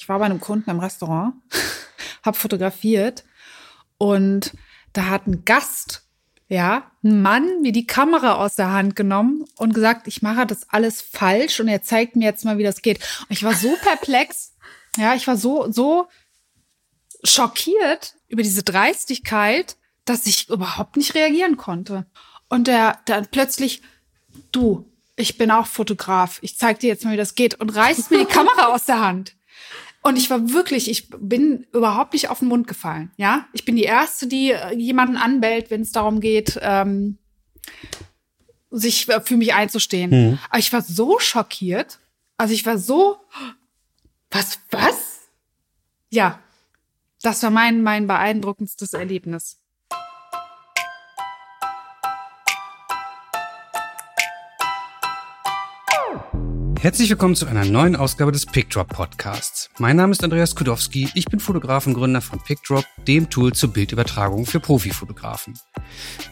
Ich war bei einem Kunden im Restaurant, habe fotografiert und da hat ein Gast, ja, ein Mann mir die Kamera aus der Hand genommen und gesagt, ich mache das alles falsch und er zeigt mir jetzt mal, wie das geht. Und ich war so perplex. Ja, ich war so, so schockiert über diese Dreistigkeit, dass ich überhaupt nicht reagieren konnte. Und der dann plötzlich, du, ich bin auch Fotograf, ich zeig dir jetzt mal, wie das geht und reißt mir die Kamera aus der Hand. Und ich war wirklich, ich bin überhaupt nicht auf den Mund gefallen. Ja, ich bin die erste, die äh, jemanden anbellt, wenn es darum geht, ähm, sich für mich einzustehen. Mhm. Aber ich war so schockiert. Also ich war so, was, was? Ja, das war mein, mein beeindruckendstes Erlebnis. Herzlich willkommen zu einer neuen Ausgabe des PickDrop Podcasts. Mein Name ist Andreas Kudowski, ich bin Fotograf und Gründer von PickDrop, dem Tool zur Bildübertragung für Profifotografen.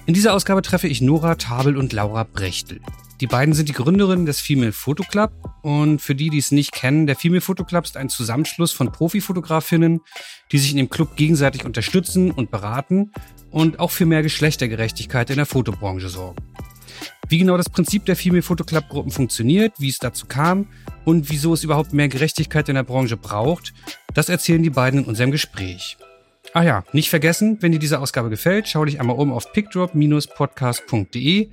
In dieser Ausgabe treffe ich Nora Tabel und Laura Brechtel. Die beiden sind die Gründerinnen des Female Photo Club und für die, die es nicht kennen, der Female Photo Club ist ein Zusammenschluss von Profifotografinnen, die sich in dem Club gegenseitig unterstützen und beraten und auch für mehr Geschlechtergerechtigkeit in der Fotobranche sorgen. Wie genau das Prinzip der Female Photo Club Gruppen funktioniert, wie es dazu kam und wieso es überhaupt mehr Gerechtigkeit in der Branche braucht, das erzählen die beiden in unserem Gespräch. Ach ja, nicht vergessen, wenn dir diese Ausgabe gefällt, schau dich einmal um auf pickdrop-podcast.de,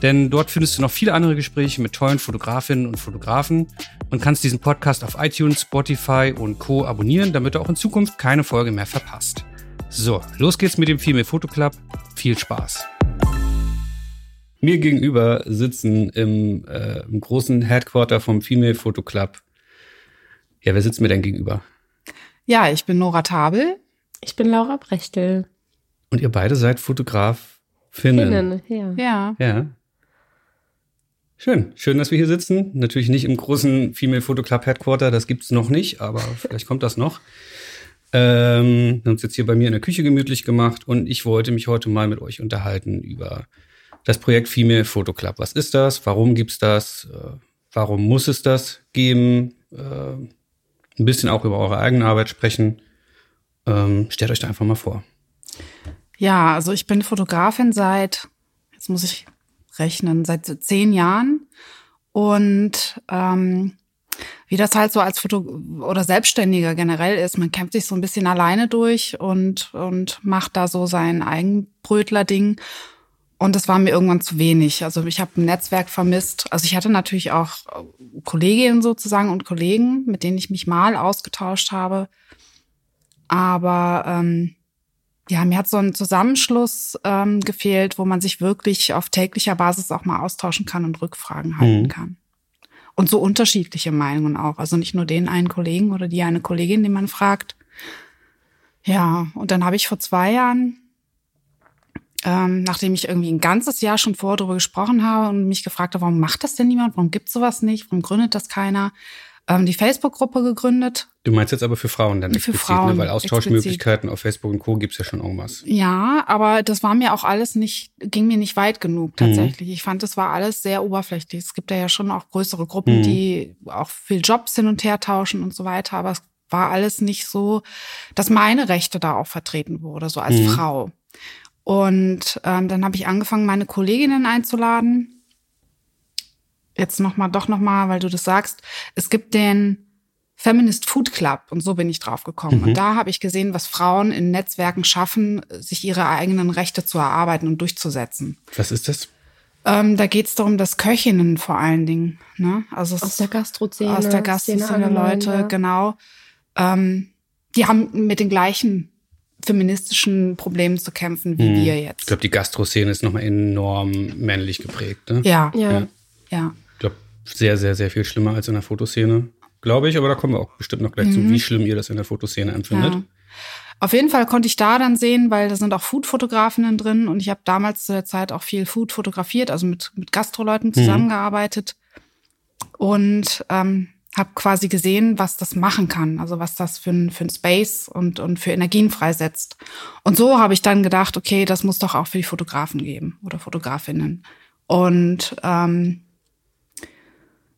denn dort findest du noch viele andere Gespräche mit tollen Fotografinnen und Fotografen und kannst diesen Podcast auf iTunes, Spotify und Co. abonnieren, damit du auch in Zukunft keine Folge mehr verpasst. So, los geht's mit dem Female Photo Club. Viel Spaß! Mir gegenüber sitzen im, äh, im großen Headquarter vom Female Photo Club. Ja, wer sitzt mir denn gegenüber? Ja, ich bin Nora Tabel. Ich bin Laura Brechtel. Und ihr beide seid Fotografinnen. Finnen, ja. Ja. Ja. Schön. Schön, dass wir hier sitzen. Natürlich nicht im großen Female Photo Club Headquarter, das gibt's noch nicht, aber vielleicht kommt das noch. Ähm, wir haben uns jetzt hier bei mir in der Küche gemütlich gemacht und ich wollte mich heute mal mit euch unterhalten über das Projekt Female Photo Club. Was ist das? Warum gibt's das? Äh, warum muss es das geben? Äh, ein bisschen auch über eure eigene Arbeit sprechen. Ähm, stellt euch da einfach mal vor. Ja, also ich bin Fotografin seit, jetzt muss ich rechnen, seit zehn Jahren. Und ähm, wie das halt so als Foto oder Selbstständiger generell ist, man kämpft sich so ein bisschen alleine durch und, und macht da so sein Eigenbrötler-Ding. Und das war mir irgendwann zu wenig. Also ich habe ein Netzwerk vermisst. Also ich hatte natürlich auch Kolleginnen sozusagen und Kollegen, mit denen ich mich mal ausgetauscht habe. Aber ähm, ja, mir hat so ein Zusammenschluss ähm, gefehlt, wo man sich wirklich auf täglicher Basis auch mal austauschen kann und Rückfragen halten mhm. kann. Und so unterschiedliche Meinungen auch. Also nicht nur den einen Kollegen oder die eine Kollegin, die man fragt. Ja, und dann habe ich vor zwei Jahren ähm, nachdem ich irgendwie ein ganzes Jahr schon vorher darüber gesprochen habe und mich gefragt habe, warum macht das denn niemand? Warum gibt sowas nicht? Warum gründet das keiner? Ähm, die Facebook-Gruppe gegründet. Du meinst jetzt aber für Frauen dann für Frauen ne? weil Austauschmöglichkeiten explizit. auf Facebook und Co. gibt's ja schon irgendwas. Ja, aber das war mir auch alles nicht, ging mir nicht weit genug tatsächlich. Mhm. Ich fand, das war alles sehr oberflächlich. Es gibt ja schon auch größere Gruppen, mhm. die auch viel Jobs hin und her tauschen und so weiter, aber es war alles nicht so, dass meine Rechte da auch vertreten wurde, so als mhm. Frau. Und ähm, dann habe ich angefangen, meine Kolleginnen einzuladen. Jetzt noch mal, doch noch mal, weil du das sagst. Es gibt den Feminist Food Club und so bin ich drauf gekommen. Mhm. Und da habe ich gesehen, was Frauen in Netzwerken schaffen, sich ihre eigenen Rechte zu erarbeiten und durchzusetzen. Was ist das? Ähm, da geht es darum, dass Köchinnen vor allen Dingen, ne? also aus der Gastrozene, aus der Gastrozene Leute, ja. genau, ähm, die haben mit den gleichen feministischen Problemen zu kämpfen wie hm. wir jetzt. Ich glaube, die Gastro-Szene ist nochmal enorm männlich geprägt. Ne? Ja, ja. ja. Ich glaube, sehr, sehr, sehr viel schlimmer als in der Fotoszene. Glaube ich, aber da kommen wir auch bestimmt noch gleich mhm. zu, wie schlimm ihr das in der Fotoszene empfindet. Ja. Auf jeden Fall konnte ich da dann sehen, weil da sind auch Food-Fotografinnen drin und ich habe damals zu der Zeit auch viel Food fotografiert, also mit, mit Gastroleuten mhm. zusammengearbeitet. Mhm. Und ähm, habe quasi gesehen, was das machen kann, also was das für ein, für ein Space und, und für Energien freisetzt. Und so habe ich dann gedacht, okay, das muss doch auch für die Fotografen geben oder Fotografinnen. Und ähm,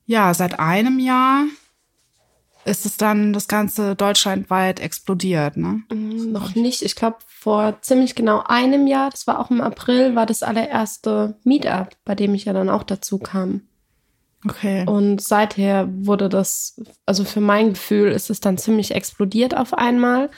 ja, seit einem Jahr ist es dann das Ganze deutschlandweit explodiert, ne? Mm, Noch nicht. Ich glaube, vor ziemlich genau einem Jahr, das war auch im April, war das allererste Meetup, bei dem ich ja dann auch dazu kam. Okay. Und seither wurde das, also für mein Gefühl ist es dann ziemlich explodiert auf einmal.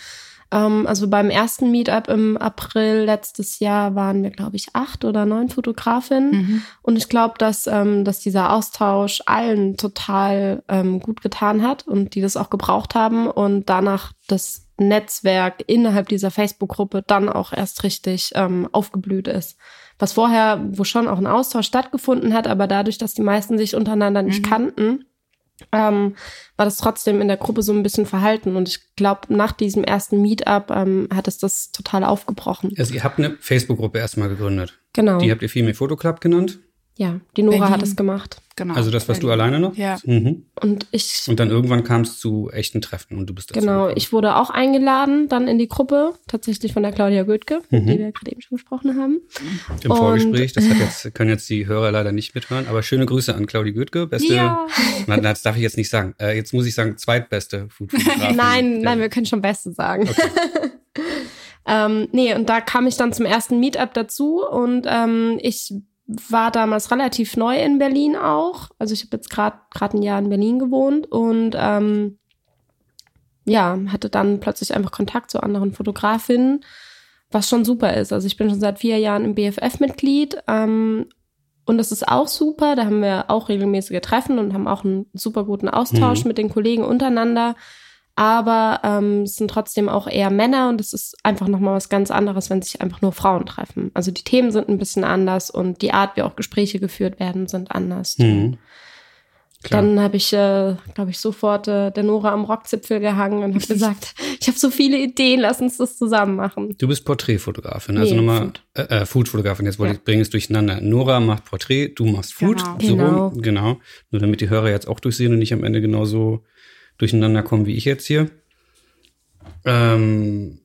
Ähm, also beim ersten Meetup im April letztes Jahr waren wir, glaube ich, acht oder neun Fotografinnen. Mhm. Und ich glaube, dass, ähm, dass dieser Austausch allen total ähm, gut getan hat und die das auch gebraucht haben und danach das Netzwerk innerhalb dieser Facebook-Gruppe dann auch erst richtig ähm, aufgeblüht ist. Was vorher, wo schon auch ein Austausch stattgefunden hat, aber dadurch, dass die meisten sich untereinander nicht Mhm. kannten, ähm, war das trotzdem in der Gruppe so ein bisschen verhalten. Und ich glaube, nach diesem ersten Meetup ähm, hat es das total aufgebrochen. Also ihr habt eine Facebook-Gruppe erstmal gegründet. Genau. Die habt ihr Female Photo Club genannt. Ja, die Nora Berlin. hat es gemacht. Genau. Also das warst du alleine noch? Ja. Mhm. Und ich Und dann irgendwann kam es zu echten Treffen und du bist dazu Genau, gekommen. ich wurde auch eingeladen dann in die Gruppe, tatsächlich von der Claudia Goethke, Mhm. der wir gerade eben schon gesprochen haben. Im und- Vorgespräch, das hat jetzt, können jetzt die Hörer leider nicht mithören, aber schöne Grüße an Claudi Goethke, beste, Ja. Nein, das darf ich jetzt nicht sagen. Äh, jetzt muss ich sagen, zweitbeste Foodfotografin. Nein, nein, wir können schon Beste sagen. ähm, nee, und da kam ich dann zum ersten Meetup dazu und ähm, ich war damals relativ neu in Berlin auch. Also ich habe jetzt gerade gerade ein Jahr in Berlin gewohnt und ähm, ja, hatte dann plötzlich einfach Kontakt zu anderen Fotografinnen, was schon super ist. Also ich bin schon seit vier Jahren im BFF-Mitglied ähm, und das ist auch super. Da haben wir auch regelmäßige Treffen und haben auch einen super guten Austausch Mhm. mit den Kollegen untereinander. Aber ähm, es sind trotzdem auch eher Männer und es ist einfach nochmal was ganz anderes, wenn sich einfach nur Frauen treffen. Also die Themen sind ein bisschen anders und die Art, wie auch Gespräche geführt werden, sind anders. Mhm. Dann habe ich, äh, glaube ich, sofort äh, der Nora am Rockzipfel gehangen und habe gesagt, ich habe so viele Ideen, lass uns das zusammen machen. Du bist Porträtfotografin, also Nee, nochmal Food. äh, äh, Foodfotografin. Jetzt wollte Ja. ich bringen es durcheinander. Nora macht Porträt, du machst Food, Genau. so Genau. rum. Genau. Nur damit die Hörer jetzt auch durchsehen und nicht am Ende genauso durcheinander kommen wie ich jetzt hier. Ähm,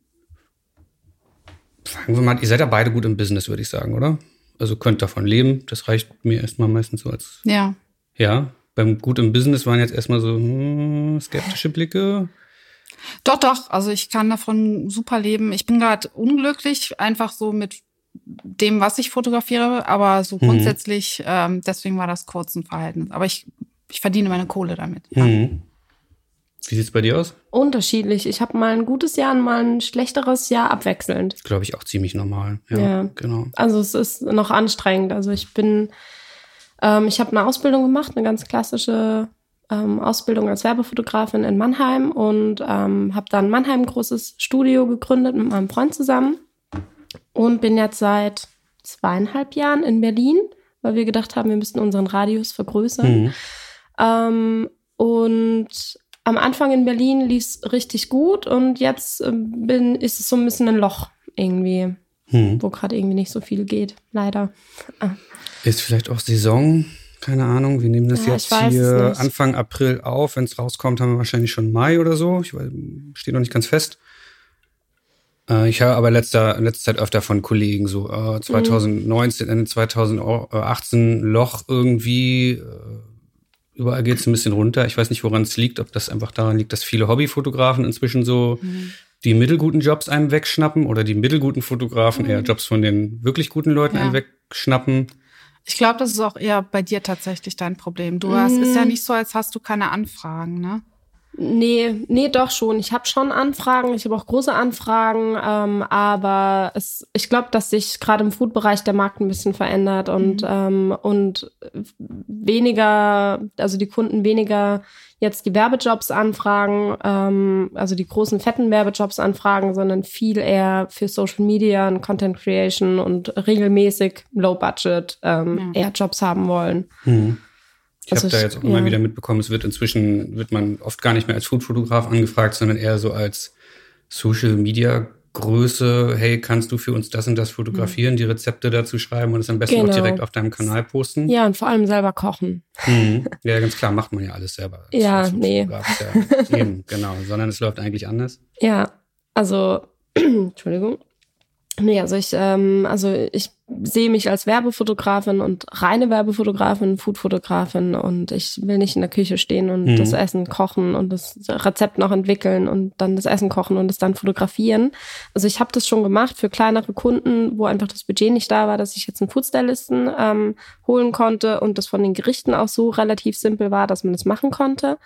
fangen wir mal, ihr seid ja beide gut im Business, würde ich sagen, oder? Also könnt davon leben. Das reicht mir erstmal meistens so als Ja. ja. Beim gut im Business waren jetzt erstmal so hm, skeptische Blicke. Doch, doch. Also ich kann davon super leben. Ich bin gerade unglücklich, einfach so mit dem, was ich fotografiere, aber so Mhm. grundsätzlich, ähm, deswegen war das kurz ein Verhältnis. Aber ich, ich verdiene meine Kohle damit. Ja. Mhm. Wie sieht's bei dir aus? Unterschiedlich. Ich habe mal ein gutes Jahr und mal ein schlechteres Jahr abwechselnd. Glaube ich auch ziemlich normal. Ja, Ja. genau. Also es ist noch anstrengend. Also ich bin, ähm, ich habe eine Ausbildung gemacht, eine ganz klassische ähm, Ausbildung als Werbefotografin in Mannheim und ähm, habe dann in Mannheim ein großes Studio gegründet mit meinem Freund zusammen und bin jetzt seit zweieinhalb Jahren in Berlin, weil wir gedacht haben, wir müssten unseren Radius vergrößern. Mhm. Ähm, und am Anfang in Berlin lief es richtig gut und jetzt ähm, bin, ist es so ein bisschen ein Loch irgendwie, Mhm. wo gerade irgendwie nicht so viel geht, leider. Ist vielleicht auch Saison? Keine Ahnung. Wir nehmen das Ja, jetzt hier. Anfang April auf. Wenn es rauskommt, haben wir wahrscheinlich schon Mai oder so. Ich steht noch nicht ganz fest. Äh, ich höre aber letzter, in letzter Zeit öfter von Kollegen so Mhm. äh, 2019, Ende 2018 Loch irgendwie. Überall geht es ein bisschen runter. Ich weiß nicht, woran es liegt. Ob das einfach daran liegt, dass viele Hobbyfotografen inzwischen so Mhm. die mittelguten Jobs einem wegschnappen oder die mittelguten Fotografen eher Jobs von den wirklich guten Leuten Ja. einem wegschnappen. Ich glaube, das ist auch eher bei dir tatsächlich dein Problem. Du hast, ist ja Mm. nicht so, als hast du keine Anfragen, ne? Nee, nee, doch schon. Ich habe schon Anfragen, ich habe auch große Anfragen, ähm, aber es, ich glaube, dass sich gerade im Food-Bereich der Markt ein bisschen verändert und, ähm, und weniger, also die Kunden weniger jetzt die Werbejobs anfragen, ähm, also die großen fetten Werbejobs anfragen, sondern viel eher für Social Media und Content Creation und regelmäßig Low Budget ähm, Ja. eher Jobs haben wollen. Hm. Ich Also habe da jetzt auch immer ja. wieder mitbekommen, es wird inzwischen, wird man oft gar nicht mehr als Foodfotograf angefragt, sondern eher so als Social Media Größe, hey, kannst du für uns das und das fotografieren, die Rezepte dazu schreiben und es am besten auch Genau. direkt auf deinem Kanal posten? Ja, und vor allem selber kochen. Mhm. Ja, ganz klar, macht man ja alles selber. Ja, als nee. Ja, eben, genau. Sondern es läuft eigentlich anders. Ja, also, Entschuldigung. Nee, also ich, ähm, also ich sehe mich als Werbefotografin und reine Werbefotografin, Foodfotografin und ich will nicht in der Küche stehen und mhm. das Essen kochen und das Rezept noch entwickeln und dann das Essen kochen und es dann fotografieren. Also ich habe das schon gemacht für kleinere Kunden, wo einfach das Budget nicht da war, dass ich jetzt einen Foodstylisten ähm, holen konnte und das von den Gerichten auch so relativ simpel war, dass man das machen konnte.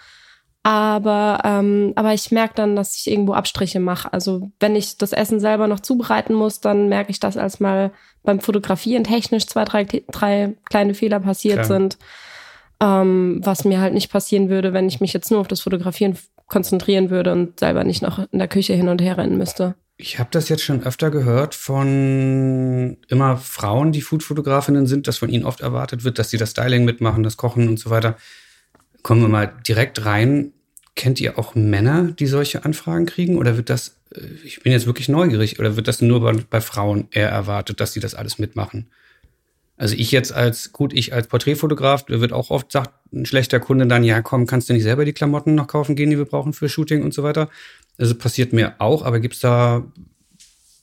Aber, ähm, aber ich merke dann, dass ich irgendwo Abstriche mache. Also wenn ich das Essen selber noch zubereiten muss, dann merke ich das, als mal beim Fotografieren technisch zwei, drei, drei kleine Fehler passiert Klar. sind. Ähm, was mir halt nicht passieren würde, wenn ich mich jetzt nur auf das Fotografieren konzentrieren würde und selber nicht noch in der Küche hin und her rennen müsste. Ich habe das jetzt schon öfter gehört von immer Frauen, die Foodfotografinnen sind, dass von ihnen oft erwartet wird, dass sie das Styling mitmachen, das Kochen und so weiter. Kommen wir mal direkt rein. Kennt ihr auch Männer, die solche Anfragen kriegen? Oder wird das, äh, ich bin jetzt wirklich neugierig, oder wird das nur bei, bei Frauen eher erwartet, dass sie das alles mitmachen? Also ich jetzt als, gut, ich als Porträtfotograf, wird auch oft sagt ein schlechter Kunde dann, ja komm, kannst du nicht selber die Klamotten noch kaufen gehen, die wir brauchen für Shooting und so weiter. Also passiert mir auch, aber gibt es da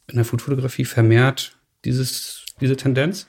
in der Foodfotografie vermehrt dieses, diese Tendenz?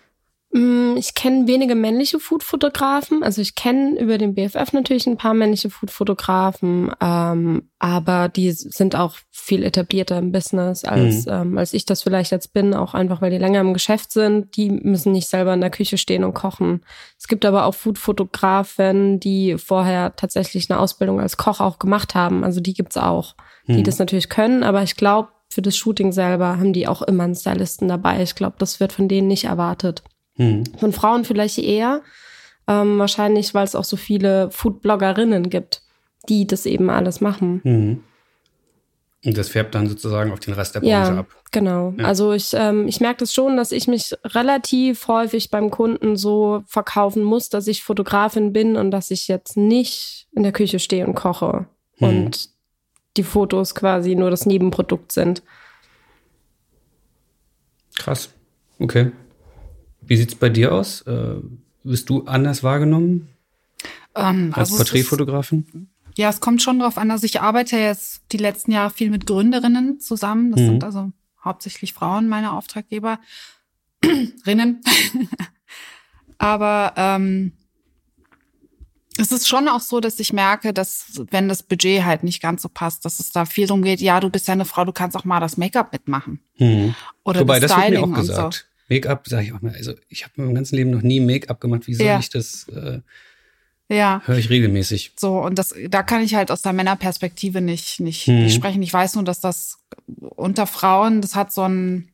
Mm, ich kenne wenige männliche Foodfotografen. Also ich kenne über den BFF natürlich ein paar männliche Foodfotografen, ähm, aber die sind auch viel etablierter im Business, als, mhm. ähm, als ich das vielleicht jetzt bin, auch einfach, weil die länger im Geschäft sind. Die müssen nicht selber in der Küche stehen und kochen. Es gibt aber auch Foodfotografen, die vorher tatsächlich eine Ausbildung als Koch auch gemacht haben. Also die gibt's auch, die mhm. das natürlich können, aber ich glaube, für das Shooting selber haben die auch immer einen Stylisten dabei. Ich glaube, das wird von denen nicht erwartet. Hm. Von Frauen vielleicht eher. Ähm, wahrscheinlich, weil es auch so viele Foodbloggerinnen gibt, die das eben alles machen. Hm. Und das färbt dann sozusagen auf den Rest der Branche ja, ab. Genau. Ja. Also ich, ähm, ich merke das schon, dass ich mich relativ häufig beim Kunden so verkaufen muss, dass ich Fotografin bin und dass ich jetzt nicht in der Küche stehe und koche. Hm. Und die Fotos quasi nur das Nebenprodukt sind. Krass. Okay. Wie sieht es bei dir aus? Äh, wirst du anders wahrgenommen ähm, als also Porträtfotografin? Ja, es kommt schon darauf an. Also ich arbeite jetzt die letzten Jahre viel mit Gründerinnen zusammen. Das mhm. sind also hauptsächlich Frauen, meine Auftraggeberinnen. Aber ähm, es ist schon auch so, dass ich merke, dass wenn das Budget halt nicht ganz so passt, dass es da viel darum geht, ja, du bist ja eine Frau, du kannst auch mal das Make-up mitmachen. Mhm. Oder Wobei, das Styling das wird mir auch gesagt. Make-up, sage ich auch mal, also ich habe in meinem ganzen Leben noch nie Make-up gemacht. Wie soll ja. ich das? Äh, ja. Höre ich regelmäßig. So, und das, da kann ich halt aus der Männerperspektive nicht, nicht, mhm. nicht sprechen. Ich weiß nur, dass das unter Frauen, das hat so ein,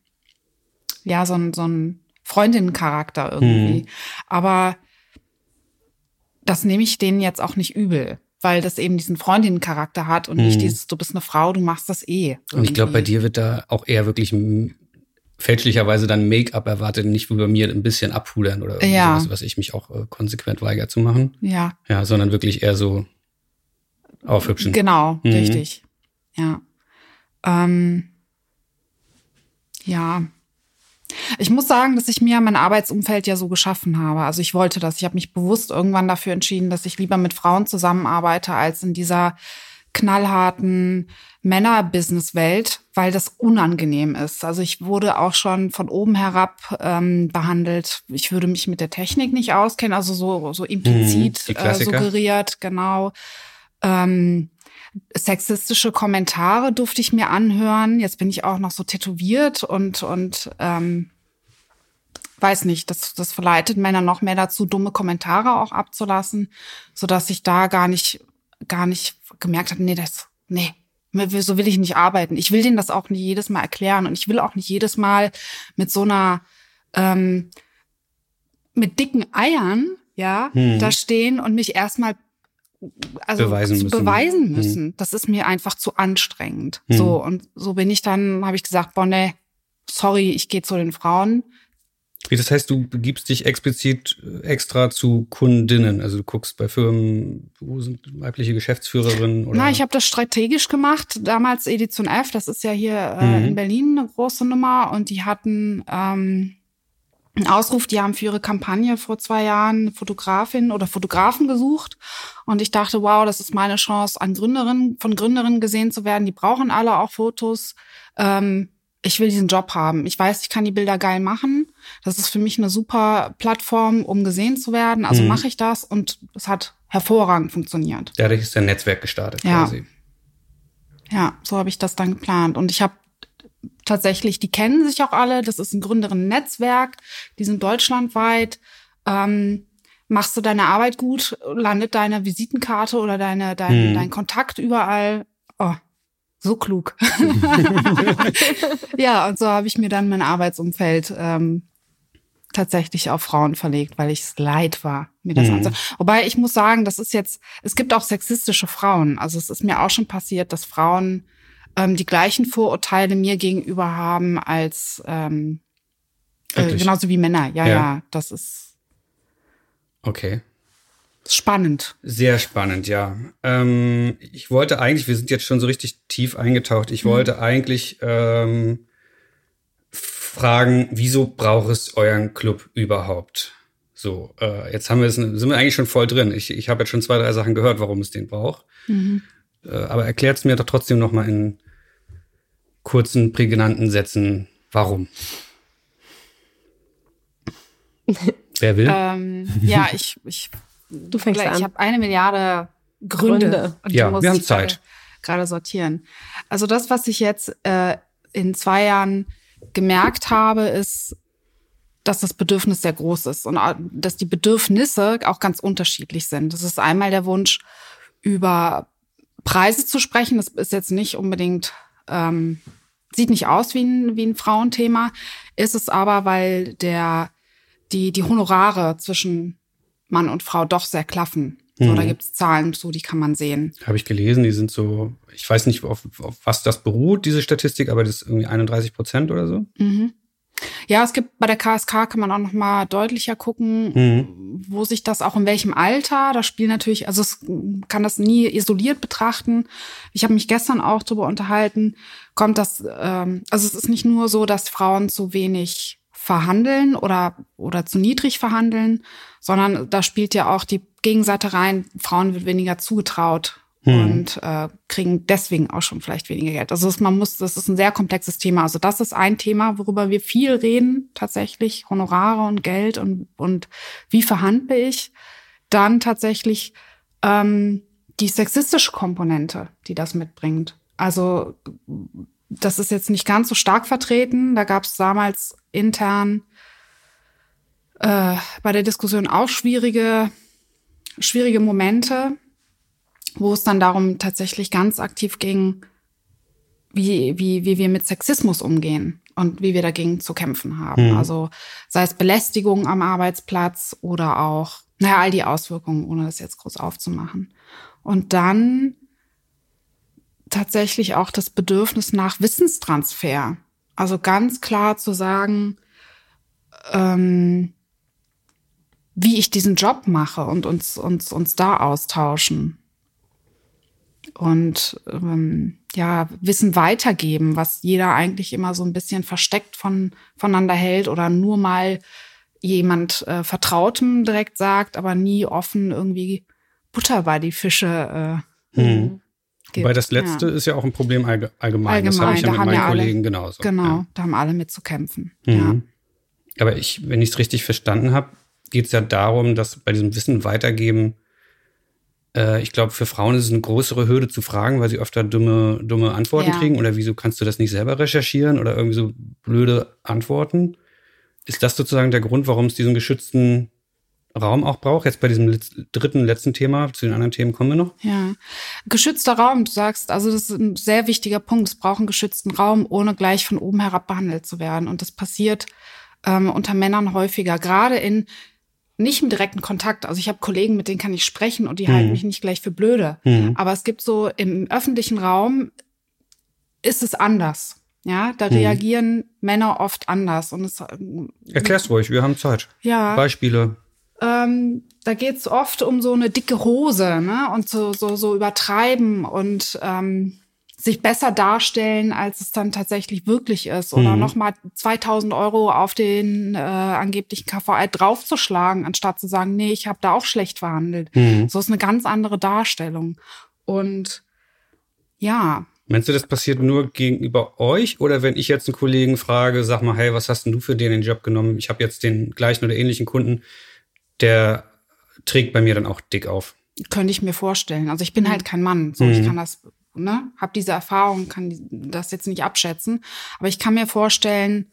ja, so ein, so ein Freundinnencharakter irgendwie. Mhm. Aber das nehme ich denen jetzt auch nicht übel weil das eben diesen Freundinnencharakter hat und mhm. nicht dieses, du bist eine Frau, du machst das eh. Irgendwie. Und ich glaube, bei dir wird da auch eher wirklich fälschlicherweise dann Make-up erwartet, nicht wie bei mir ein bisschen abpudern oder ja. sowas, was ich mich auch äh, konsequent weigere zu machen. Ja. Ja, sondern wirklich eher so aufhübschen. Genau, mhm. richtig. Ja. Ähm, ja. Ich muss sagen, dass ich mir mein Arbeitsumfeld ja so geschaffen habe. Also ich wollte das. Ich habe mich bewusst irgendwann dafür entschieden, dass ich lieber mit Frauen zusammenarbeite, als in dieser knallharten Männer-Business-Welt, weil das unangenehm ist. Also ich wurde auch schon von oben herab ähm, behandelt. Ich würde mich mit der Technik nicht auskennen, also so, so implizit mhm, äh, suggeriert, genau. Ähm, sexistische Kommentare durfte ich mir anhören. Jetzt bin ich auch noch so tätowiert und, und ähm, weiß nicht, das, das verleitet Männer noch mehr dazu, dumme Kommentare auch abzulassen, so dass ich da gar nicht, gar nicht gemerkt habe, nee, das, nee, so will ich nicht arbeiten. Ich will denen das auch nicht jedes Mal erklären und ich will auch nicht jedes Mal mit so einer ähm, mit dicken Eiern, ja, hm. da stehen und mich erstmal also beweisen müssen. Beweisen hm. müssen. Hm. Das ist mir einfach zu anstrengend. Hm. So und so bin ich dann, habe ich gesagt, boah, nee, sorry, ich gehe zu den Frauen. Wie das heißt, du begibst dich explizit äh, extra zu Kundinnen. Also du guckst bei Firmen, wo sind weibliche Geschäftsführerinnen oder. Na, ich habe das strategisch gemacht. Damals Edition F, das ist ja hier äh, mhm. in Berlin eine große Nummer und die hatten ähm, einen Ausruf, die haben für ihre Kampagne vor zwei Jahren Fotografin oder Fotografen gesucht. Und ich dachte, wow, das ist meine Chance, an Gründerinnen, von Gründerinnen gesehen zu werden. Die brauchen alle auch Fotos. Ähm, ich will diesen Job haben. Ich weiß, ich kann die Bilder geil machen. Das ist für mich eine super Plattform, um gesehen zu werden. Also mhm. mache ich das und es hat hervorragend funktioniert. Dadurch ist dein Netzwerk gestartet ja. quasi. Ja, so habe ich das dann geplant. Und ich habe tatsächlich, die kennen sich auch alle. Das ist ein Gründerinnen-Netzwerk. Die sind deutschlandweit. Ähm, machst du deine Arbeit gut, landet deine Visitenkarte oder deine, dein, mhm. dein Kontakt überall. Oh, so klug. ja, und so habe ich mir dann mein Arbeitsumfeld ähm, tatsächlich auf Frauen verlegt, weil ich es leid war, mir das mhm. anzusehen. Wobei ich muss sagen, das ist jetzt, es gibt auch sexistische Frauen. Also es ist mir auch schon passiert, dass Frauen ähm, die gleichen Vorurteile mir gegenüber haben als ähm, äh, genauso wie Männer. Ja, ja, ja, das ist okay. Spannend. Sehr spannend, ja. Ähm, ich wollte eigentlich, wir sind jetzt schon so richtig tief eingetaucht. Ich mhm. wollte eigentlich ähm, fragen, wieso braucht es euren Club überhaupt? So, äh, jetzt haben wir es, sind wir eigentlich schon voll drin. Ich, ich habe jetzt schon zwei, drei Sachen gehört, warum es den braucht. Mhm. Äh, aber erklärt es mir doch trotzdem noch mal in kurzen, prägnanten Sätzen, warum. Wer will? Ähm, ja, ich, ich Du fängst an. Ich habe eine Milliarde Gründe. Gründe. Und ja, wir haben Zeit. Gerade sortieren. Also das, was ich jetzt äh, in zwei Jahren gemerkt habe, ist, dass das Bedürfnis sehr groß ist und dass die Bedürfnisse auch ganz unterschiedlich sind. Das ist einmal der Wunsch, über Preise zu sprechen. Das ist jetzt nicht unbedingt, ähm, sieht nicht aus wie ein, wie ein Frauenthema, ist es aber, weil der, die, die Honorare zwischen Mann und Frau doch sehr klaffen. So, mhm. da gibt es Zahlen zu, die kann man sehen. Habe ich gelesen, die sind so, ich weiß nicht, auf, auf was das beruht, diese Statistik, aber das ist irgendwie 31 Prozent oder so. Mhm. Ja, es gibt bei der KSK kann man auch noch mal deutlicher gucken, mhm. wo sich das auch in welchem Alter, da spielt natürlich, also es kann das nie isoliert betrachten. Ich habe mich gestern auch darüber unterhalten, kommt das, ähm, also es ist nicht nur so, dass Frauen zu wenig verhandeln oder, oder zu niedrig verhandeln, sondern da spielt ja auch die Gegenseite rein, Frauen wird weniger zugetraut hm. und äh, kriegen deswegen auch schon vielleicht weniger Geld. Also man muss, das ist ein sehr komplexes Thema. Also das ist ein Thema, worüber wir viel reden, tatsächlich, Honorare und Geld und, und wie verhandle ich. Dann tatsächlich ähm, die sexistische Komponente, die das mitbringt. Also das ist jetzt nicht ganz so stark vertreten. Da gab es damals intern äh, bei der Diskussion auch schwierige, schwierige Momente, wo es dann darum tatsächlich ganz aktiv ging, wie, wie, wie wir mit Sexismus umgehen und wie wir dagegen zu kämpfen haben. Mhm. Also sei es Belästigung am Arbeitsplatz oder auch, naja, all die Auswirkungen, ohne das jetzt groß aufzumachen. Und dann tatsächlich auch das Bedürfnis nach Wissenstransfer. Also ganz klar zu sagen, ähm, wie ich diesen Job mache und uns, uns, uns da austauschen. Und ähm, ja, Wissen weitergeben, was jeder eigentlich immer so ein bisschen versteckt von, voneinander hält oder nur mal jemand äh, Vertrautem direkt sagt, aber nie offen irgendwie Butter bei die Fische äh, mhm. Gibt. Weil das letzte ja. ist ja auch ein Problem allgemein. allgemein. Das habe ich ja mit meinen ja Kollegen genauso. Genau, ja. da haben alle mit zu kämpfen. Mhm. Ja. Aber ich, wenn ich es richtig verstanden habe, geht es ja darum, dass bei diesem Wissen weitergeben, äh, ich glaube, für Frauen ist es eine größere Hürde zu fragen, weil sie öfter dumme, dumme Antworten kriegen. Oder wieso kannst du das nicht selber recherchieren oder irgendwie so blöde Antworten? Ist das sozusagen der Grund, warum es diesen geschützten Raum auch braucht. Jetzt bei diesem dritten, letzten Thema, zu den anderen Themen kommen wir noch. Ja, geschützter Raum, du sagst, also das ist ein sehr wichtiger Punkt. Es braucht einen geschützten Raum, ohne gleich von oben herab behandelt zu werden. Und das passiert ähm, unter Männern häufiger, gerade in nicht im direkten Kontakt. Also ich habe Kollegen, mit denen kann ich sprechen und die mhm. halten mich nicht gleich für blöde. Mhm. Aber es gibt so im öffentlichen Raum ist es anders. Ja, da mhm. reagieren Männer oft anders. Und es, Erklär's ruhig, wir haben Zeit. Ja. Beispiele. Ähm, da geht's oft um so eine dicke Hose ne? und so, so, so übertreiben und ähm, sich besser darstellen, als es dann tatsächlich wirklich ist. Oder mhm. nochmal 2000 Euro auf den äh, angeblichen KVI draufzuschlagen, anstatt zu sagen, nee, ich habe da auch schlecht verhandelt. Mhm. So ist eine ganz andere Darstellung. Und ja, Meinst du, das passiert nur gegenüber euch oder wenn ich jetzt einen Kollegen frage, sag mal, hey, was hast denn du für den, den Job genommen? Ich habe jetzt den gleichen oder ähnlichen Kunden, der trägt bei mir dann auch dick auf. Könnte ich mir vorstellen. Also ich bin halt kein Mann, so mhm. ich kann das, ne, habe diese Erfahrung, kann das jetzt nicht abschätzen, aber ich kann mir vorstellen,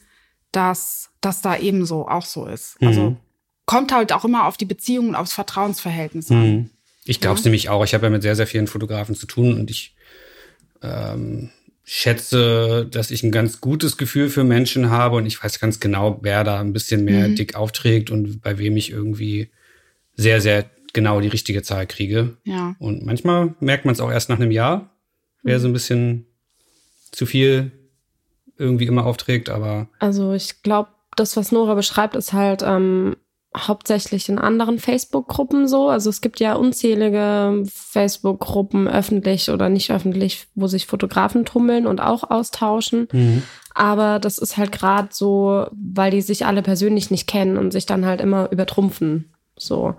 dass das da ebenso auch so ist. Also mhm. Also kommt halt auch immer auf die Beziehung und aufs Vertrauensverhältnis an. Mhm. Ich glaube es ja. nämlich auch. Ich habe ja mit sehr, sehr vielen Fotografen zu tun und ich ähm, schätze, dass ich ein ganz gutes Gefühl für Menschen habe und ich weiß ganz genau, wer da ein bisschen mehr mhm. dick aufträgt und bei wem ich irgendwie sehr, sehr genau die richtige Zahl kriege. Ja. Und manchmal merkt man es auch erst nach einem Jahr, wer mhm. so ein bisschen zu viel irgendwie immer aufträgt, aber. Also ich glaube, das, was Nora beschreibt, ist halt ähm, hauptsächlich in anderen Facebook-Gruppen so. Also es gibt ja unzählige Facebook-Gruppen, öffentlich oder nicht öffentlich, wo sich Fotografen tummeln und auch austauschen. Mhm. Aber das ist halt gerade so, weil die sich alle persönlich nicht kennen und sich dann halt immer übertrumpfen. So.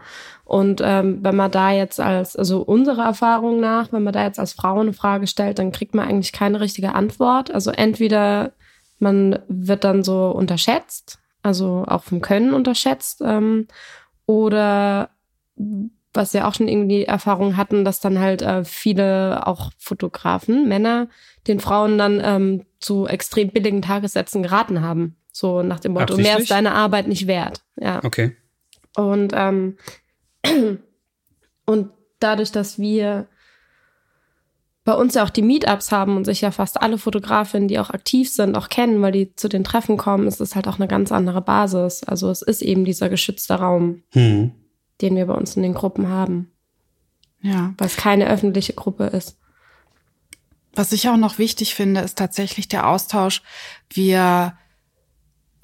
Und ähm, wenn man da jetzt als, also unserer Erfahrung nach, wenn man da jetzt als Frau eine Frage stellt, dann kriegt man eigentlich keine richtige Antwort. Also entweder man wird dann so unterschätzt, also auch vom Können unterschätzt, ähm, oder was wir auch schon irgendwie Erfahrung hatten, dass dann halt äh, viele auch Fotografen, Männer, den Frauen dann ähm, zu extrem billigen Tagessätzen geraten haben. So nach dem Motto, mehr ist deine Arbeit nicht wert. Ja. Okay. Und, ähm, und dadurch, dass wir bei uns ja auch die Meetups haben und sich ja fast alle Fotografinnen, die auch aktiv sind, auch kennen, weil die zu den Treffen kommen, ist es halt auch eine ganz andere Basis. Also es ist eben dieser geschützte Raum, hm. den wir bei uns in den Gruppen haben. Ja. Weil es keine öffentliche Gruppe ist. Was ich auch noch wichtig finde, ist tatsächlich der Austausch. Wir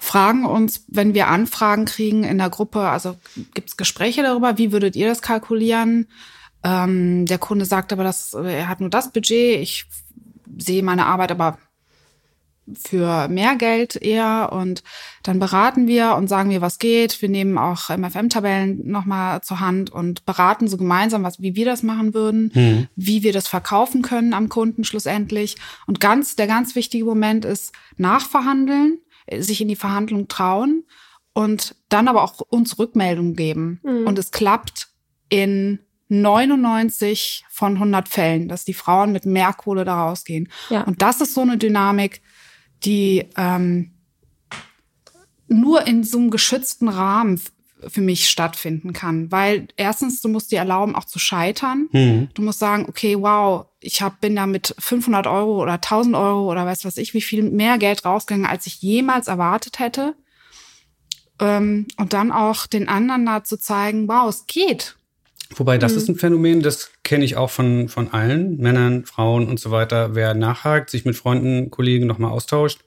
fragen uns, wenn wir Anfragen kriegen in der Gruppe, also gibt es Gespräche darüber, wie würdet ihr das kalkulieren? Ähm, der Kunde sagt aber, dass er hat nur das Budget, ich sehe meine Arbeit aber für mehr Geld eher und dann beraten wir und sagen wir, was geht. Wir nehmen auch MFM-Tabellen nochmal zur Hand und beraten so gemeinsam, was, wie wir das machen würden, mhm. wie wir das verkaufen können am Kunden schlussendlich. Und ganz, der ganz wichtige Moment ist nachverhandeln sich in die Verhandlung trauen und dann aber auch uns Rückmeldung geben. Mhm. Und es klappt in 99 von 100 Fällen, dass die Frauen mit mehr Kohle da rausgehen. Ja. Und das ist so eine Dynamik, die ähm, nur in so einem geschützten Rahmen für mich stattfinden kann. Weil erstens, du musst dir erlauben, auch zu scheitern. Mhm. Du musst sagen, okay, wow, ich hab, bin da mit 500 Euro oder 1000 Euro oder weiß was ich, wie viel mehr Geld rausgegangen, als ich jemals erwartet hätte. Ähm, und dann auch den anderen da zu zeigen, wow, es geht. Wobei, das mhm. ist ein Phänomen, das kenne ich auch von, von allen, Männern, Frauen und so weiter. Wer nachhakt, sich mit Freunden, Kollegen nochmal austauscht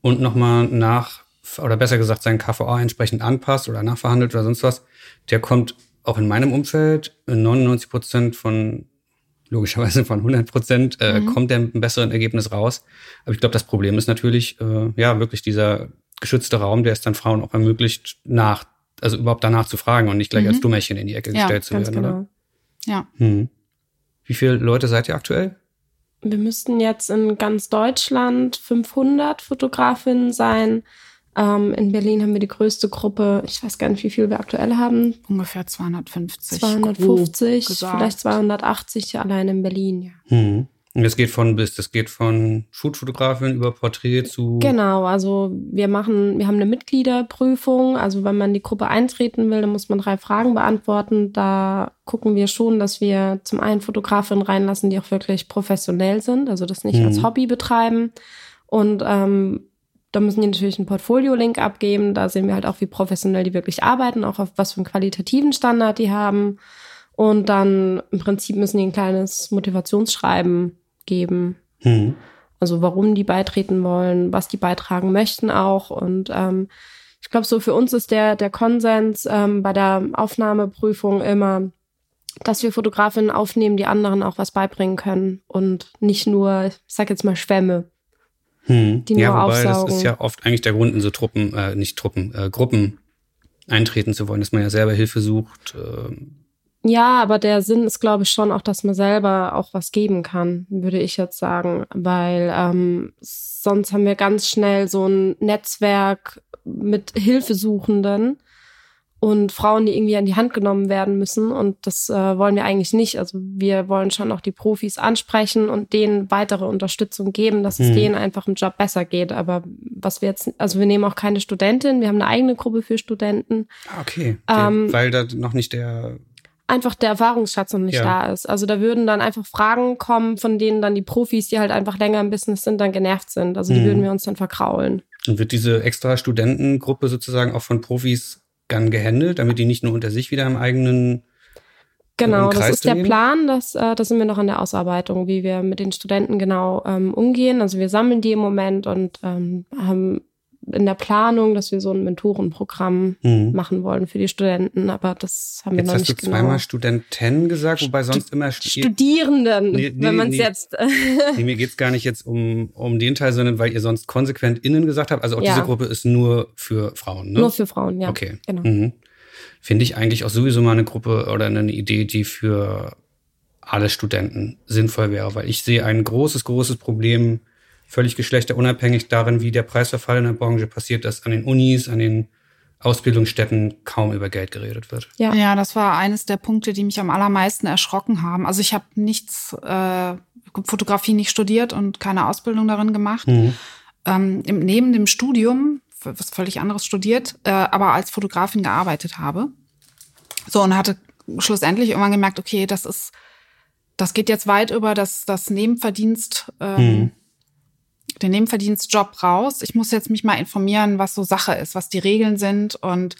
und nochmal nach oder besser gesagt seinen KVA entsprechend anpasst oder nachverhandelt oder sonst was, der kommt auch in meinem Umfeld in 99 Prozent von logischerweise von 100 Prozent äh, mhm. kommt der mit einem besseren Ergebnis raus. Aber ich glaube, das Problem ist natürlich äh, ja wirklich dieser geschützte Raum, der es dann Frauen auch ermöglicht, nach also überhaupt danach zu fragen und nicht gleich mhm. als Dummerchen in die Ecke ja, gestellt zu werden, genau. oder? Ja. Hm. Wie viele Leute seid ihr aktuell? Wir müssten jetzt in ganz Deutschland 500 Fotografinnen sein. Ähm, in Berlin haben wir die größte Gruppe. Ich weiß gar nicht, wie viel wir aktuell haben. Ungefähr 250. 250, vielleicht 280 allein in Berlin, ja. Hm. Und das geht von bis, das geht von Foodfotografin über Porträt zu. Genau, also wir machen, wir haben eine Mitgliederprüfung. Also wenn man die Gruppe eintreten will, dann muss man drei Fragen beantworten. Da gucken wir schon, dass wir zum einen Fotografinnen reinlassen, die auch wirklich professionell sind, also das nicht mhm. als Hobby betreiben. Und ähm, da müssen die natürlich einen Portfolio-Link abgeben. Da sehen wir halt auch, wie professionell die wirklich arbeiten, auch auf was für einen qualitativen Standard die haben. Und dann im Prinzip müssen die ein kleines Motivationsschreiben geben. Mhm. Also warum die beitreten wollen, was die beitragen möchten auch. Und ähm, ich glaube, so für uns ist der, der Konsens ähm, bei der Aufnahmeprüfung immer, dass wir Fotografinnen aufnehmen, die anderen auch was beibringen können und nicht nur, ich sag jetzt mal, Schwämme. Hm. Die nur ja, wobei aufsaugen. das ist ja oft eigentlich der Grund, in so Truppen, äh, nicht Truppen, äh, Gruppen eintreten zu wollen, dass man ja selber Hilfe sucht, äh, Ja, aber der Sinn ist, glaube ich, schon auch, dass man selber auch was geben kann, würde ich jetzt sagen. Weil ähm, sonst haben wir ganz schnell so ein Netzwerk mit Hilfesuchenden und Frauen, die irgendwie an die Hand genommen werden müssen. Und das äh, wollen wir eigentlich nicht. Also wir wollen schon auch die Profis ansprechen und denen weitere Unterstützung geben, dass es mhm. denen einfach im Job besser geht. Aber was wir jetzt, also wir nehmen auch keine Studentin, wir haben eine eigene Gruppe für Studenten. Ah, okay. Ähm, weil da noch nicht der einfach der Erfahrungsschatz noch nicht ja. da ist. Also da würden dann einfach Fragen kommen, von denen dann die Profis, die halt einfach länger im Business sind, dann genervt sind. Also die mhm. würden wir uns dann verkraulen. Und wird diese extra Studentengruppe sozusagen auch von Profis dann gehandelt, damit die nicht nur unter sich wieder im eigenen Genau, das ist der Plan. Das, äh, da sind wir noch in der Ausarbeitung, wie wir mit den Studenten genau ähm, umgehen. Also wir sammeln die im Moment und ähm, haben in der Planung, dass wir so ein Mentorenprogramm mhm. machen wollen für die Studenten, aber das haben jetzt wir noch nicht genau. Jetzt hast du zweimal Studenten gesagt, wobei sonst immer Studierenden, nee, nee, wenn man es nee, jetzt. nee, mir geht's gar nicht jetzt um, um den Teil, sondern weil ihr sonst konsequent innen gesagt habt. Also auch ja. diese Gruppe ist nur für Frauen, ne? Nur für Frauen, ja. Okay. Genau. Mhm. Finde ich eigentlich auch sowieso mal eine Gruppe oder eine Idee, die für alle Studenten sinnvoll wäre, weil ich sehe ein großes, großes Problem völlig geschlechterunabhängig darin, wie der Preisverfall in der Branche passiert, dass an den Unis, an den Ausbildungsstätten kaum über Geld geredet wird. Ja, ja das war eines der Punkte, die mich am allermeisten erschrocken haben. Also ich habe nichts, äh, Fotografie nicht studiert und keine Ausbildung darin gemacht. Mhm. Ähm, im, neben dem Studium, was völlig anderes studiert, äh, aber als Fotografin gearbeitet habe. So und hatte schlussendlich irgendwann gemerkt, okay, das ist, das geht jetzt weit über das, das Nebenverdienst. Ähm, mhm den Nebenverdienstjob raus. Ich muss jetzt mich mal informieren, was so Sache ist, was die Regeln sind und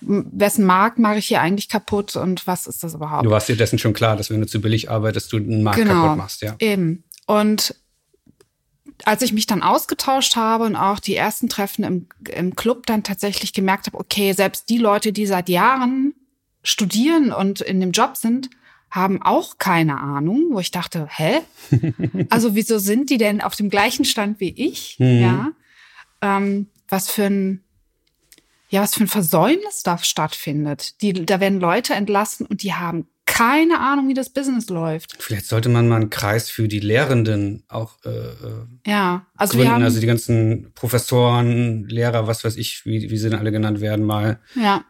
wessen Markt mache ich hier eigentlich kaputt und was ist das überhaupt? Du warst dir dessen schon klar, dass wenn du zu billig arbeitest, du einen Markt genau, kaputt machst, ja. Eben. Und als ich mich dann ausgetauscht habe und auch die ersten Treffen im, im Club dann tatsächlich gemerkt habe, okay, selbst die Leute, die seit Jahren studieren und in dem Job sind, haben auch keine Ahnung, wo ich dachte, hä? Also wieso sind die denn auf dem gleichen Stand wie ich? Mhm. Ja. Ähm, was für ein ja, was für ein Versäumnis da stattfindet. Die, da werden Leute entlassen und die haben keine Ahnung, wie das Business läuft. Vielleicht sollte man mal einen Kreis für die Lehrenden auch äh, äh ja, also gründen. Wir haben, also die ganzen Professoren, Lehrer, was weiß ich, wie, wie sie denn alle genannt werden, mal. Ja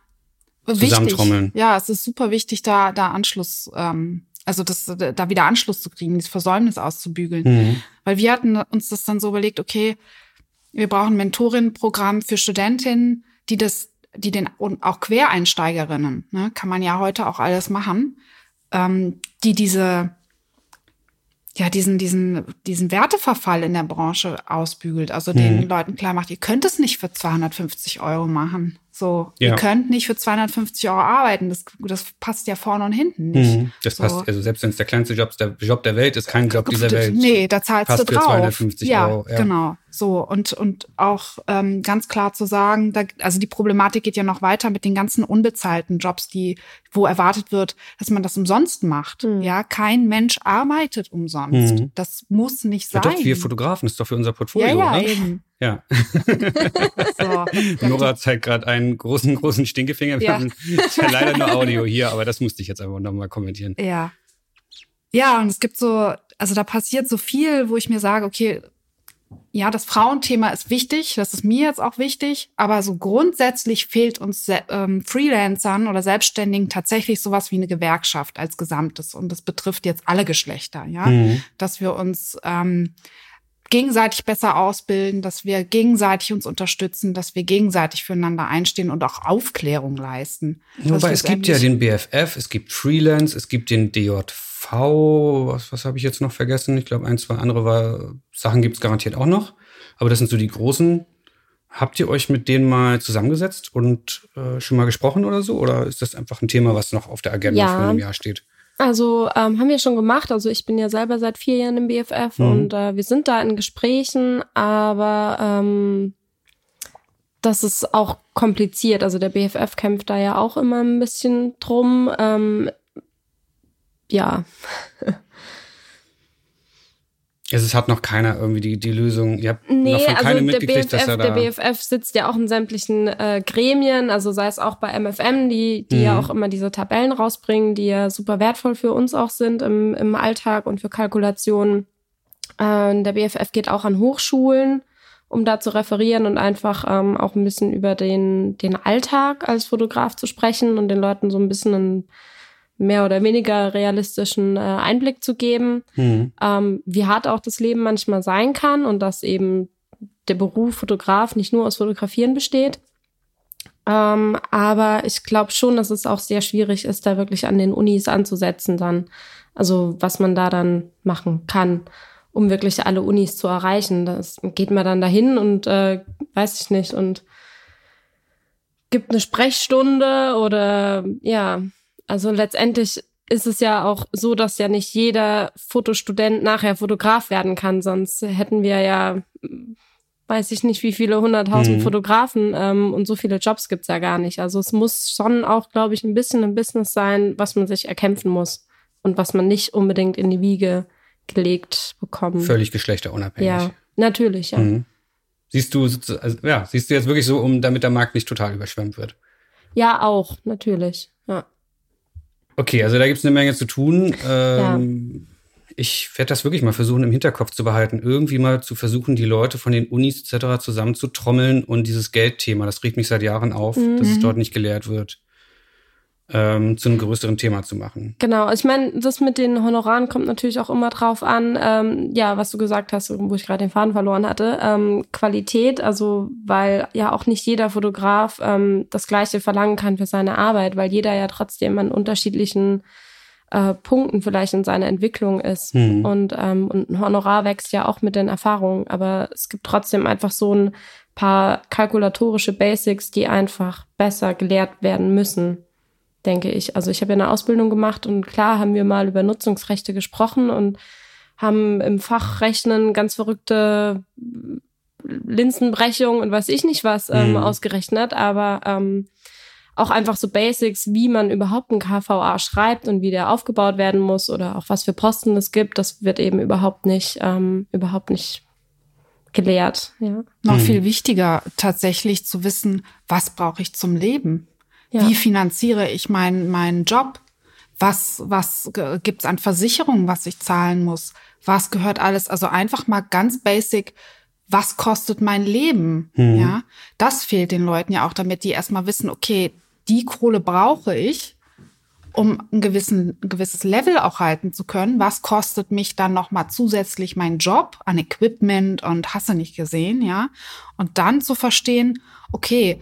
zusammentrommeln. Wichtig. Ja, es ist super wichtig, da, da Anschluss, ähm, also das, da wieder Anschluss zu kriegen, das Versäumnis auszubügeln. Mhm. Weil wir hatten uns das dann so überlegt, okay, wir brauchen ein Mentorinnenprogramm für Studentinnen, die das, die den, und auch Quereinsteigerinnen, ne, kann man ja heute auch alles machen, ähm, die diese, ja, diesen, diesen, diesen Werteverfall in der Branche ausbügelt, also mhm. den Leuten klar macht, ihr könnt es nicht für 250 Euro machen. So, ja. ihr könnt nicht für 250 Euro arbeiten. Das, das passt ja vorne und hinten nicht. Mhm, das so. passt, also selbst wenn es der kleinste Job der, Job der Welt ist, kein Job dieser Welt. Nee, da zahlst passt du drauf. Für 250 ja, Euro. Ja, genau. So, und, und auch ähm, ganz klar zu sagen, da, also die Problematik geht ja noch weiter mit den ganzen unbezahlten Jobs, die, wo erwartet wird, dass man das umsonst macht. Mhm. Ja, kein Mensch arbeitet umsonst. Mhm. Das muss nicht sein. Ja, doch, wir Fotografen, ist doch für unser Portfolio. Ja, ja, ne? eben. Ja. so. Nora zeigt gerade einen großen, großen Stinkefinger. Wir ja. haben ja leider nur Audio hier, aber das musste ich jetzt einfach nochmal kommentieren. Ja. Ja, und es gibt so, also da passiert so viel, wo ich mir sage, okay, ja, das Frauenthema ist wichtig, das ist mir jetzt auch wichtig, aber so grundsätzlich fehlt uns ähm, Freelancern oder Selbstständigen tatsächlich sowas wie eine Gewerkschaft als Gesamtes und das betrifft jetzt alle Geschlechter, ja, mhm. dass wir uns ähm, gegenseitig besser ausbilden, dass wir gegenseitig uns unterstützen, dass wir gegenseitig füreinander einstehen und auch Aufklärung leisten. Wobei es gibt ja den BFF, es gibt Freelance, es gibt den DJV, was, was habe ich jetzt noch vergessen? Ich glaube, ein, zwei andere war, Sachen gibt es garantiert auch noch. Aber das sind so die großen. Habt ihr euch mit denen mal zusammengesetzt und äh, schon mal gesprochen oder so? Oder ist das einfach ein Thema, was noch auf der Agenda ja. für ein Jahr steht? Also ähm, haben wir schon gemacht. Also ich bin ja selber seit vier Jahren im BFF mhm. und äh, wir sind da in Gesprächen, aber ähm, das ist auch kompliziert. Also der BFF kämpft da ja auch immer ein bisschen drum. Ähm, ja. Es hat noch keiner irgendwie die, die Lösung. Ihr habt nee, noch von also keinem der mitgekriegt, dass BFF, er da. der BFF sitzt ja auch in sämtlichen äh, Gremien, also sei es auch bei MFM, die, die Mhm. ja auch immer diese Tabellen rausbringen, die ja super wertvoll für uns auch sind im, im Alltag und für Kalkulationen. Äh, der BFF geht auch an Hochschulen, um da zu referieren und einfach ähm, auch ein bisschen über den, den Alltag als Fotograf zu sprechen und den Leuten so ein bisschen einen mehr oder weniger realistischen äh, Einblick zu geben Hm. ähm, wie hart auch das Leben manchmal sein kann und dass eben der Beruf Fotograf nicht nur aus Fotografieren besteht. Ähm, aber ich glaube schon, dass es auch sehr schwierig ist, da wirklich an den Unis anzusetzen dann. Also was man da dann machen kann, um wirklich alle Unis zu erreichen. Das geht man dann dahin und äh, weiß ich nicht und gibt eine Sprechstunde oder ja, also letztendlich ist es ja auch so, dass ja nicht jeder Fotostudent nachher Fotograf werden kann, sonst hätten wir ja, weiß ich nicht, wie viele hunderttausend Mhm. Fotografen ähm, und so viele Jobs gibt's ja gar nicht. Also es muss schon auch, glaube ich, ein bisschen ein Business sein, was man sich erkämpfen muss und was man nicht unbedingt in die Wiege gelegt bekommt. Völlig geschlechterunabhängig. Ja, natürlich, ja. Mhm. Siehst du, also, ja, siehst du jetzt wirklich so, um, damit der Markt nicht total überschwemmt wird? Ja, auch, natürlich. Ja. Okay, also da gibt's eine Menge zu tun. Ähm, Ich werde das wirklich mal versuchen, im Hinterkopf zu behalten. Irgendwie mal zu versuchen, die Leute von den Unis etc. zusammenzutrommeln und dieses Geldthema, das riecht mich seit Jahren auf, dass es Mhm. dort nicht gelehrt wird, ähm, zu einem größeren Thema zu machen. Genau, ich meine, das mit den Honoraren kommt natürlich auch immer drauf an, ähm, ja, was du gesagt hast, wo ich gerade den Faden verloren hatte, ähm, Qualität, also weil ja auch nicht jeder Fotograf ähm, das gleiche verlangen kann für seine Arbeit, weil jeder ja trotzdem an unterschiedlichen äh, Punkten vielleicht in seiner Entwicklung ist. Mhm. Und, ähm, und ein Honorar wächst ja auch mit den Erfahrungen, aber es gibt trotzdem einfach so ein paar kalkulatorische Basics, die einfach besser gelehrt werden müssen denke ich. Also ich habe ja eine Ausbildung gemacht und klar haben wir mal über Nutzungsrechte gesprochen und haben im Fachrechnen ganz verrückte Linsenbrechungen und weiß ich nicht was ähm, Mhm. ausgerechnet, aber ähm, auch einfach so Basics, wie man überhaupt einen KVA schreibt und wie der aufgebaut werden muss oder auch was für Posten es gibt, das wird eben überhaupt nicht, ähm, überhaupt nicht gelehrt. Ja. Noch Mhm. viel wichtiger tatsächlich zu wissen, was brauche ich zum Leben? Ja. Wie finanziere ich meinen meinen Job? Was was gibt's an Versicherungen, was ich zahlen muss? Was gehört alles? Also einfach mal ganz basic. Was kostet mein Leben? Mhm. Ja, das fehlt den Leuten ja auch, damit die erstmal wissen, okay, die Kohle brauche ich, um ein, gewissen, ein gewisses Level auch halten zu können. Was kostet mich dann noch mal zusätzlich mein Job an Equipment und hasse nicht gesehen, ja? Und dann zu verstehen, okay,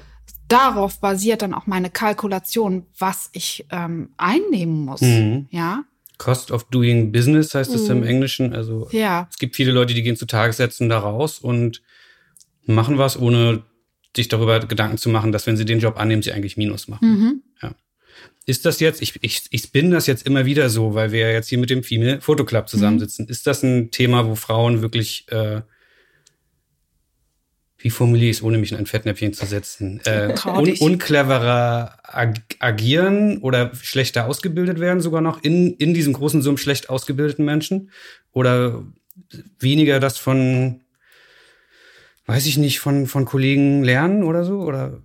darauf basiert dann auch meine Kalkulation, was ich ähm, einnehmen muss, Mhm. ja? Cost of doing business heißt es im Mhm. Englischen. Also Ja, es gibt viele Leute, die gehen zu Tagessätzen da raus und machen was, ohne sich darüber Gedanken zu machen, dass wenn sie den Job annehmen, sie eigentlich Minus machen. mhm. Ist das jetzt, ich, ich, ich spinne das jetzt immer wieder so, weil wir ja jetzt hier mit dem Female Photo Club zusammensitzen. Ist das ein Thema, wo Frauen wirklich, äh, wie formuliere ich es, ohne mich in ein Fettnäpfchen zu setzen, äh, un, uncleverer ag agieren oder schlechter ausgebildet werden, sogar noch in, in diesem großen Summ schlecht ausgebildeten Menschen? Oder weniger das von, weiß ich nicht, von, von Kollegen lernen oder so? Oder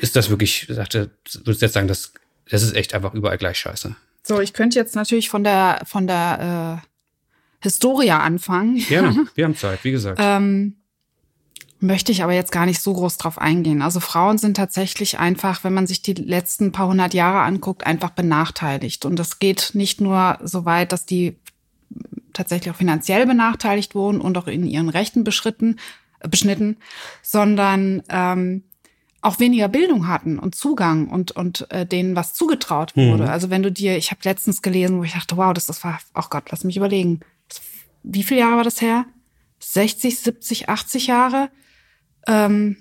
ist das wirklich, sagte, würdest du jetzt sagen, das, das ist echt einfach überall gleich scheiße? So, ich könnte jetzt natürlich von der von der äh, Historia anfangen. Gerne, wir haben Zeit, wie gesagt. Ähm, möchte ich aber jetzt gar nicht so groß drauf eingehen. Also Frauen sind tatsächlich einfach, wenn man sich die letzten paar hundert Jahre anguckt, einfach benachteiligt. Und das geht nicht nur so weit, dass die tatsächlich auch finanziell benachteiligt wurden und auch in ihren Rechten beschritten, äh, beschnitten, sondern ähm, auch weniger Bildung hatten und Zugang und und äh, denen was zugetraut Mhm. wurde. Also wenn du dir, ich habe letztens gelesen, wo ich dachte, wow, das, das war, oh Gott, lass mich überlegen, wie viele Jahre war das her? 60, 70, 80 Jahre, ähm,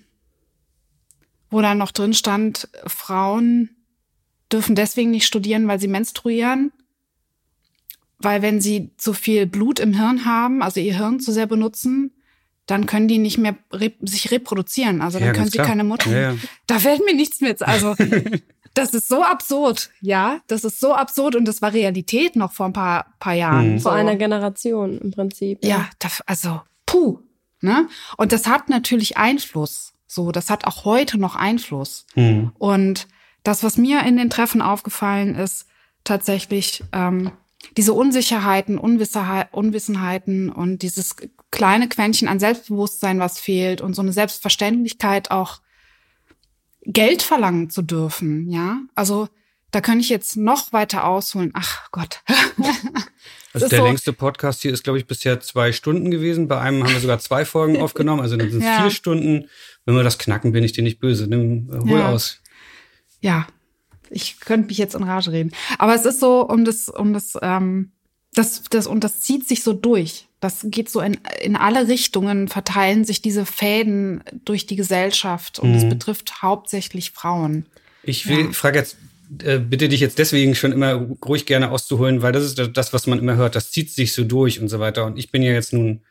wo dann noch drin stand, Frauen dürfen deswegen nicht studieren, weil sie menstruieren, weil wenn sie zu viel Blut im Hirn haben, also ihr Hirn zu sehr benutzen, dann können die nicht mehr re sich reproduzieren. Also dann Ja, können sie klar. keine Mutter. Ja, ja. Da fällt mir nichts mit. Also Das ist so absurd, ja. Das ist so absurd und das war Realität noch vor ein paar, paar Jahren. Mhm. Vor so. einer Generation im Prinzip. Ja, ja das, also, puh. Ne? Und das hat natürlich Einfluss. So, das hat auch heute noch Einfluss. Mhm. Und das, was mir in den Treffen aufgefallen ist, tatsächlich ähm, diese Unsicherheiten, Unwissenheiten und dieses kleine Quäntchen an Selbstbewusstsein, was fehlt und so eine Selbstverständlichkeit auch Geld verlangen zu dürfen, ja. Also da kann ich jetzt noch weiter ausholen. Ach Gott. also der so längste Podcast hier ist, glaube ich, bisher zwei Stunden gewesen. Bei einem haben wir sogar zwei Folgen aufgenommen, also dann sind es ja. vier Stunden. Wenn wir das knacken, bin ich dir nicht böse. Nimm, hol ja. aus. Ja, ich könnte mich jetzt in Rage reden. Aber es ist so, um das, um das, ähm, das, das, und das zieht sich so durch. Das geht so in, in alle Richtungen, verteilen sich diese Fäden durch die Gesellschaft und es mhm. betrifft hauptsächlich Frauen. Ich will, ja. frage jetzt, äh, bitte dich jetzt deswegen schon immer ruhig gerne auszuholen, weil das ist das, was man immer hört. Das zieht sich so durch und so weiter. Und ich bin ja jetzt nun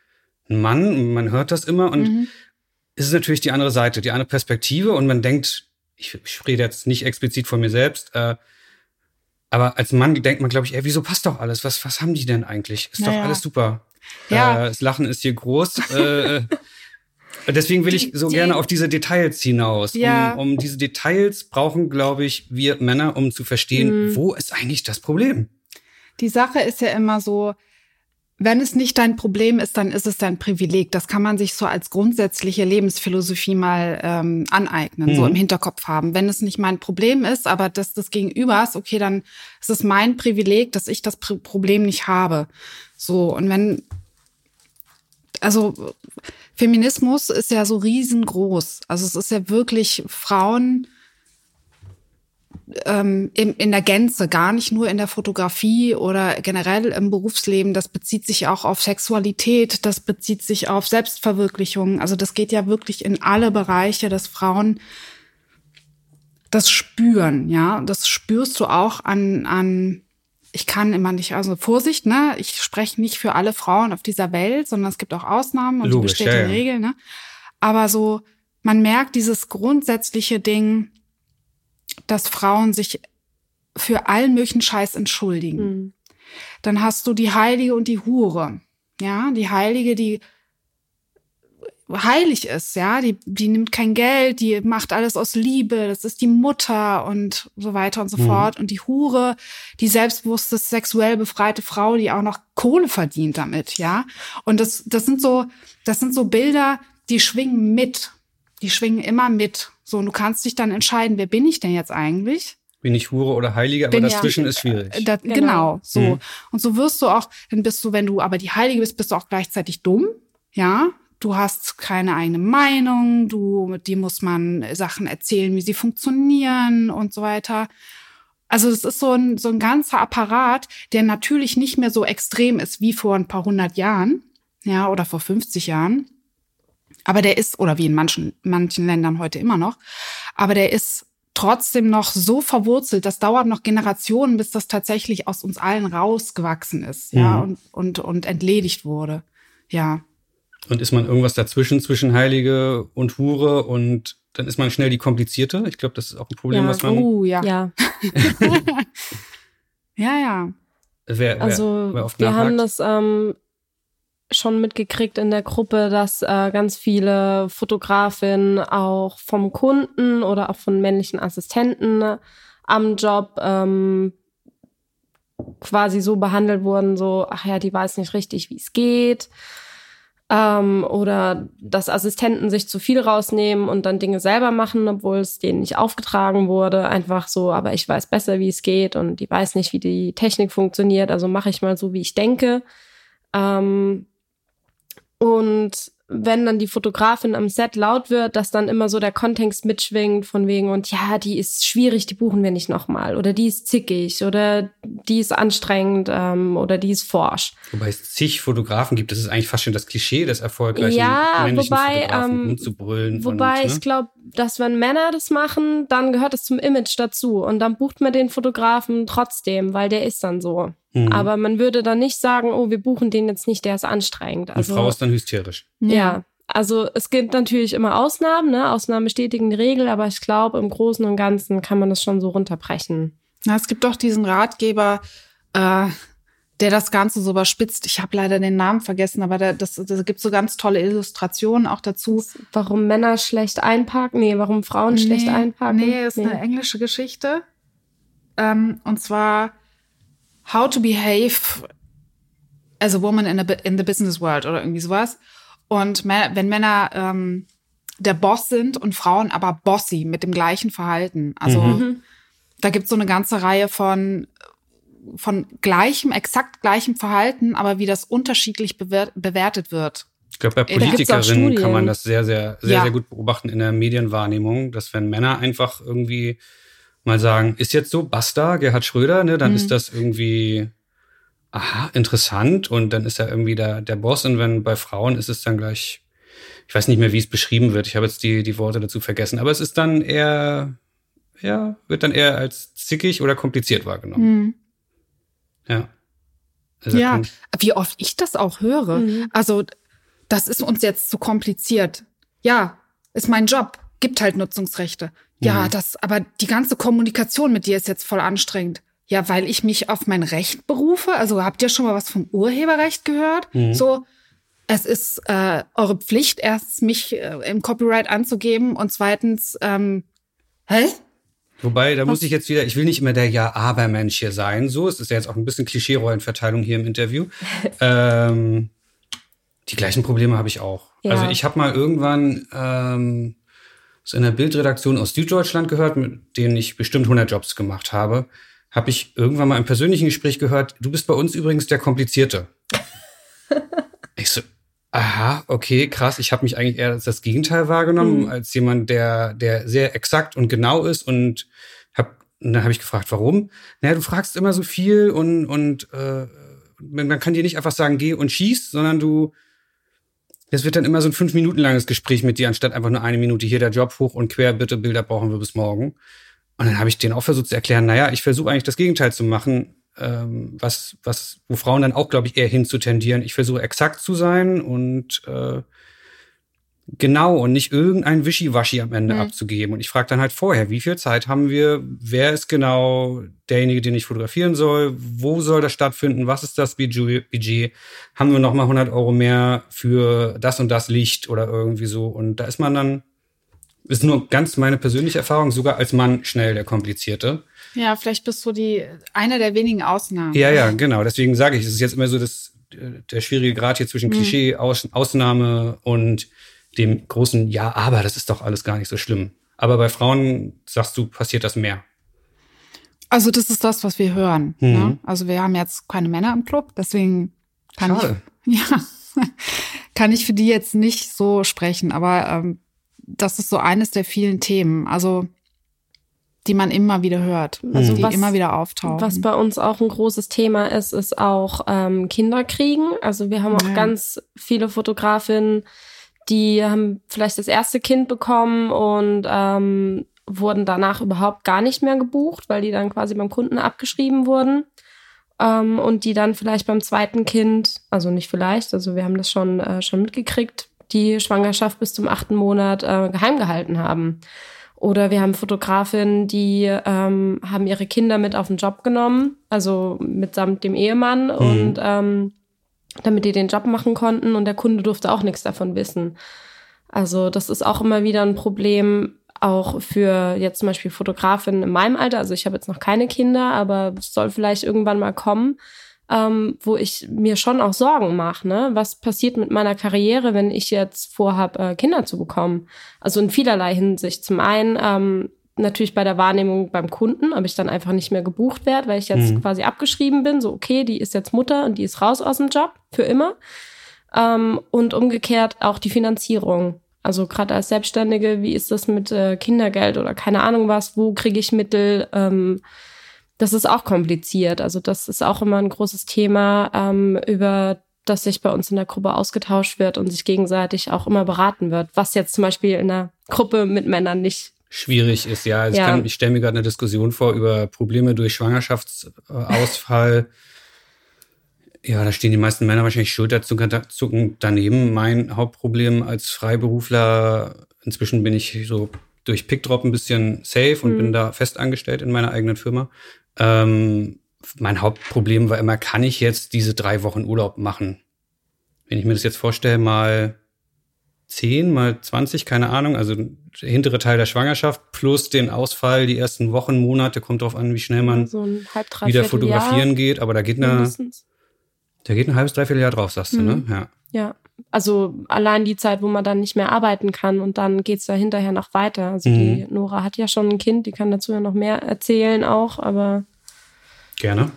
ein Mann und man hört das immer und mhm. es ist natürlich die andere Seite, die andere Perspektive und man denkt, ich, ich rede jetzt nicht explizit von mir selbst, äh, aber als Mann denkt man, glaube ich, ey, wieso passt doch alles? Was, was haben die denn eigentlich? Ist naja. doch alles super. Ja. Äh, das Lachen ist hier groß. äh, deswegen will ich so die, gerne auf diese Details hinaus. Ja. Um, um diese Details brauchen, glaube ich, wir Männer, um zu verstehen, mhm. wo ist eigentlich das Problem? Die Sache ist ja immer so, wenn es nicht dein Problem ist, dann ist es dein Privileg. Das kann man sich so als grundsätzliche Lebensphilosophie mal ähm, aneignen, mhm. so im Hinterkopf haben. Wenn es nicht mein Problem ist, aber das des Gegenübers, okay, dann ist es mein Privileg, dass ich das Problem nicht habe. So, und wenn, also Feminismus ist ja so riesengroß. Also es ist ja wirklich Frauen ähm, in, in der Gänze, gar nicht nur in der Fotografie oder generell im Berufsleben. Das bezieht sich auch auf Sexualität, das bezieht sich auf Selbstverwirklichung. Also das geht ja wirklich in alle Bereiche, dass Frauen das spüren, ja. Das spürst du auch an, an, ich kann immer nicht, also Vorsicht, ne? Ich spreche nicht für alle Frauen auf dieser Welt, sondern es gibt auch Ausnahmen und Logisch, die bestätigen ja, ja. Regeln, ne? Aber so, man merkt dieses grundsätzliche Ding, dass Frauen sich für allen möglichen Scheiß entschuldigen. Mhm. Dann hast du die Heilige und die Hure. Ja, die Heilige, die heilig ist, ja, die, die nimmt kein Geld, die macht alles aus Liebe, das ist die Mutter und so weiter und so mhm. fort. Und die Hure, die selbstbewusste, sexuell befreite Frau, die auch noch Kohle verdient damit, ja. Und das, das sind so, das sind so Bilder, die schwingen mit. Die schwingen immer mit. So, und du kannst dich dann entscheiden, wer bin ich denn jetzt eigentlich? Bin ich Hure oder Heilige, aber bin dazwischen ja, ist schwierig. Da, genau. genau, so. Mhm. Und so wirst du auch, dann bist du, wenn du aber die Heilige bist, bist du auch gleichzeitig dumm, ja. Du hast keine eigene Meinung, du, die muss man Sachen erzählen, wie sie funktionieren und so weiter. Also es ist so ein, so ein ganzer Apparat, der natürlich nicht mehr so extrem ist wie vor ein paar hundert Jahren, ja, oder vor 50 Jahren. Aber der ist, oder wie in manchen, manchen Ländern heute immer noch, aber der ist trotzdem noch so verwurzelt, das dauert noch Generationen, bis das tatsächlich aus uns allen rausgewachsen ist, ja, mhm. und, und, und entledigt wurde. Ja. Und ist man irgendwas dazwischen, zwischen Heilige und Hure und dann ist man schnell die komplizierte? Ich glaube, das ist auch ein Problem, ja. was man. Oh, ja. Ja. ja, ja. Wer, wer, also, wer wir nachhakt? haben das ähm, schon mitgekriegt in der Gruppe, dass äh, ganz viele Fotografinnen auch vom Kunden oder auch von männlichen Assistenten am Job ähm, quasi so behandelt wurden, so, ach ja, die weiß nicht richtig, wie es geht. Ähm, oder dass Assistenten sich zu viel rausnehmen und dann Dinge selber machen, obwohl es denen nicht aufgetragen wurde. Einfach so, aber ich weiß besser, wie es geht und die weiß nicht, wie die Technik funktioniert, also mache ich mal so, wie ich denke. Ähm, und wenn dann die Fotografin am Set laut wird, dass dann immer so der Kontext mitschwingt von wegen und ja, die ist schwierig, die buchen wir nicht nochmal oder die ist zickig oder die ist anstrengend ähm, oder die ist forsch. Wobei es zig Fotografen gibt, das ist eigentlich fast schon das Klischee des erfolgreichen ja, männlichen wobei, Fotografen, ähm, umzubrüllen. Wobei und, ne? ich glaube, dass wenn Männer das machen, dann gehört es zum Image dazu und dann bucht man den Fotografen trotzdem, weil der ist dann so. Mhm. Aber man würde dann nicht sagen, oh, wir buchen den jetzt nicht, der ist anstrengend. Also, Die Frau ist dann hysterisch. Ja. also es gibt natürlich immer Ausnahmen, ne? Ausnahmen bestätigen die Regel, aber ich glaube, im Großen und Ganzen kann man das schon so runterbrechen. Na, es gibt doch diesen Ratgeber, äh, der das Ganze so überspitzt. Ich habe leider den Namen vergessen, aber da, das, das gibt so ganz tolle Illustrationen auch dazu. Warum Männer schlecht einparken? Nee, warum Frauen nee, schlecht einparken? Nee, ist nee. eine englische Geschichte. Ähm, und zwar How to Behave as a Woman in, a, in the Business World oder irgendwie sowas. Und wenn Männer ähm, der Boss sind und Frauen aber bossy mit dem gleichen Verhalten. Also mhm. da gibt es so eine ganze Reihe von von gleichem, exakt gleichem Verhalten, aber wie das unterschiedlich bewertet wird. Ich glaube, bei Politikerinnen kann man das sehr, sehr, sehr, ja. sehr gut beobachten in der Medienwahrnehmung, dass wenn Männer einfach irgendwie mal sagen, ist jetzt so, basta, Gerhard Schröder, ne, dann mhm. ist das irgendwie, aha, interessant und dann ist er irgendwie der, der Boss und wenn bei Frauen ist es dann gleich, ich weiß nicht mehr, wie es beschrieben wird, ich habe jetzt die, die Worte dazu vergessen, aber es ist dann eher, ja, wird dann eher als zickig oder kompliziert wahrgenommen. Mhm. Ja. Also ja, wie oft ich das auch höre. Mhm. Also, das ist uns jetzt zu kompliziert. Ja, ist mein Job. Gibt halt Nutzungsrechte. Ja, mhm. das, aber die ganze Kommunikation mit dir ist jetzt voll anstrengend. Ja, weil ich mich auf mein Recht berufe. Also habt ihr schon mal was vom Urheberrecht gehört? Mhm. So, es ist äh, eure Pflicht, erstens mich äh, im Copyright anzugeben und zweitens, ähm, hä? Wobei, da muss ich jetzt wieder, ich will nicht immer der Ja-Aber-Mensch hier sein. So, es ist ja jetzt auch ein bisschen Klischee-Rollenverteilung hier im Interview. ähm, die gleichen Probleme habe ich auch. Ja. Also ich habe mal irgendwann ähm, so in der Bildredaktion aus Süddeutschland gehört, mit denen ich bestimmt 100 Jobs gemacht habe, habe ich irgendwann mal im persönlichen Gespräch gehört, du bist bei uns übrigens der Komplizierte. ich so, Aha, okay, krass. Ich habe mich eigentlich eher als das Gegenteil wahrgenommen, mhm. als jemand, der, der sehr exakt und genau ist und hab, und dann habe ich gefragt, warum? Naja, du fragst immer so viel und, und äh, man kann dir nicht einfach sagen, geh und schieß, sondern du, es wird dann immer so ein fünf Minuten langes Gespräch mit dir, anstatt einfach nur eine Minute hier der Job hoch und quer, bitte Bilder brauchen wir bis morgen. Und dann habe ich denen auch versucht zu erklären, naja, ich versuche eigentlich das Gegenteil zu machen ähm, was, was, wo Frauen dann auch, glaube ich, eher hinzutendieren. Ich versuche exakt zu sein und äh, genau und nicht irgendein Wischiwaschi am Ende mhm. abzugeben. Und ich frage dann halt vorher, wie viel Zeit haben wir? Wer ist genau derjenige, den ich fotografieren soll? Wo soll das stattfinden? Was ist das Budget? Haben wir noch mal 100 Euro mehr für das und das Licht oder irgendwie so? Und da ist man dann, ist nur ganz meine persönliche Erfahrung, sogar als Mann schnell der Komplizierte. Ja, vielleicht bist du die eine der wenigen Ausnahmen. Ja, ja, genau. Deswegen sage ich, es ist jetzt immer so das, der schwierige Grad hier zwischen mhm. Klischee, Aus, Ausnahme und dem großen Ja, aber das ist doch alles gar nicht so schlimm. Aber bei Frauen sagst du, passiert das mehr. Also das ist das, was wir hören. Ne? Mhm. Ne? Also wir haben jetzt keine Männer im Club, deswegen kann Schade. ich ja kann ich für die jetzt nicht so sprechen. Aber ähm, das ist so eines der vielen Themen. Also die man immer wieder hört, also die was, immer wieder auftauchen. Was bei uns auch ein großes Thema ist, ist auch ähm, Kinderkriegen. Also wir haben auch ja. ganz viele Fotografinnen, die haben vielleicht das erste Kind bekommen und ähm, wurden danach überhaupt gar nicht mehr gebucht, weil die dann quasi beim Kunden abgeschrieben wurden. Ähm, und die dann vielleicht beim zweiten Kind, also nicht vielleicht, also wir haben das schon, äh, schon mitgekriegt, die Schwangerschaft bis zum achten Monat äh, geheim gehalten haben. Oder wir haben Fotografinnen, die ähm, haben ihre Kinder mit auf den Job genommen, also mitsamt dem Ehemann mhm. und ähm, damit die den Job machen konnten und der Kunde durfte auch nichts davon wissen. Also das ist auch immer wieder ein Problem, auch für jetzt zum Beispiel Fotografinnen in meinem Alter. Also ich habe jetzt noch keine Kinder, aber es soll vielleicht irgendwann mal kommen, ähm, wo ich mir schon auch Sorgen mache. Ne? Was passiert mit meiner Karriere, wenn ich jetzt vorhabe, äh, Kinder zu bekommen? Also in vielerlei Hinsicht. Zum einen ähm, natürlich bei der Wahrnehmung beim Kunden, ob ich dann einfach nicht mehr gebucht werde, weil ich jetzt mhm. quasi abgeschrieben bin. So, okay, die ist jetzt Mutter und die ist raus aus dem Job für immer. Ähm, und umgekehrt auch die Finanzierung. Also gerade als Selbstständige, wie ist das mit äh, Kindergeld oder keine Ahnung was? Wo kriege ich Mittel? Ähm, das ist auch kompliziert. Also das ist auch immer ein großes Thema, ähm, über das sich bei uns in der Gruppe ausgetauscht wird und sich gegenseitig auch immer beraten wird, was jetzt zum Beispiel in einer Gruppe mit Männern nicht schwierig ist. Ja, also ja. Ich, ich stelle mir gerade eine Diskussion vor über Probleme durch Schwangerschaftsausfall. Ja, da stehen die meisten Männer wahrscheinlich schulterzuckend daneben. Mein Hauptproblem als Freiberufler, inzwischen bin ich so durch Pickdrop ein bisschen safe und mhm. bin da fest angestellt in meiner eigenen Firma. Ähm, mein Hauptproblem war immer, kann ich jetzt diese drei Wochen Urlaub machen? Wenn ich mir das jetzt vorstelle, mal 10, mal 20, keine Ahnung, also der hintere Teil der Schwangerschaft plus den Ausfall die ersten Wochen, Monate, kommt drauf an, wie schnell man so halb, wieder fotografieren Jahr geht, aber da geht eine, da geht ein halbes, dreiviertel Jahr drauf, sagst du, ne? Mhm. Ja. Ja, also allein die Zeit, wo man dann nicht mehr arbeiten kann und dann geht's da hinterher noch weiter. Also mhm. die Nora hat ja schon ein Kind, die kann dazu ja noch mehr erzählen auch, aber. Gerne.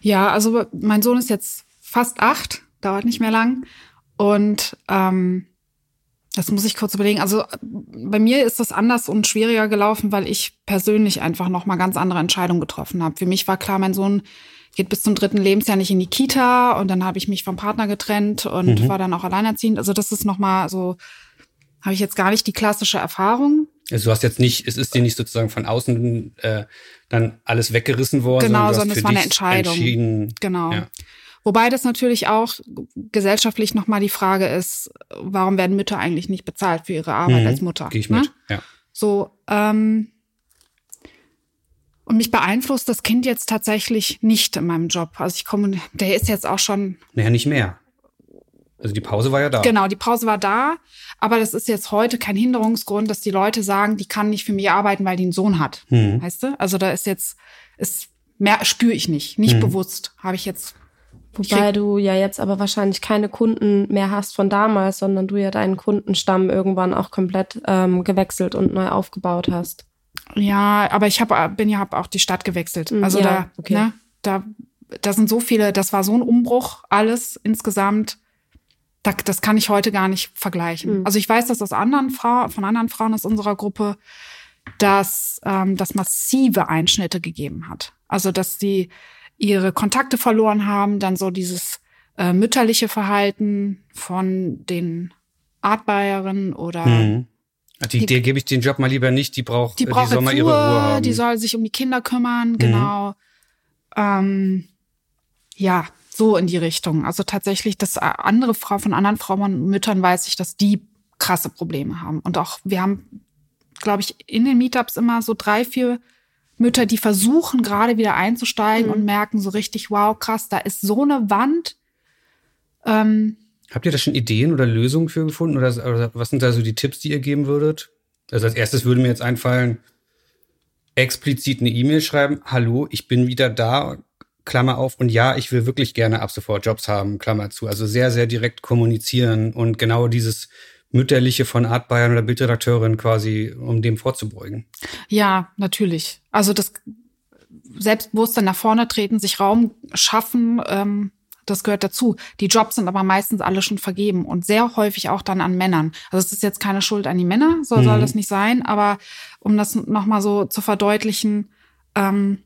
Ja, also mein Sohn ist jetzt fast acht, dauert nicht mehr lang. Und ähm, das muss ich kurz überlegen. Also bei mir ist das anders und schwieriger gelaufen, weil ich persönlich einfach noch mal ganz andere Entscheidungen getroffen habe. Für mich war klar, mein Sohn geht bis zum dritten Lebensjahr nicht in die Kita und dann habe ich mich vom Partner getrennt und mhm. war dann auch alleinerziehend. Also das ist noch mal so, habe ich jetzt gar nicht die klassische Erfahrung. Also du hast jetzt nicht, es ist dir nicht sozusagen von außen äh, dann alles weggerissen worden. Genau, sondern, sondern es war eine Entscheidung. Genau. Ja. Wobei das natürlich auch gesellschaftlich nochmal die Frage ist, warum werden Mütter eigentlich nicht bezahlt für ihre Arbeit mhm, als Mutter? Gehe ich ne? mit, ja. So, ähm, und mich beeinflusst das Kind jetzt tatsächlich nicht in meinem Job. Also ich komme, der ist jetzt auch schon. Naja, nicht mehr. Also die Pause war ja da. Genau, die Pause war da. Aber das ist jetzt heute kein Hinderungsgrund, dass die Leute sagen, die kann nicht für mich arbeiten, weil die einen Sohn hat. Mhm. Weißt du? Also da ist jetzt, ist mehr spüre ich nicht, nicht mhm. bewusst. Habe ich jetzt Wobei du ja jetzt aber wahrscheinlich keine Kunden mehr hast von damals, sondern du ja deinen Kundenstamm irgendwann auch komplett ähm, gewechselt und neu aufgebaut hast. Ja, aber ich hab, bin ja hab auch die Stadt gewechselt. Hm, also ja, da, okay. ne, da, da sind so viele, das war so ein Umbruch, alles insgesamt. Da, das kann ich heute gar nicht vergleichen. Mhm. Also ich weiß, dass aus anderen Frauen, von anderen Frauen aus unserer Gruppe, dass ähm, das massive Einschnitte gegeben hat. Also dass die ihre Kontakte verloren haben, dann so dieses äh, mütterliche Verhalten von den Artbayerinnen oder mhm. Die, die, der gebe ich den Job mal lieber nicht, die braucht, die, braucht die soll mal ihre Ruhe haben. Die soll sich um die Kinder kümmern, mhm. genau. Ähm, ja, so in die Richtung. Also tatsächlich, dass andere Frau von anderen Frauen und Müttern weiß ich, dass die krasse Probleme haben. Und auch wir haben, glaube ich, in den Meetups immer so drei, vier Mütter, die versuchen gerade wieder einzusteigen mhm. und merken so richtig, wow, krass, da ist so eine Wand. Ähm, Habt ihr da schon Ideen oder Lösungen für gefunden? Oder, oder was sind da so die Tipps, die ihr geben würdet? Also als erstes würde mir jetzt einfallen, explizit eine E-Mail schreiben, hallo, ich bin wieder da, Klammer auf, und ja, ich will wirklich gerne ab sofort Jobs haben, Klammer zu. Also sehr, sehr direkt kommunizieren und genau dieses mütterliche von Art Bayern oder Bildredakteurin quasi, um dem vorzubeugen. Ja, natürlich. Also das Selbstbewusstsein nach vorne treten, sich Raum schaffen, ähm, das gehört dazu. Die Jobs sind aber meistens alle schon vergeben und sehr häufig auch dann an Männern. Also es ist jetzt keine Schuld an die Männer, so mhm. soll das nicht sein, aber um das nochmal so zu verdeutlichen, ähm,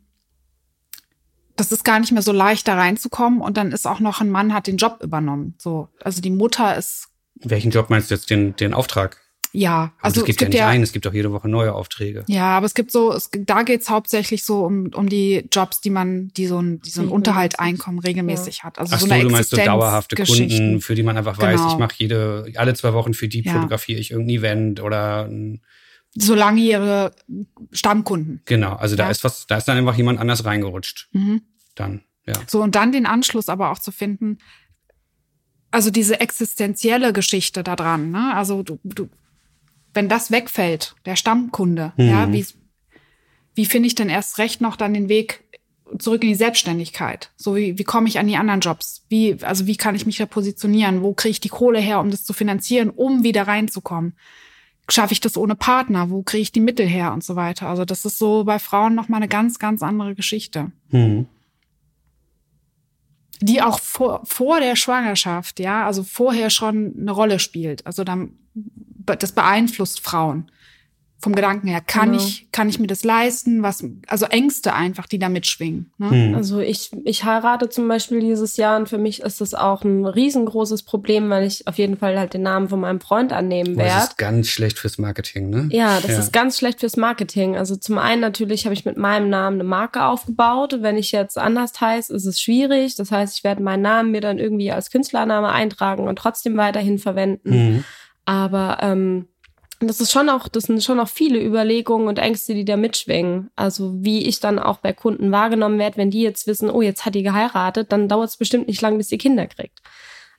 das ist gar nicht mehr so leicht, da reinzukommen. Und dann ist auch noch ein Mann, hat den Job übernommen. So, also die Mutter ist welchen Job meinst du jetzt, den, den Auftrag? Ja, also es gibt, es gibt ja nicht ja, einen, es gibt auch jede Woche neue Aufträge. Ja, aber es gibt so, es, da geht's hauptsächlich so um, um die Jobs, die man, die so ein, die so ein Unterhalteinkommen regelmäßig ja. hat. Also Ach so, eine du meinst so dauerhafte Kunden, für die man einfach weiß, genau. ich mache jede, alle zwei Wochen für die ja. fotografiere ich irgendein Event oder ein so langjährige Stammkunden. Genau, also da ist was, da ist dann einfach jemand anders reingerutscht. Mhm. Dann, ja. So, und dann den Anschluss aber auch zu finden, also diese existenzielle Geschichte da dran, ne? Also du, du, wenn das wegfällt, der Stammkunde, mhm. ja, wie, wie finde ich denn erst recht noch dann den Weg zurück in die Selbstständigkeit? So wie, wie komme ich an die anderen Jobs? Wie, also wie kann ich mich da positionieren? Wo kriege ich die Kohle her, um das zu finanzieren, um wieder reinzukommen? Schaffe ich das ohne Partner? Wo kriege ich die Mittel her und so weiter? Also das ist so bei Frauen noch mal eine ganz, ganz andere Geschichte. Mhm die auch vor, vor der Schwangerschaft, ja, also vorher schon eine Rolle spielt. Also dann, das beeinflusst Frauen. vom Gedanken her. Kann genau. ich, kann ich mir das leisten? Was, also Ängste einfach, die da mitschwingen. Ne? Hm. Also ich, ich heirate zum Beispiel dieses Jahr und für mich ist das auch ein riesengroßes Problem, weil ich auf jeden Fall halt den Namen von meinem Freund annehmen werde. Das ist ganz schlecht fürs Marketing, ne? Ja, das ja. ist ganz schlecht fürs Marketing. Also zum einen natürlich habe ich mit meinem Namen eine Marke aufgebaut. Wenn ich jetzt anders heiße, ist es schwierig. Das heißt, ich werde meinen Namen mir dann irgendwie als Künstlername eintragen und trotzdem weiterhin verwenden. Mhm. Aber ähm, das ist schon auch, das sind schon auch viele Überlegungen und Ängste, die da mitschwingen. Also wie ich dann auch bei Kunden wahrgenommen werde, wenn die jetzt wissen, oh, jetzt hat die geheiratet, dann dauert es bestimmt nicht lang, bis sie Kinder kriegt.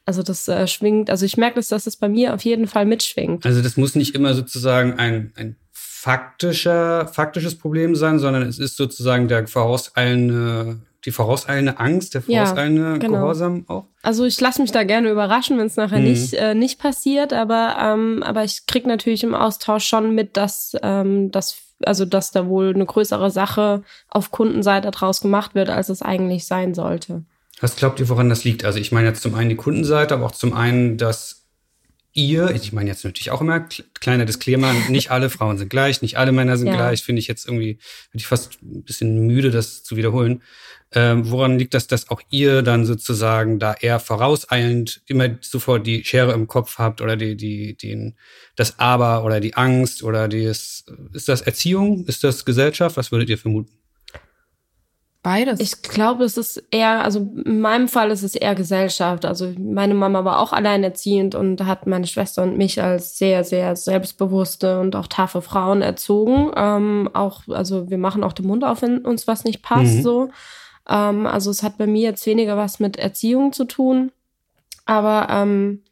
Also das äh, schwingt, also ich merke, dass das bei mir auf jeden Fall mitschwingt. Also das muss nicht immer sozusagen ein, ein faktischer, faktisches Problem sein, sondern es ist sozusagen der vorauseilende die vorauseilende Angst, der vorauseilende ja, genau. Gehorsam auch? Also ich lasse mich da gerne überraschen, wenn es nachher mhm. nicht, äh, nicht passiert, aber, ähm, aber ich krieg natürlich im Austausch schon mit, dass, ähm, dass, also dass da wohl eine größere Sache auf Kundenseite draus gemacht wird, als es eigentlich sein sollte. Was glaubt ihr, woran das liegt? Also ich meine jetzt zum einen die Kundenseite, aber auch zum einen, dass ihr, ich meine jetzt natürlich auch immer kleiner Disclaimer, nicht alle Frauen sind gleich, nicht alle Männer sind ja. gleich, finde ich jetzt irgendwie, bin ich fast ein bisschen müde, das zu wiederholen. Ähm, woran liegt das, dass auch ihr dann sozusagen da eher vorauseilend immer sofort die Schere im Kopf habt oder die, die, den, das Aber oder die Angst oder das, ist das Erziehung? Ist das Gesellschaft? Was würdet ihr vermuten? Beides. Ich glaube, es ist eher, also in meinem Fall ist es eher Gesellschaft. Also meine Mama war auch alleinerziehend und hat meine Schwester und mich als sehr, sehr selbstbewusste und auch taffe Frauen erzogen. Ähm, auch, also wir machen auch den Mund auf, wenn uns was nicht passt, mhm. so. Ähm, also es hat bei mir jetzt weniger was mit Erziehung zu tun. Aber ähm,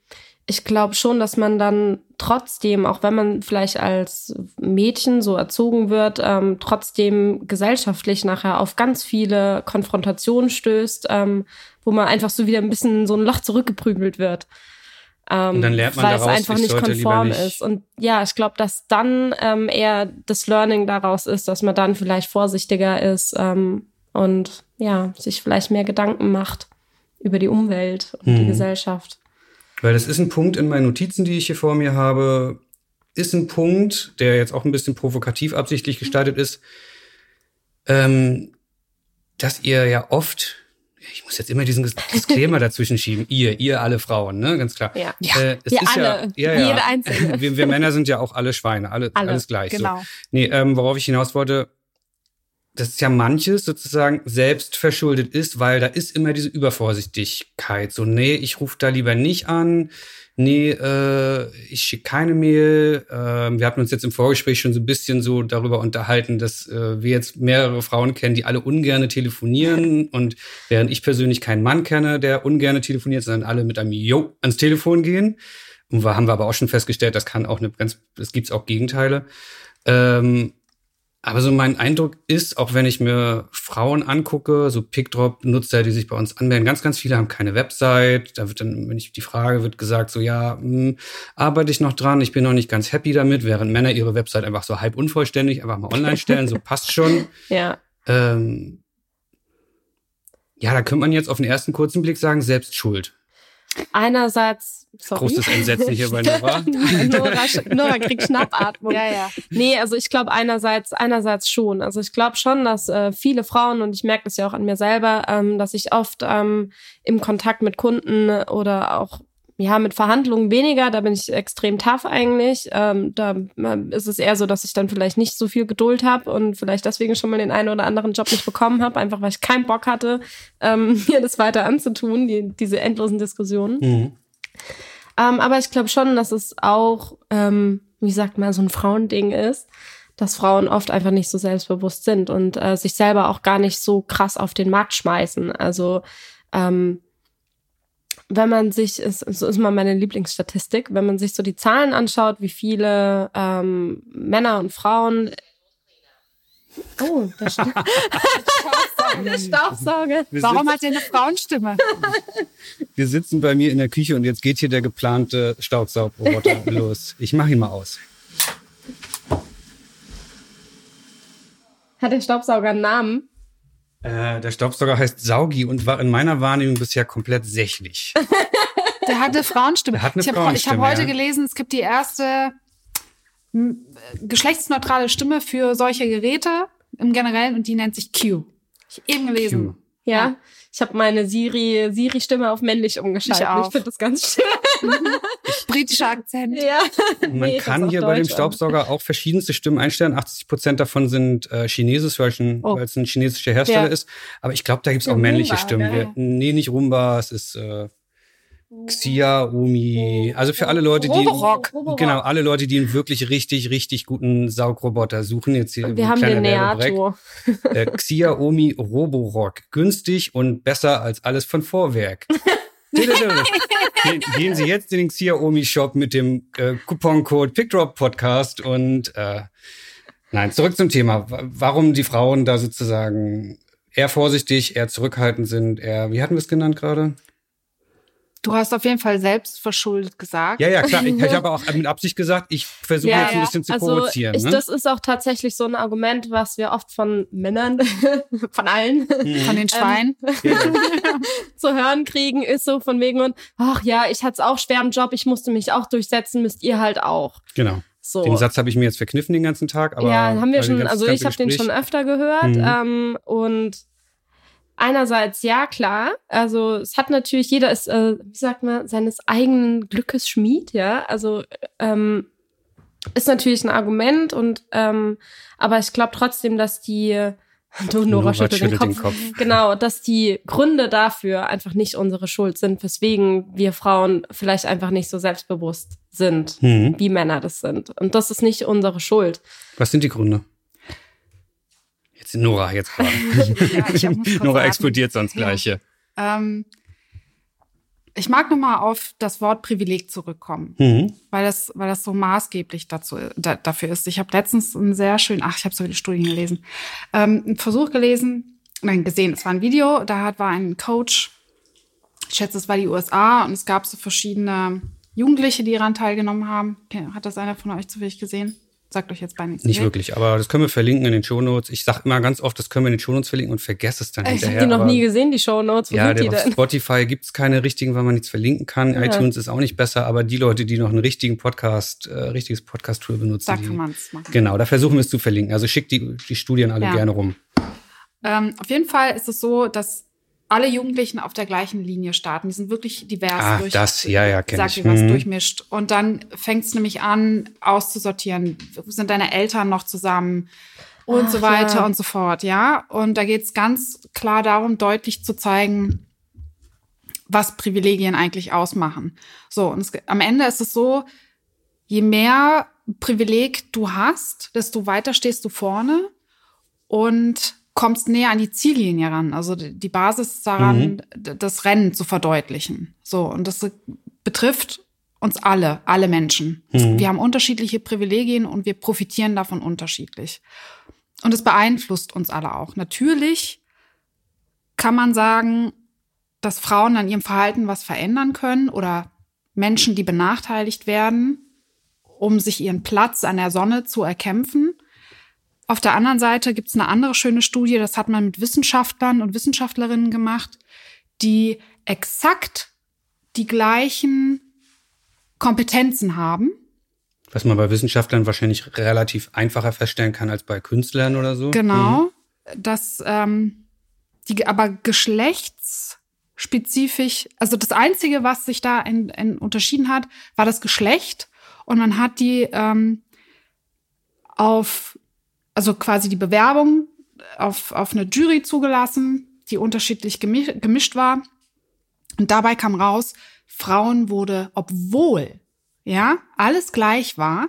ich glaube schon, dass man dann trotzdem, auch wenn man vielleicht als Mädchen so erzogen wird, ähm, trotzdem gesellschaftlich nachher auf ganz viele Konfrontationen stößt, ähm, wo man einfach so wieder ein bisschen so ein Loch zurückgeprügelt wird. Ähm, und dann lernt man weil daraus, es einfach nicht konform nicht ist. Und ja, ich glaube, dass dann ähm, eher das Learning daraus ist, dass man dann vielleicht vorsichtiger ist ähm, und ja, sich vielleicht mehr Gedanken macht über die Umwelt und hm. die mhm. Gesellschaft. Weil das ist ein Punkt in meinen Notizen, die ich hier vor mir habe, ist ein Punkt, der jetzt auch ein bisschen provokativ absichtlich gestaltet ist, ähm, dass ihr ja oft, ich muss jetzt immer diesen Disclaimer dazwischen schieben, ihr, ihr alle Frauen, ne, ganz klar. Ja, ja. Äh, es wir ist alle, ja, ja, jede einzelne. Wir, wir, Männer sind ja auch alle Schweine, alle, alle alles gleich. Genau. So. Nee, ähm, worauf ich hinaus wollte, dass ja manches sozusagen selbst verschuldet ist, weil da ist immer diese Übervorsichtigkeit. So, nee, ich rufe da lieber nicht an. Nee, äh, ich schicke keine Mail. Äh, wir hatten uns jetzt im Vorgespräch schon so ein bisschen so darüber unterhalten, dass äh, wir jetzt mehrere Frauen kennen, die alle ungerne telefonieren. Und während ich persönlich keinen Mann kenne, der ungerne telefoniert, sondern alle mit einem Jo ans Telefon gehen. Und wir haben wir aber auch schon festgestellt, das kann auch eine ganz, es gibt auch Gegenteile. Ähm, aber so mein Eindruck ist, auch wenn ich mir Frauen angucke, so Pickdrop-Nutzer, die sich bei uns anmelden, ganz, ganz viele haben keine Website. Da wird dann, wenn ich die Frage, wird gesagt so, ja, mh, hm, arbeite ich noch dran, ich bin noch nicht ganz happy damit, während Männer ihre Website einfach so halb unvollständig einfach mal online stellen, so passt schon. Ja. Ähm, ja, da könnte man jetzt auf den ersten kurzen Blick sagen, selbst schuld. Einerseits, sorry. Großes Entsetzen hier bei Nora. Nora, Nora kriegt Schnappatmung. Ja, ja. Nee, also ich glaube einerseits, einerseits schon. Also ich glaube schon, dass äh, viele Frauen, und ich merke das ja auch an mir selber, ähm, dass ich oft ähm, im Kontakt mit Kunden oder auch ja, mit Verhandlungen weniger, da bin ich extrem tough eigentlich. Ähm, da äh, ist es eher so, dass ich dann vielleicht nicht so viel Geduld habe und vielleicht deswegen schon mal den einen oder anderen Job nicht bekommen habe, einfach weil ich keinen Bock hatte, ähm, mir das weiter anzutun, die, diese endlosen Diskussionen. Mhm. Ähm, aber ich glaube schon, dass es auch, ähm, wie sagt man, so ein Frauending ist, dass Frauen oft einfach nicht so selbstbewusst sind und äh, sich selber auch gar nicht so krass auf den Markt schmeißen. Also ähm, wenn man sich, ist, so ist mal meine Lieblingsstatistik, wenn man sich so die Zahlen anschaut, wie viele ähm, Männer und Frauen. Oh, der, Sta der Staubsauger. Warum hat er eine Frauenstimme? Wir sitzen bei mir in der Küche und jetzt geht hier der geplante Staubsaugroboter los. Ich mache ihn mal aus. Hat der Staubsauger einen Namen? Äh, der Staubsauger heißt Saugi und war in meiner Wahrnehmung bisher komplett sächlich. der hat eine Frauenstimme. Der hat eine ich habe hab heute ja. gelesen, es gibt die erste geschlechtsneutrale Stimme für solche Geräte im Generellen und die nennt sich Q. Ich eben gelesen. Q. Ja. ja. Ich habe meine Siri Siri Stimme auf männlich umgeschaltet. Ich, ich finde das ganz schön. Britischer Akzent. Ja. Man nee, kann hier bei dem Staubsauger auch verschiedenste Stimmen einstellen. 80 Prozent davon sind äh, chinesisch, weil, oh. es ein chinesischer Hersteller ja. ist. Aber ich glaube, da gibt es auch männliche Rumba, Stimmen. Ja. Nee, nicht Rumba, es ist äh, Xiaomi, also für alle Leute, die Roborock. genau alle Leute, die einen wirklich richtig richtig guten Saugroboter suchen jetzt hier. Wir haben den Neato. Äh, Xiaomi Roborock, günstig und besser als alles von Vorwerk. Gehen Sie jetzt in den Xiaomi Shop mit dem äh, Couponcode Pickdrop Podcast und äh, nein, zurück zum Thema. Warum die Frauen da sozusagen eher vorsichtig, eher zurückhaltend sind, eher, wie hatten wir es genannt gerade? Du hast auf jeden Fall selbst verschuldet gesagt. Ja, ja, klar. Ich, ich habe auch mit Absicht gesagt, ich versuche ja, jetzt ein bisschen zu also provozieren. Ich, ne? Das ist auch tatsächlich so ein Argument, was wir oft von Männern, von allen, mhm. von den Schweinen ähm, zu hören kriegen, ist so von wegen und, ach ja, ich hatte es auch schwer im Job, ich musste mich auch durchsetzen, müsst ihr halt auch. Genau. So. Den Satz habe ich mir jetzt verkniffen den ganzen Tag, aber. Ja, haben wir schon, also ich habe den schon öfter gehört mhm. ähm, und einerseits ja klar, also es hat natürlich jeder ist, äh, wie sagt man, seines eigenen Glückes Schmied, ja, also ähm, ist natürlich ein Argument und ähm, aber ich glaube trotzdem, dass die Du, Nora schüttelt den, Kopf. den Kopf. Genau, dass die Gründe dafür einfach nicht unsere Schuld sind, weswegen wir Frauen vielleicht einfach nicht so selbstbewusst sind, mhm. wie Männer das sind. Und das ist nicht unsere Schuld. Was sind die Gründe? Jetzt Nora, jetzt gerade. ja, Nora explodiert sonst gleich hier. Ähm, ich mag nochmal auf das Wort Privileg zurückkommen, mhm. weil, das, weil das so maßgeblich dazu, da, dafür ist. Ich habe letztens einen sehr schönen, ach, ich habe so viele Studien gelesen, ähm, einen Versuch gelesen, nein, gesehen, es war ein Video, da hat, war ein Coach, ich schätze, es war die USA und es gab so verschiedene Jugendliche, die daran teilgenommen haben. Hat das einer von euch zufällig gesehen? Sagt euch jetzt bei nichts. Nicht wirklich, aber das können wir verlinken in den Shownotes. Ich sag immer ganz oft, das können wir in den Shownotes verlinken und vergesse es dann ich hinterher. Ich habe die noch nie gesehen, die Shownotes. Wo ja, sind die auf denn? Spotify gibt's keine richtigen, weil man nichts verlinken kann. Ja. iTunes ist auch nicht besser, aber die Leute, die noch einen richtigen Podcast, äh, richtiges Podcast-Tool benutzen. Da die, kann man es machen. Genau, da versuchen wir es zu verlinken. Also schickt die, die Studien alle ja. gerne rum. Ähm, auf jeden Fall ist es so, dass alle Jugendlichen auf der gleichen Linie starten. Die sind wirklich divers ah, durch, das, ja, ja, kenn sag ich. was, mhm. durchmischt. Und dann fängt es nämlich an, auszusortieren. Sind deine Eltern noch zusammen? Und Ach, so weiter ja. und so fort, ja. Und da geht es ganz klar darum, deutlich zu zeigen, was Privilegien eigentlich ausmachen. So, und es, am Ende ist es so, je mehr Privileg du hast, desto weiter stehst du vorne. Und kommst näher an die Ziellinie ran. Also die Basis daran, mhm. das Rennen zu verdeutlichen. So, und das betrifft uns alle, alle Menschen. Mhm. Wir haben unterschiedliche Privilegien und wir profitieren davon unterschiedlich. Und es beeinflusst uns alle auch. Natürlich kann man sagen, dass Frauen an ihrem Verhalten was verändern können oder Menschen, die benachteiligt werden, um sich ihren Platz an der Sonne zu erkämpfen. Auf der anderen Seite gibt es eine andere schöne Studie, das hat man mit Wissenschaftlern und Wissenschaftlerinnen gemacht, die exakt die gleichen Kompetenzen haben. Was man bei Wissenschaftlern wahrscheinlich relativ einfacher feststellen kann als bei Künstlern oder so. Genau, mhm. dass ähm, die aber geschlechtsspezifisch, also das Einzige, was sich da in, in unterschieden hat, war das Geschlecht. Und man hat die ähm, auf also quasi die Bewerbung auf, auf eine Jury zugelassen, die unterschiedlich gemischt war. Und dabei kam raus, Frauen wurde, obwohl, ja, alles gleich war,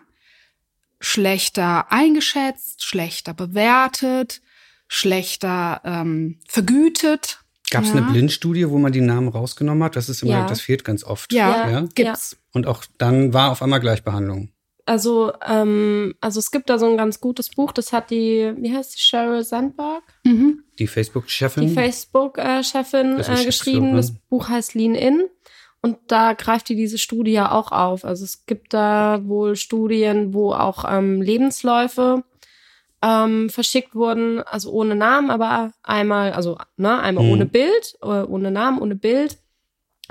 schlechter eingeschätzt, schlechter bewertet, schlechter ähm, vergütet. Gab es ja. eine Blindstudie, wo man die Namen rausgenommen hat? Das ist immer, ja. das fehlt ganz oft. Ja, ja, gibt's. Und auch dann war auf einmal Gleichbehandlung. Also, ähm, also es gibt da so ein ganz gutes Buch, das hat die, wie heißt die, Sheryl Sandberg? Mhm. Die Facebook-Chefin? Die Facebook-Chefin äh, geschrieben. Das Buch heißt Lean In. Und da greift die diese Studie ja auch auf. Also es gibt da wohl Studien, wo auch ähm, Lebensläufe ähm, verschickt wurden, also ohne Namen, aber einmal, also ne, einmal mhm. ohne Bild, äh, ohne Namen, ohne Bild.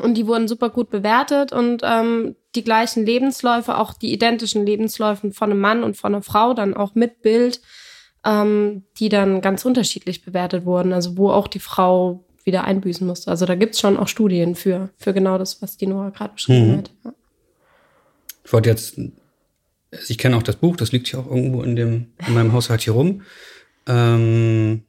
Und die wurden super gut bewertet und ähm, die gleichen Lebensläufe, auch die identischen Lebensläufe von einem Mann und von einer Frau, dann auch mit Bild, ähm, die dann ganz unterschiedlich bewertet wurden. Also wo auch die Frau wieder einbüßen musste. Also da gibt's schon auch Studien für, für genau das, was die Noah gerade beschrieben Mhm. hat. Ja. Ich wollte jetzt, also ich kenne auch das Buch, das liegt hier auch irgendwo in dem, in meinem Haushalt hier rum. Ähm,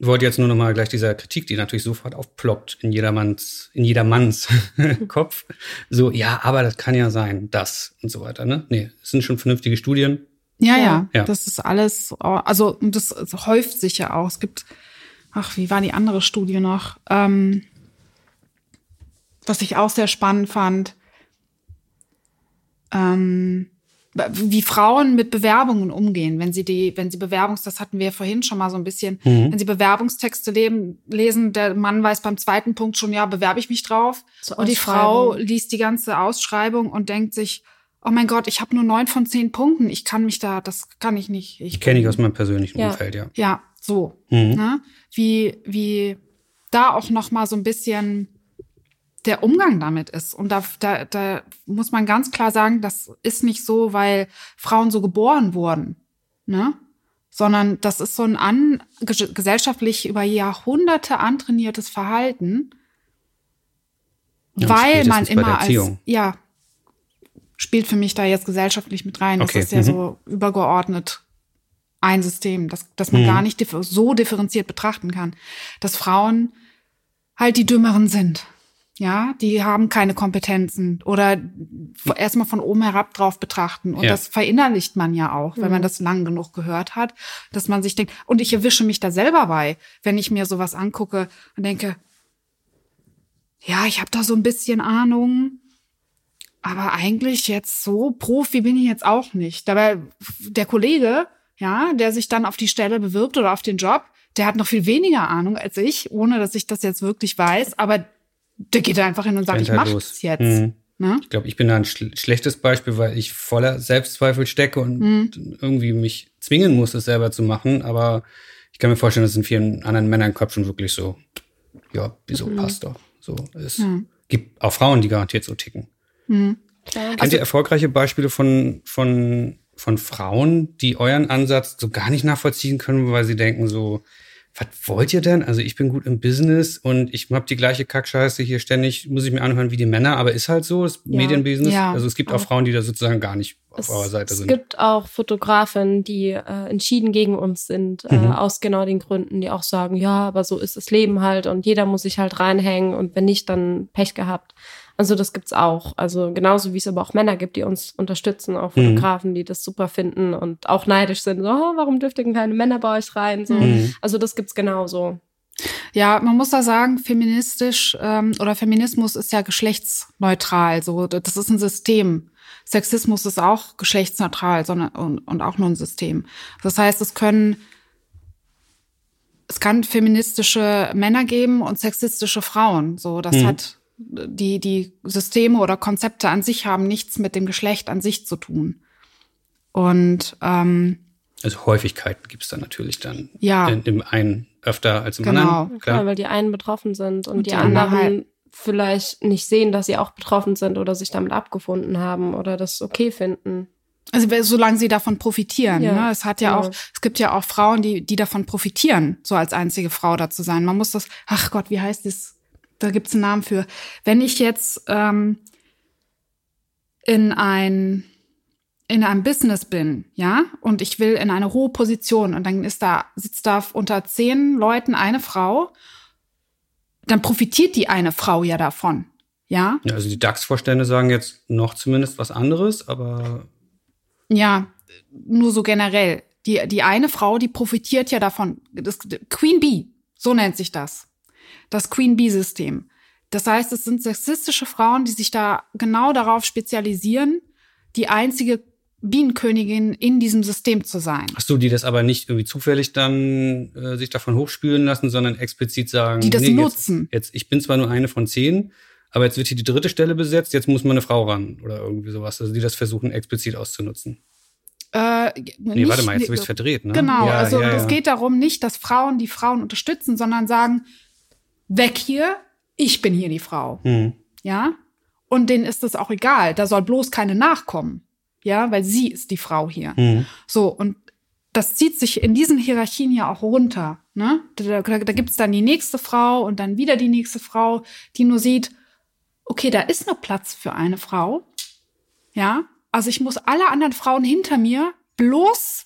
ich wollte jetzt nur noch mal gleich dieser Kritik, die natürlich sofort aufploppt in jedermanns, in jedermanns Kopf. So, ja, aber das kann ja sein, das und so weiter, ne? Nee, es sind schon vernünftige Studien. Ja, Ja. ja, das ist alles, also und das häuft sich ja auch. Es gibt, ach, wie war die andere Studie noch? Ähm, was ich auch sehr spannend fand, ähm, wie Frauen mit Bewerbungen umgehen, wenn sie die, wenn sie Bewerbungs, das hatten wir ja vorhin schon mal so ein bisschen, Mhm. wenn sie Bewerbungstexte leben, lesen, der Mann weiß beim zweiten Punkt schon, ja, bewerbe ich mich drauf. Zur Und die Frau liest die ganze Ausschreibung und denkt sich, oh mein Gott, ich habe nur neun von zehn Punkten. Ich kann mich da, das kann ich nicht. Ich Kenne ich aus meinem persönlichen Ja. Umfeld, ja. Ja, so. Mhm. Ne? Wie, wie da auch noch mal so ein bisschen der Umgang damit ist. Und da, da, da muss man ganz klar sagen, das ist nicht so, weil Frauen so geboren wurden, ne? Sondern das ist so ein an, ges- gesellschaftlich über Jahrhunderte antrainiertes Verhalten, Ja, weil man immer als, ja, spielt für mich da jetzt gesellschaftlich mit rein. Das Okay, ist ja mhm. so übergeordnet ein System, das, das man Mhm. gar nicht so differenziert betrachten kann, dass Frauen halt die Dümmeren sind. Ja, die haben keine Kompetenzen oder erstmal von oben herab drauf betrachten. Und Ja. das verinnerlicht man ja auch, wenn man das lang genug gehört hat, dass man sich denkt, und ich erwische mich da selber bei, wenn ich mir sowas angucke und denke, ja, ich habe da so ein bisschen Ahnung, aber eigentlich jetzt so Profi bin ich jetzt auch nicht. Dabei der Kollege, ja, der sich dann auf die Stelle bewirbt oder auf den Job, der hat noch viel weniger Ahnung als ich, ohne dass ich das jetzt wirklich weiß, aber der geht da einfach hin und sagt, ich halt mach los. es jetzt. Mhm. Ne? Ich glaube, ich bin da ein schl schlechtes Beispiel, weil ich voller Selbstzweifel stecke und Mhm. irgendwie mich zwingen muss, es selber zu machen. Aber ich kann mir vorstellen, dass es in vielen anderen Männern Kopf schon wirklich so, ja, wieso passt doch. So, es Ja. gibt auch Frauen, die garantiert so ticken. Mhm. Klar. Kennt ihr erfolgreiche Beispiele von, von, von Frauen, die euren Ansatz so gar nicht nachvollziehen können, weil sie denken so, was wollt ihr denn? Also ich bin gut im Business und ich habe die gleiche Kackscheiße hier ständig, muss ich mir anhören wie die Männer, aber ist halt so, das Ja. Medienbusiness. Ja. Also es gibt auch Auch. Frauen, die da sozusagen gar nicht auf Es, eurer Seite es sind. gibt auch Fotografen, die äh, entschieden gegen uns sind, äh, Mhm. aus genau den Gründen, die auch sagen, ja, aber so ist das Leben halt und jeder muss sich halt reinhängen und wenn nicht, dann Pech gehabt. Also das gibt's auch. Also genauso wie es aber auch Männer gibt, die uns unterstützen, auch Mhm. Fotografen, die das super finden und auch neidisch sind. So, oh, warum dürft ihr denn keine Männer bei euch rein? So. Mhm. Also das gibt's genauso. Ja, man muss da sagen, feministisch ähm, oder Feminismus ist ja geschlechtsneutral. So, das ist ein System. Sexismus ist auch geschlechtsneutral, sondern und, und auch nur ein System. Das heißt, es können es kann feministische Männer geben und sexistische Frauen. So, das Mhm. hat die die Systeme oder Konzepte an sich haben nichts mit dem Geschlecht an sich zu tun. Und ähm, Also Häufigkeiten gibt es da natürlich dann. Ja. In, Im einen öfter als im Genau. anderen. Klar, Klar. weil die einen betroffen sind und, Und die, die anderen anderen halt- vielleicht nicht sehen, dass sie auch betroffen sind oder sich damit abgefunden haben oder das okay finden. Also solange sie davon profitieren. Ja, ne? Es hat ja genau. auch, es gibt ja auch Frauen, die, die davon profitieren, so als einzige Frau da zu sein. Man muss das, ach Gott, wie heißt das? Da gibt's einen Namen für. Wenn ich jetzt ähm, in ein in einem Business bin, ja, und ich will in eine hohe Position und dann ist da, sitzt da unter zehn Leuten eine Frau, dann profitiert die eine Frau ja davon, ja. Ja, also die DAX-Vorstände sagen jetzt noch zumindest was anderes, aber Ja, nur so generell. Die, die eine Frau, die profitiert ja davon. Das Queen Bee, so nennt sich das. Das Queen Bee-System. Das heißt, es sind sexistische Frauen, die sich da genau darauf spezialisieren, die einzige Bienenkönigin in diesem System zu sein. Hast du die das aber nicht irgendwie zufällig dann äh, sich davon hochspülen lassen, sondern explizit sagen, Die das nee, nutzen. Jetzt, jetzt, ich bin zwar nur eine von zehn, aber jetzt wird hier die dritte Stelle besetzt, jetzt muss mal eine Frau ran oder irgendwie sowas. Also die das versuchen explizit auszunutzen. Äh, Nee, warte mal, jetzt habe ich es verdreht, ne? Genau, ja, also ja, es ja. geht darum nicht, dass Frauen die Frauen unterstützen, sondern sagen, weg hier, ich bin hier die Frau. Hm. Ja? und denen ist es auch egal. Da soll bloß keine nachkommen. Ja, weil sie ist die Frau hier. Mhm. So, und das zieht sich in diesen Hierarchien ja auch runter. Ne? Da, da, da gibt's dann die nächste Frau und dann wieder die nächste Frau, die nur sieht, okay, da ist noch Platz für eine Frau. Ja, also ich muss alle anderen Frauen hinter mir bloß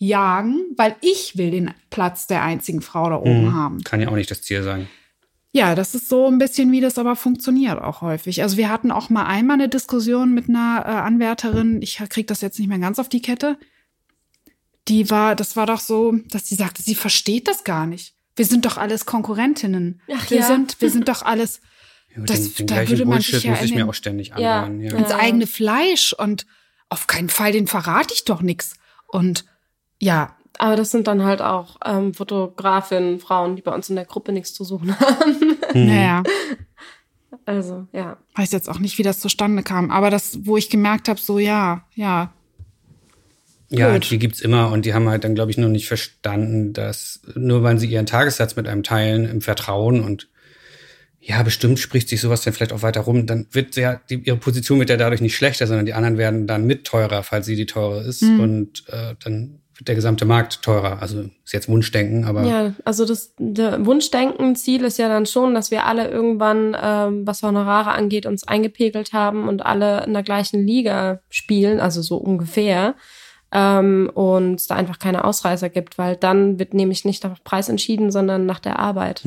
wegjagen, weil ich will den Platz der einzigen Frau da oben Mhm. haben. Kann ja auch nicht das Ziel sein. Ja, das ist so ein bisschen, wie das aber funktioniert auch häufig. Also wir hatten auch mal einmal eine Diskussion mit einer äh, Anwärterin, ich krieg das jetzt nicht mehr ganz auf die Kette. Die war, das war doch so, dass sie sagte, sie versteht das gar nicht. Wir sind doch alles Konkurrentinnen. Ach wir ja. sind, wir sind doch alles Ja, Das- den, den da gleichen würde man Bullshit sich ja muss ich mir auch ständig anhören. Ja. Ja. ins eigene Fleisch und auf keinen Fall, den verrate ich doch nix. Und ja, Aber das sind dann halt auch ähm, Fotografinnen, Frauen, die bei uns in der Gruppe nichts zu suchen haben. Mhm. naja, Also, ja. weiß jetzt auch nicht, wie das zustande kam. Aber das, wo ich gemerkt habe, so ja, ja, Ja, Gut. die gibt's immer und die haben halt dann, glaube ich, noch nicht verstanden, dass nur weil sie ihren Tagessatz mit einem teilen im Vertrauen und ja, bestimmt spricht sich sowas dann vielleicht auch weiter rum, dann wird ja die, ihre Position wird ja dadurch nicht schlechter, sondern die anderen werden dann mit teurer, falls sie die teure ist und äh, dann der gesamte Markt teurer. Also ist jetzt Wunschdenken, aber Ja, also das Wunschdenken, Ziel ist ja dann schon, dass wir alle irgendwann, ähm, was Honorare angeht, uns eingepegelt haben und alle in der gleichen Liga spielen, also so ungefähr. Ähm, und es da einfach keine Ausreißer gibt, weil dann wird nämlich nicht nach Preis entschieden, sondern nach der Arbeit.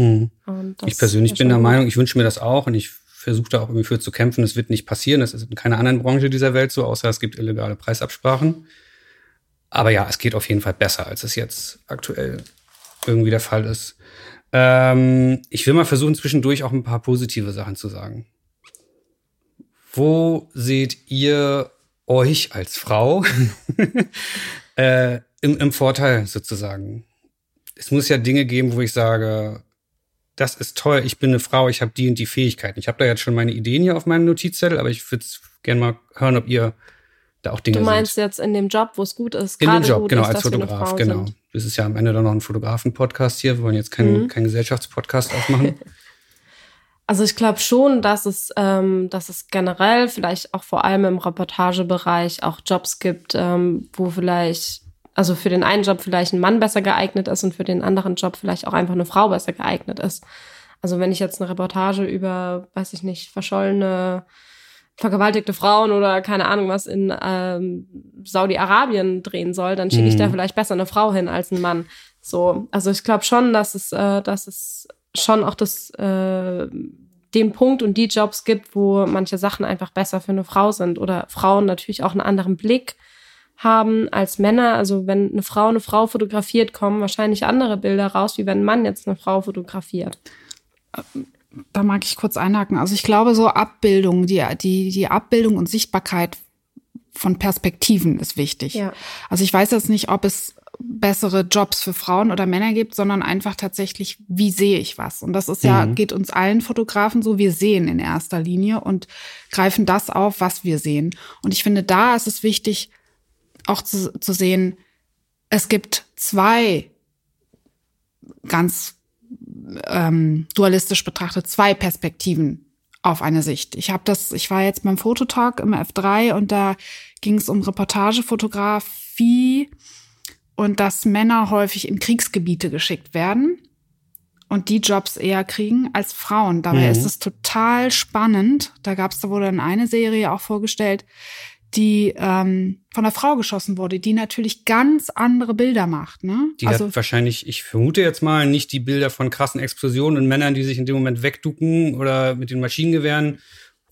hm. Ich persönlich bin der. Meinung, ich wünsche mir das auch und ich versuche da auch irgendwie für zu kämpfen. Es wird nicht passieren. Das ist in keiner anderen Branche dieser Welt so, außer es gibt illegale Preisabsprachen. Aber ja, es geht auf jeden Fall besser, als es jetzt aktuell irgendwie der Fall ist. Ähm, ich will mal versuchen, zwischendurch auch ein paar positive Sachen zu sagen. Wo seht ihr euch als Frau äh, im, im Vorteil sozusagen? Es muss ja Dinge geben, wo ich sage, das ist toll, ich bin eine Frau, ich habe die und die Fähigkeiten. Ich habe da jetzt schon meine Ideen hier auf meinem Notizzettel, aber ich würde gerne mal hören, ob ihr da auch Dinge Du meinst seht. jetzt in dem Job, wo es gut ist, In dem Job, gut genau, ist, als Fotograf, genau. sind. Das ist ja am Ende dann noch ein Fotografen-Podcast hier. Wir wollen jetzt keinen, Mhm. keinen Gesellschaftspodcast aufmachen. Also ich glaube schon, dass es, ähm, dass es generell vielleicht auch vor allem im Reportagebereich auch Jobs gibt, ähm, wo vielleicht, also für den einen Job vielleicht ein Mann besser geeignet ist und für den anderen Job vielleicht auch einfach eine Frau besser geeignet ist. Also wenn ich jetzt eine Reportage über, weiß ich nicht, verschollene, vergewaltigte Frauen oder keine Ahnung was in ähm, Saudi-Arabien drehen soll, dann schicke ich da Mhm. vielleicht besser eine Frau hin als ein Mann. So, also ich glaube schon, dass es, äh, dass es schon auch das äh, den Punkt und die Jobs gibt, wo manche Sachen einfach besser für eine Frau sind oder Frauen natürlich auch einen anderen Blick haben als Männer. Also wenn eine Frau eine Frau fotografiert, kommen wahrscheinlich andere Bilder raus, wie wenn ein Mann jetzt eine Frau fotografiert. Da mag ich kurz einhaken. Also ich glaube, so Abbildung, die, die, die Abbildung und Sichtbarkeit von Perspektiven ist wichtig. Ja. Also ich weiß jetzt nicht, ob es bessere Jobs für Frauen oder Männer gibt, sondern einfach tatsächlich, wie sehe ich was? Und das ist ja, Mhm. geht uns allen Fotografen so, wir sehen in erster Linie und greifen das auf, was wir sehen. Und ich finde, da ist es wichtig, auch zu, zu sehen, es gibt zwei ganz ähm, dualistisch betrachtet zwei Perspektiven auf eine Sicht. Ich habe das, ich war jetzt beim Fototalk im F3 und da ging es um Reportagefotografie und dass Männer häufig in Kriegsgebiete geschickt werden und die Jobs eher kriegen als Frauen. Dabei Mhm. ist es total spannend. Da gab es da wurde dann eine Serie auch vorgestellt, die ähm, von einer Frau geschossen wurde, die natürlich ganz andere Bilder macht. Ne? Die hat wahrscheinlich, ich vermute jetzt mal, nicht die Bilder von krassen Explosionen und Männern, die sich in dem Moment wegducken oder mit den Maschinengewehren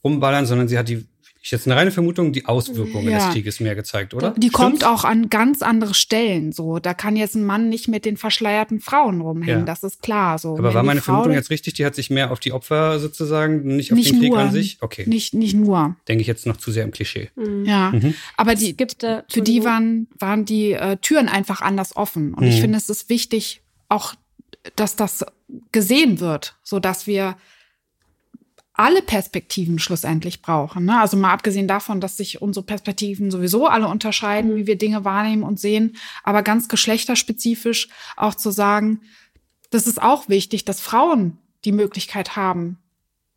rumballern, sondern sie hat die, ich jetzt eine reine Vermutung, die Auswirkungen Ja. des Krieges mehr gezeigt, oder? Die kommt Stimmt's? auch an ganz andere Stellen. So, da kann jetzt ein Mann nicht mit den verschleierten Frauen rumhängen. Ja. Das ist klar. So, Aber war meine Frau Vermutung jetzt richtig? Die hat sich mehr auf die Opfer sozusagen, nicht auf nicht den Krieg nur, an sich? Okay. Nicht nicht nur. Denke ich jetzt noch zu sehr im Klischee. Ja, Mhm. aber die gibt äh, für die waren waren die äh, Türen einfach anders offen. Und ich Mhm. finde, es ist wichtig, auch, dass das gesehen wird, so dass wir alle Perspektiven schlussendlich brauchen. Ne? Also mal abgesehen davon, dass sich unsere Perspektiven sowieso alle unterscheiden, wie wir Dinge wahrnehmen und sehen, aber ganz geschlechterspezifisch auch zu sagen, das ist auch wichtig, dass Frauen die Möglichkeit haben,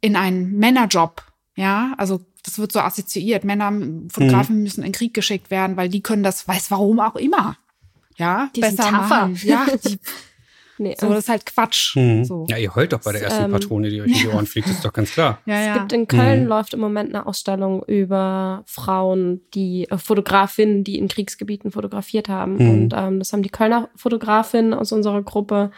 in einen Männerjob Ja, also das wird so assoziiert. Männer, Fotografen mhm. müssen in Krieg geschickt werden, weil die können das, weiß warum auch immer. Ja, die besser machen. Ja, die, Nee, so, das ist halt Quatsch. Mhm. So. Ja, ihr heult doch bei der ersten ähm, Patrone, die euch in die Ohren fliegt, das ist doch ganz klar. Ja, ja. Es gibt in Köln, mhm. läuft im Moment eine Ausstellung über Frauen, die äh, Fotografinnen, die in Kriegsgebieten fotografiert haben. Mhm. Und ähm, das haben die Kölner Fotografinnen aus unserer Gruppe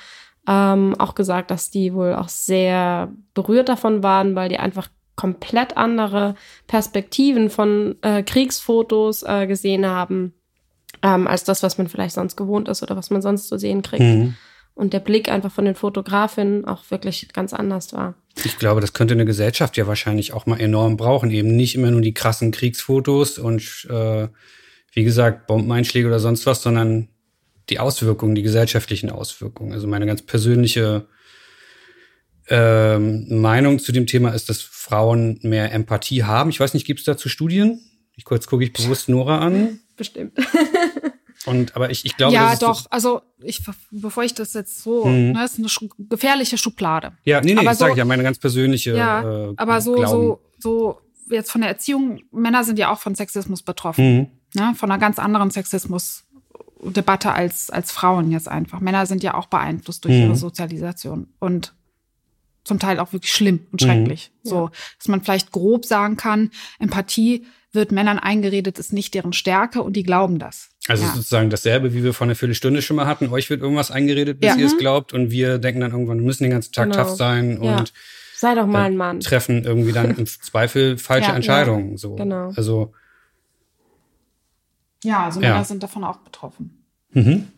ähm, auch gesagt, dass die wohl auch sehr berührt davon waren, weil die einfach komplett andere Perspektiven von äh, Kriegsfotos äh, gesehen haben, ähm, als das, was man vielleicht sonst gewohnt ist oder was man sonst zu sehen kriegt. Und der Blick einfach von den Fotografinnen auch wirklich ganz anders war. Ich glaube, das könnte eine Gesellschaft ja wahrscheinlich auch mal enorm brauchen. Eben nicht immer nur die krassen Kriegsfotos und äh, wie gesagt, Bombeneinschläge oder sonst was, sondern die Auswirkungen, die gesellschaftlichen Auswirkungen. Also meine ganz persönliche ähm, Meinung zu dem Thema ist, dass Frauen mehr Empathie haben. Ich weiß nicht, gibt es dazu Studien? Ich kurz gucke ich bewusst Nora an. Bestimmt. Und aber ich, ich glaube, ja, doch. Also ich, bevor ich das jetzt so, mhm. ne, ist eine gefährliche Schublade. Ja, nee, nee, aber das so, sage ich ja meine ganz persönliche. Ja, äh, aber so, so, so jetzt von der Erziehung. Männer sind ja auch von Sexismus betroffen, mhm. ne, von einer ganz anderen Sexismus-Debatte als als Frauen jetzt einfach. Männer sind ja auch beeinflusst durch mhm. ihre Sozialisation und zum Teil auch wirklich schlimm und schrecklich. Mhm. So, dass man vielleicht grob sagen kann, Empathie wird Männern eingeredet, ist nicht deren Stärke und die glauben das. Also ja. sozusagen dasselbe, wie wir vor einer Viertelstunde schon mal hatten. Euch wird irgendwas eingeredet, bis ja. ihr es glaubt und wir denken dann irgendwann, wir müssen den ganzen Tag genau. tough sein und ja. sei doch mal ein Mann. Treffen irgendwie dann im Zweifel falsche Entscheidungen. So. Genau. Also ja, also Männer sind davon auch betroffen. Mhm.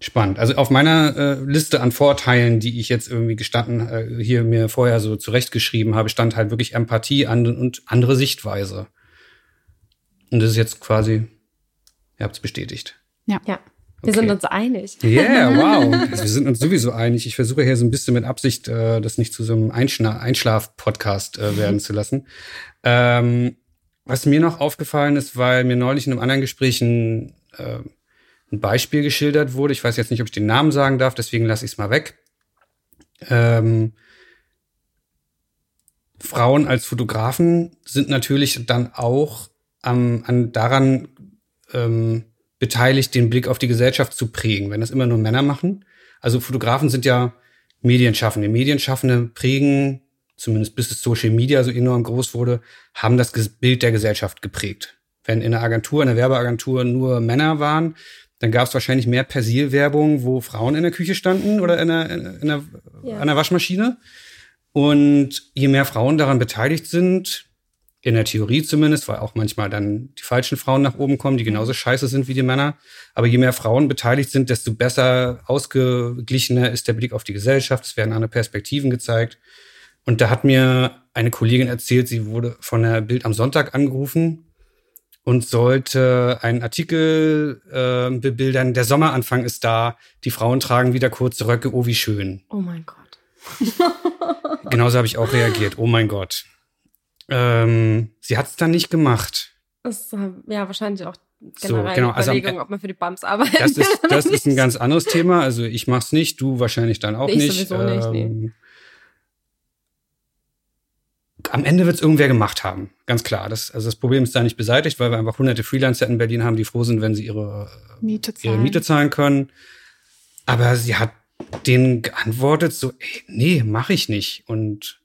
Spannend. Also auf meiner äh, Liste an Vorteilen, die ich jetzt irgendwie gestanden äh, hier mir vorher so zurechtgeschrieben habe, stand halt wirklich Empathie an, und andere Sichtweise. Und das ist jetzt quasi, ihr habt es bestätigt. Ja. ja. Wir okay. sind uns einig. Ja, yeah, wow. Also wir sind uns sowieso einig. Ich versuche hier so ein bisschen mit Absicht, äh, das nicht zu so einem Einschlaf-Podcast äh, werden zu lassen. Ähm, was mir noch aufgefallen ist, weil mir neulich in einem anderen Gespräch ein, äh, ein Beispiel geschildert wurde. Ich weiß jetzt nicht, ob ich den Namen sagen darf, deswegen lasse ich es mal weg. Ähm, Frauen als Fotografen sind natürlich dann auch am, an, daran ähm, beteiligt, den Blick auf die Gesellschaft zu prägen, wenn das immer nur Männer machen. Also Fotografen sind ja Medienschaffende. Medienschaffende prägen, zumindest bis es Social Media so enorm groß wurde, haben das Bild der Gesellschaft geprägt. Wenn in der Agentur, in der Werbeagentur nur Männer waren, dann gab es wahrscheinlich mehr Persilwerbung, wo Frauen in der Küche standen oder in der, in der, ja. an der Waschmaschine. Und je mehr Frauen daran beteiligt sind, in der Theorie zumindest, weil auch manchmal dann die falschen Frauen nach oben kommen, die genauso scheiße sind wie die Männer. Aber je mehr Frauen beteiligt sind, desto besser ausgeglichener ist der Blick auf die Gesellschaft. Es werden andere Perspektiven gezeigt. Und da hat mir eine Kollegin erzählt, sie wurde von der Bild am Sonntag angerufen und sollte einen Artikel äh, bebildern. Der Sommeranfang ist da, die Frauen tragen wieder kurze Röcke, oh wie schön. Oh mein Gott. Genauso habe ich auch reagiert, oh mein Gott. Ähm, sie hat es dann nicht gemacht. Das ist ja wahrscheinlich auch generell so, genau. also, Überlegung, ob man für die Bums arbeitet. Das ist, das ist ein ganz anderes Thema. Also ich mach's nicht, du wahrscheinlich dann auch ich nicht. Ich sowieso nicht, nee. Ähm, am Ende wird es irgendwer gemacht haben, ganz klar. Das, also das Problem ist da nicht beseitigt, weil wir einfach hunderte Freelancer in Berlin haben, die froh sind, wenn sie ihre Miete zahlen, ihre Miete zahlen können. Aber sie hat denen geantwortet so, ey, nee, mache ich nicht. Und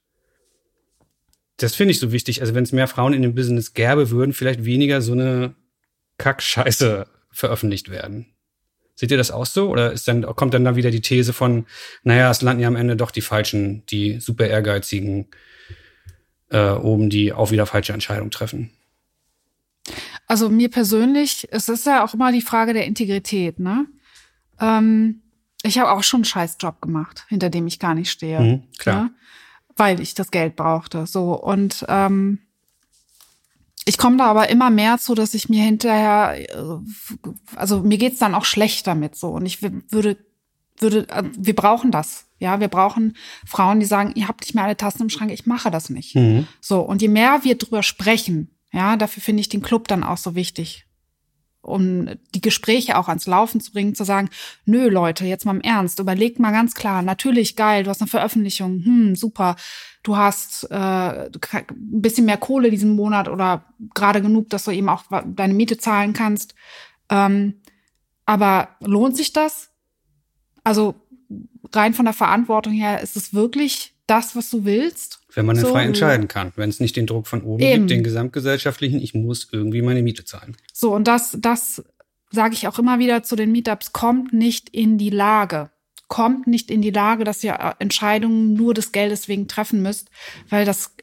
das finde ich so wichtig. Also wenn es mehr Frauen in dem Business gäbe, würden vielleicht weniger so eine Kackscheiße veröffentlicht werden. Seht ihr das auch so? Oder ist dann, kommt dann da wieder die These von, naja, es landen ja am Ende doch die Falschen, die super ehrgeizigen äh, oben, die auch wieder falsche Entscheidungen treffen? Also mir persönlich, es ist ja auch immer die Frage der Integrität, ne? Ähm, ich habe auch schon einen Scheißjob gemacht, hinter dem ich gar nicht stehe. Mhm, klar. Ne? Weil ich das Geld brauchte. So und ähm, ich komme da aber immer mehr zu, dass ich mir hinterher, äh, also mir geht's dann auch schlecht damit so und ich würde würde, äh, wir brauchen das. Ja, wir brauchen Frauen, die sagen, ihr habt nicht mehr alle Tassen im Schrank, ich mache das nicht. Mhm. So, und je mehr wir drüber sprechen, ja, dafür finde ich den Club dann auch so wichtig. Um die Gespräche auch ans Laufen zu bringen, zu sagen, nö Leute, jetzt mal im Ernst, überlegt mal ganz klar, natürlich geil, du hast eine Veröffentlichung, hm, super, du hast äh, ein bisschen mehr Kohle diesen Monat oder gerade genug, dass du eben auch deine Miete zahlen kannst. Ähm, aber lohnt sich das? Also rein von der Verantwortung her, ist es wirklich das, was du willst? Wenn man so, frei entscheiden kann, wenn es nicht den Druck von oben eben. gibt, den gesamtgesellschaftlichen, ich muss irgendwie meine Miete zahlen. So, und das, das sage ich auch immer wieder zu den Meetups, kommt nicht in die Lage. Kommt nicht in die Lage, dass ihr äh, Entscheidungen nur des Geldes wegen treffen müsst, weil das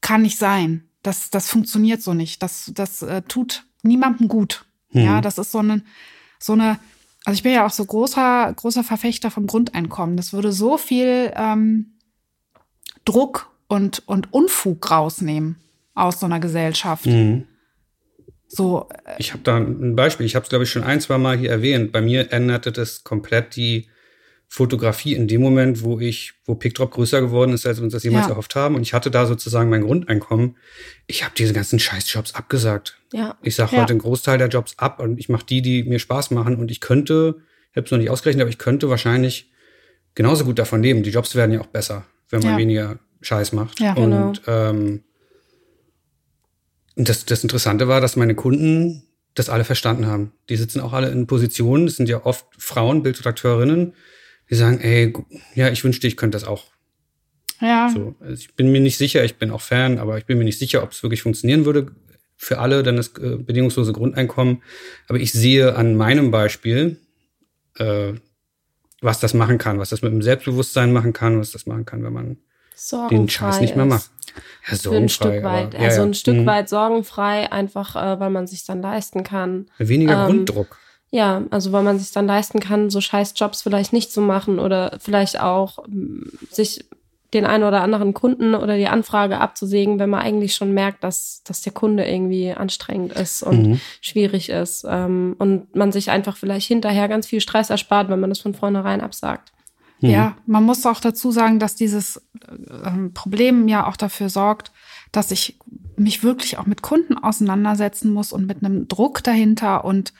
kann nicht sein. Das, das funktioniert so nicht. Das, das äh, tut niemandem gut. Hm. Ja, das ist so eine, so eine, also ich bin ja auch so großer, großer Verfechter vom Grundeinkommen. Das würde so viel ähm, Druck und, und Unfug rausnehmen aus so einer Gesellschaft. Mhm. So. Äh, ich habe da ein Beispiel. Ich habe es, glaube ich, schon ein, zwei Mal hier erwähnt. Bei mir änderte das komplett die Fotografie in dem Moment, wo ich, wo PickDrop größer geworden ist, als wir uns das jemals ja. erhofft haben. Und ich hatte da sozusagen mein Grundeinkommen. Ich habe diese ganzen Scheißjobs abgesagt. Ja. Ich sage ja. heute einen Großteil der Jobs ab und ich mache die, die mir Spaß machen. Und ich könnte, ich habe es noch nicht ausgerechnet, aber ich könnte wahrscheinlich genauso gut davon leben. Die Jobs werden ja auch besser wenn man ja. weniger Scheiß macht. Ja, genau. Und ähm, das, das Interessante war, dass meine Kunden das alle verstanden haben. Die sitzen auch alle in Positionen, das sind ja oft Frauen, Bildredakteurinnen, die sagen, ey, ja, ich wünschte, ich könnte das auch. Ja. So, also ich bin mir nicht sicher, ich bin auch Fan, aber ich bin mir nicht sicher, ob es wirklich funktionieren würde für alle, dann das äh, bedingungslose Grundeinkommen. Aber ich sehe an meinem Beispiel, äh, was das machen kann, was das mit dem Selbstbewusstsein machen kann, was das machen kann, wenn man den Scheiß nicht mehr macht. Ja, sorgenfrei. Ein Stück weit, aber, ja, also ein Stück mhm. weit sorgenfrei, einfach äh, weil man sich dann leisten kann. Weniger ähm, Grunddruck. Ja, also weil man sich dann leisten kann, so scheiß Jobs vielleicht nicht zu machen oder vielleicht auch sich den einen oder anderen Kunden oder die Anfrage abzusägen, wenn man eigentlich schon merkt, dass, dass der Kunde irgendwie anstrengend ist und mhm. schwierig ist. Ähm, und man sich einfach vielleicht hinterher ganz viel Stress erspart, wenn man das von vornherein absagt. Mhm. Ja, man muss auch dazu sagen, dass dieses äh, Problem ja auch dafür sorgt, dass ich mich wirklich auch mit Kunden auseinandersetzen muss und mit einem Druck dahinter und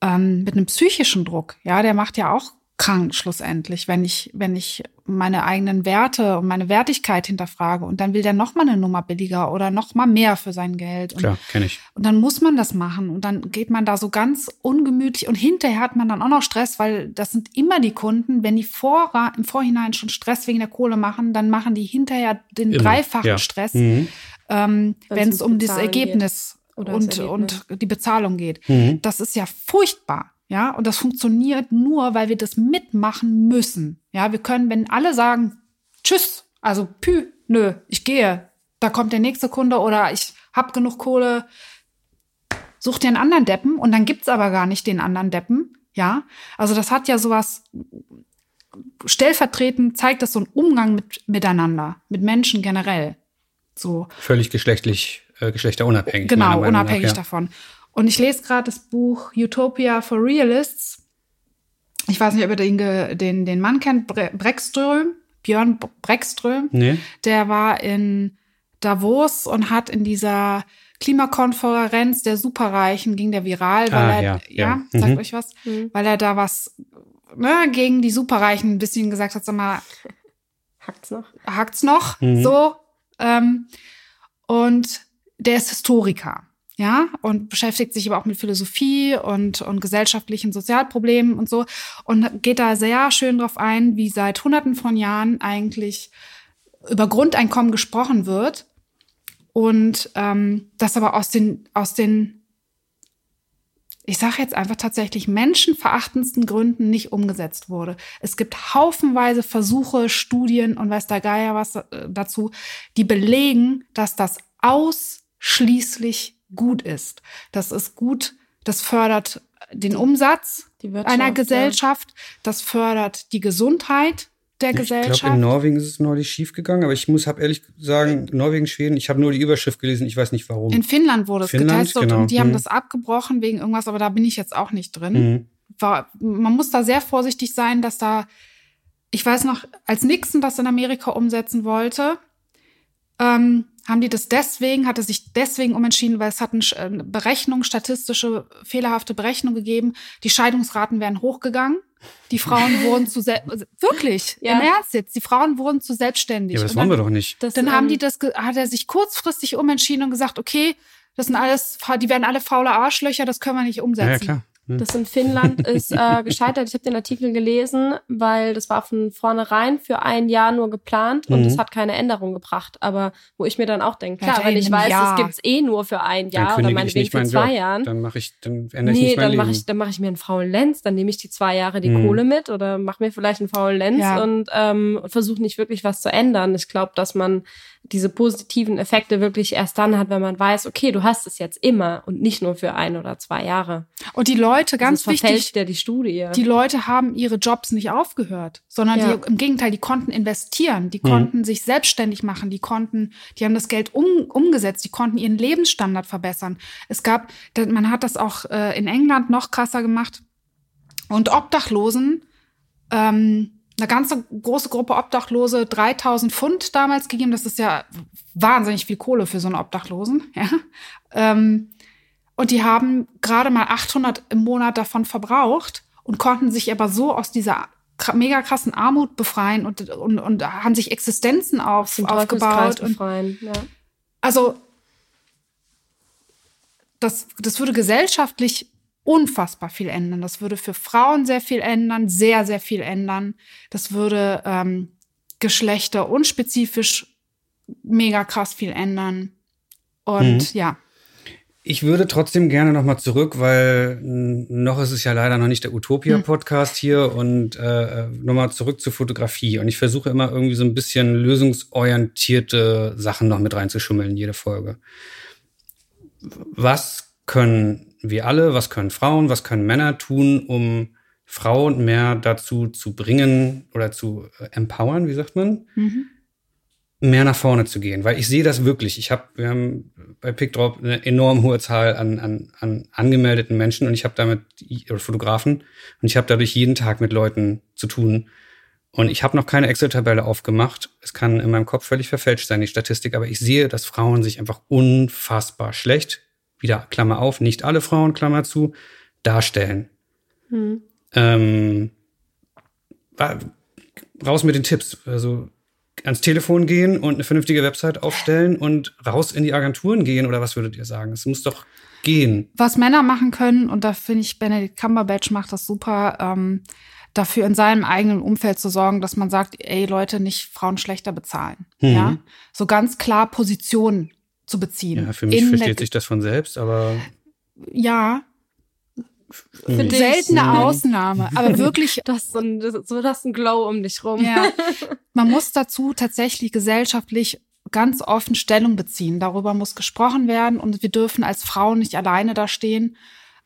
ähm, mit einem psychischen Druck. Ja, der macht ja auch krank schlussendlich, wenn ich, wenn ich meine eigenen Werte und meine Wertigkeit hinterfrage und dann will der noch mal eine Nummer billiger oder noch mal mehr für sein Geld. Und, Klar, kenne ich. Und dann muss man das machen und dann geht man da so ganz ungemütlich und hinterher hat man dann auch noch Stress, weil das sind immer die Kunden, wenn die vor, im Vorhinein schon Stress wegen der Kohle machen, dann machen die hinterher den immer. dreifachen ja. Stress, mhm. ähm, wenn es um das Ergebnis und, Ergebnis. und die Bezahlung geht. Mhm. Das ist ja furchtbar. Ja, und das funktioniert nur, weil wir das mitmachen müssen. Ja, wir können, wenn alle sagen, tschüss, also pü, nö, ich gehe, da kommt der nächste Kunde oder ich hab genug Kohle, such dir einen anderen Deppen und dann gibt's aber gar nicht den anderen Deppen. Ja, also das hat ja sowas, stellvertretend zeigt das so einen Umgang mit, miteinander, mit Menschen generell. So. Völlig geschlechtlich, äh, geschlechterunabhängig. Genau, unabhängig nach, ja. davon. Und ich lese gerade das Buch Utopia for Realists. Ich weiß nicht, ob ihr den, den, den Mann kennt, Breckström, Björn Breckström. Nee. Der war in Davos und hat in dieser Klimakonferenz der Superreichen ging der viral, weil ah, er, ja, ja, ja. sagt mhm. euch was, mhm. weil er da was ne, gegen die Superreichen ein bisschen gesagt hat, sag mal, hackt's noch? Hackt's noch, mhm. so. Ähm, und der ist Historiker ja, und beschäftigt sich aber auch mit Philosophie und, und gesellschaftlichen Sozialproblemen und so und geht da sehr schön drauf ein, wie seit hunderten von Jahren eigentlich über Grundeinkommen gesprochen wird und ähm, das aber aus den, aus den, ich sage jetzt einfach tatsächlich menschenverachtendsten Gründen nicht umgesetzt wurde. Es gibt haufenweise Versuche, Studien und weiß der Geier was äh, dazu, die belegen, dass das ausschließlich gut ist. Das ist gut, das fördert den Umsatz einer Gesellschaft, ja. das fördert die Gesundheit der ich Gesellschaft. Ich glaube, in Norwegen ist es neulich schiefgegangen, aber ich muss, habe ehrlich sagen, Norwegen, Schweden, ich habe nur die Überschrift gelesen, ich weiß nicht warum. In Finnland wurde es Finnland, getestet genau. und die hm. haben das abgebrochen wegen irgendwas, aber da bin ich jetzt auch nicht drin. Hm. War, man muss da sehr vorsichtig sein, dass da, ich weiß noch, als Nixon das in Amerika umsetzen wollte, ähm, haben die das deswegen, hatte sich deswegen umentschieden, weil es hat eine Berechnung, statistische, fehlerhafte Berechnung gegeben. Die Scheidungsraten wären hochgegangen. Die Frauen wurden zu wirklich ja. im Ernst jetzt. Die Frauen wurden zu selbstständig. Ja, aber das dann, wollen wir doch nicht. Das, dann ähm, haben die das, hat er sich kurzfristig umentschieden und gesagt, okay, das sind alles, die werden alle faule Arschlöcher, das können wir nicht umsetzen. Ja, klar. Hm. Das in Finnland ist äh, gescheitert. Ich habe den Artikel gelesen, weil das war von vornherein für ein Jahr nur geplant und es mhm. hat keine Änderung gebracht. Aber wo ich mir dann auch denke, klar, wenn ich weiß, Jahr. es gibt's eh nur für ein Jahr oder meinetwegen für zwei Job. Jahren. Dann mache ich, dann ändere ich nee, nicht mein dann mache ich, dann mache ich mir einen faulen Lenz, dann nehme ich die zwei Jahre die mhm. Kohle mit oder mache mir vielleicht einen faulen Lenz ja. und ähm, versuche nicht wirklich was zu ändern. Ich glaube, dass man diese positiven Effekte wirklich erst dann hat, wenn man weiß, okay, du hast es jetzt immer und nicht nur für ein oder zwei Jahre. Und die Leute, ganz das wichtig, ja die Studie. Die Leute haben ihre Jobs nicht aufgehört, sondern ja. die, im Gegenteil, die konnten investieren, die mhm. konnten sich selbstständig machen, die konnten, die haben das Geld um, umgesetzt, die konnten ihren Lebensstandard verbessern. Es gab, man hat das auch äh, in England noch krasser gemacht. Und Obdachlosen, ähm, eine ganze große Gruppe Obdachlose 3000 Pfund damals gegeben. Das ist ja wahnsinnig viel Kohle für so einen Obdachlosen. Ja. Ähm, und die haben gerade mal 800 im Monat davon verbraucht und konnten sich aber so aus dieser mega krassen Armut befreien und, und, und haben sich Existenzen auf, aufgebaut. Und, ja. Also das, das würde gesellschaftlich unfassbar viel ändern. Das würde für Frauen sehr viel ändern, sehr, sehr viel ändern. Das würde ähm, Geschlechter unspezifisch mega krass viel ändern. Und mhm. ja. Ich würde trotzdem gerne nochmal zurück, weil noch ist es ja leider noch nicht der Utopia-Podcast hm. hier und äh, nochmal zurück zur Fotografie. Und ich versuche immer irgendwie so ein bisschen lösungsorientierte Sachen noch mit reinzuschummeln in jede Folge. Was können wir alle, was können Frauen, was können Männer tun, um Frauen mehr dazu zu bringen oder zu äh, empowern, wie sagt man? Mhm. Mehr nach vorne zu gehen, weil ich sehe das wirklich. Ich habe, wir haben bei PickDrop eine enorm hohe Zahl an, an, an angemeldeten Menschen und ich habe damit oder Fotografen und ich habe dadurch jeden Tag mit Leuten zu tun. Und ich habe noch keine Excel-Tabelle aufgemacht. Es kann in meinem Kopf völlig verfälscht sein, die Statistik, aber ich sehe, dass Frauen sich einfach unfassbar schlecht wieder Klammer auf, nicht alle Frauen, Klammer zu, darstellen. Hm. Ähm, raus mit den Tipps. Also ans Telefon gehen und eine vernünftige Website aufstellen und raus in die Agenturen gehen oder was würdet ihr sagen? Es muss doch gehen. Was Männer machen können, und da finde ich, Benedict Cumberbatch macht das super, ähm, dafür in seinem eigenen Umfeld zu sorgen, dass man sagt, ey Leute, nicht Frauen schlechter bezahlen. Mhm. Ja, so ganz klar Positionen zu beziehen. Ja, für mich versteht sich das von selbst, aber. Ja. Für dich. Seltene mhm. Ausnahme, aber wirklich. Das so, ein, so das ein Glow um dich rum. Ja. Man muss dazu tatsächlich gesellschaftlich ganz offen Stellung beziehen. Darüber muss gesprochen werden und wir dürfen als Frauen nicht alleine da stehen.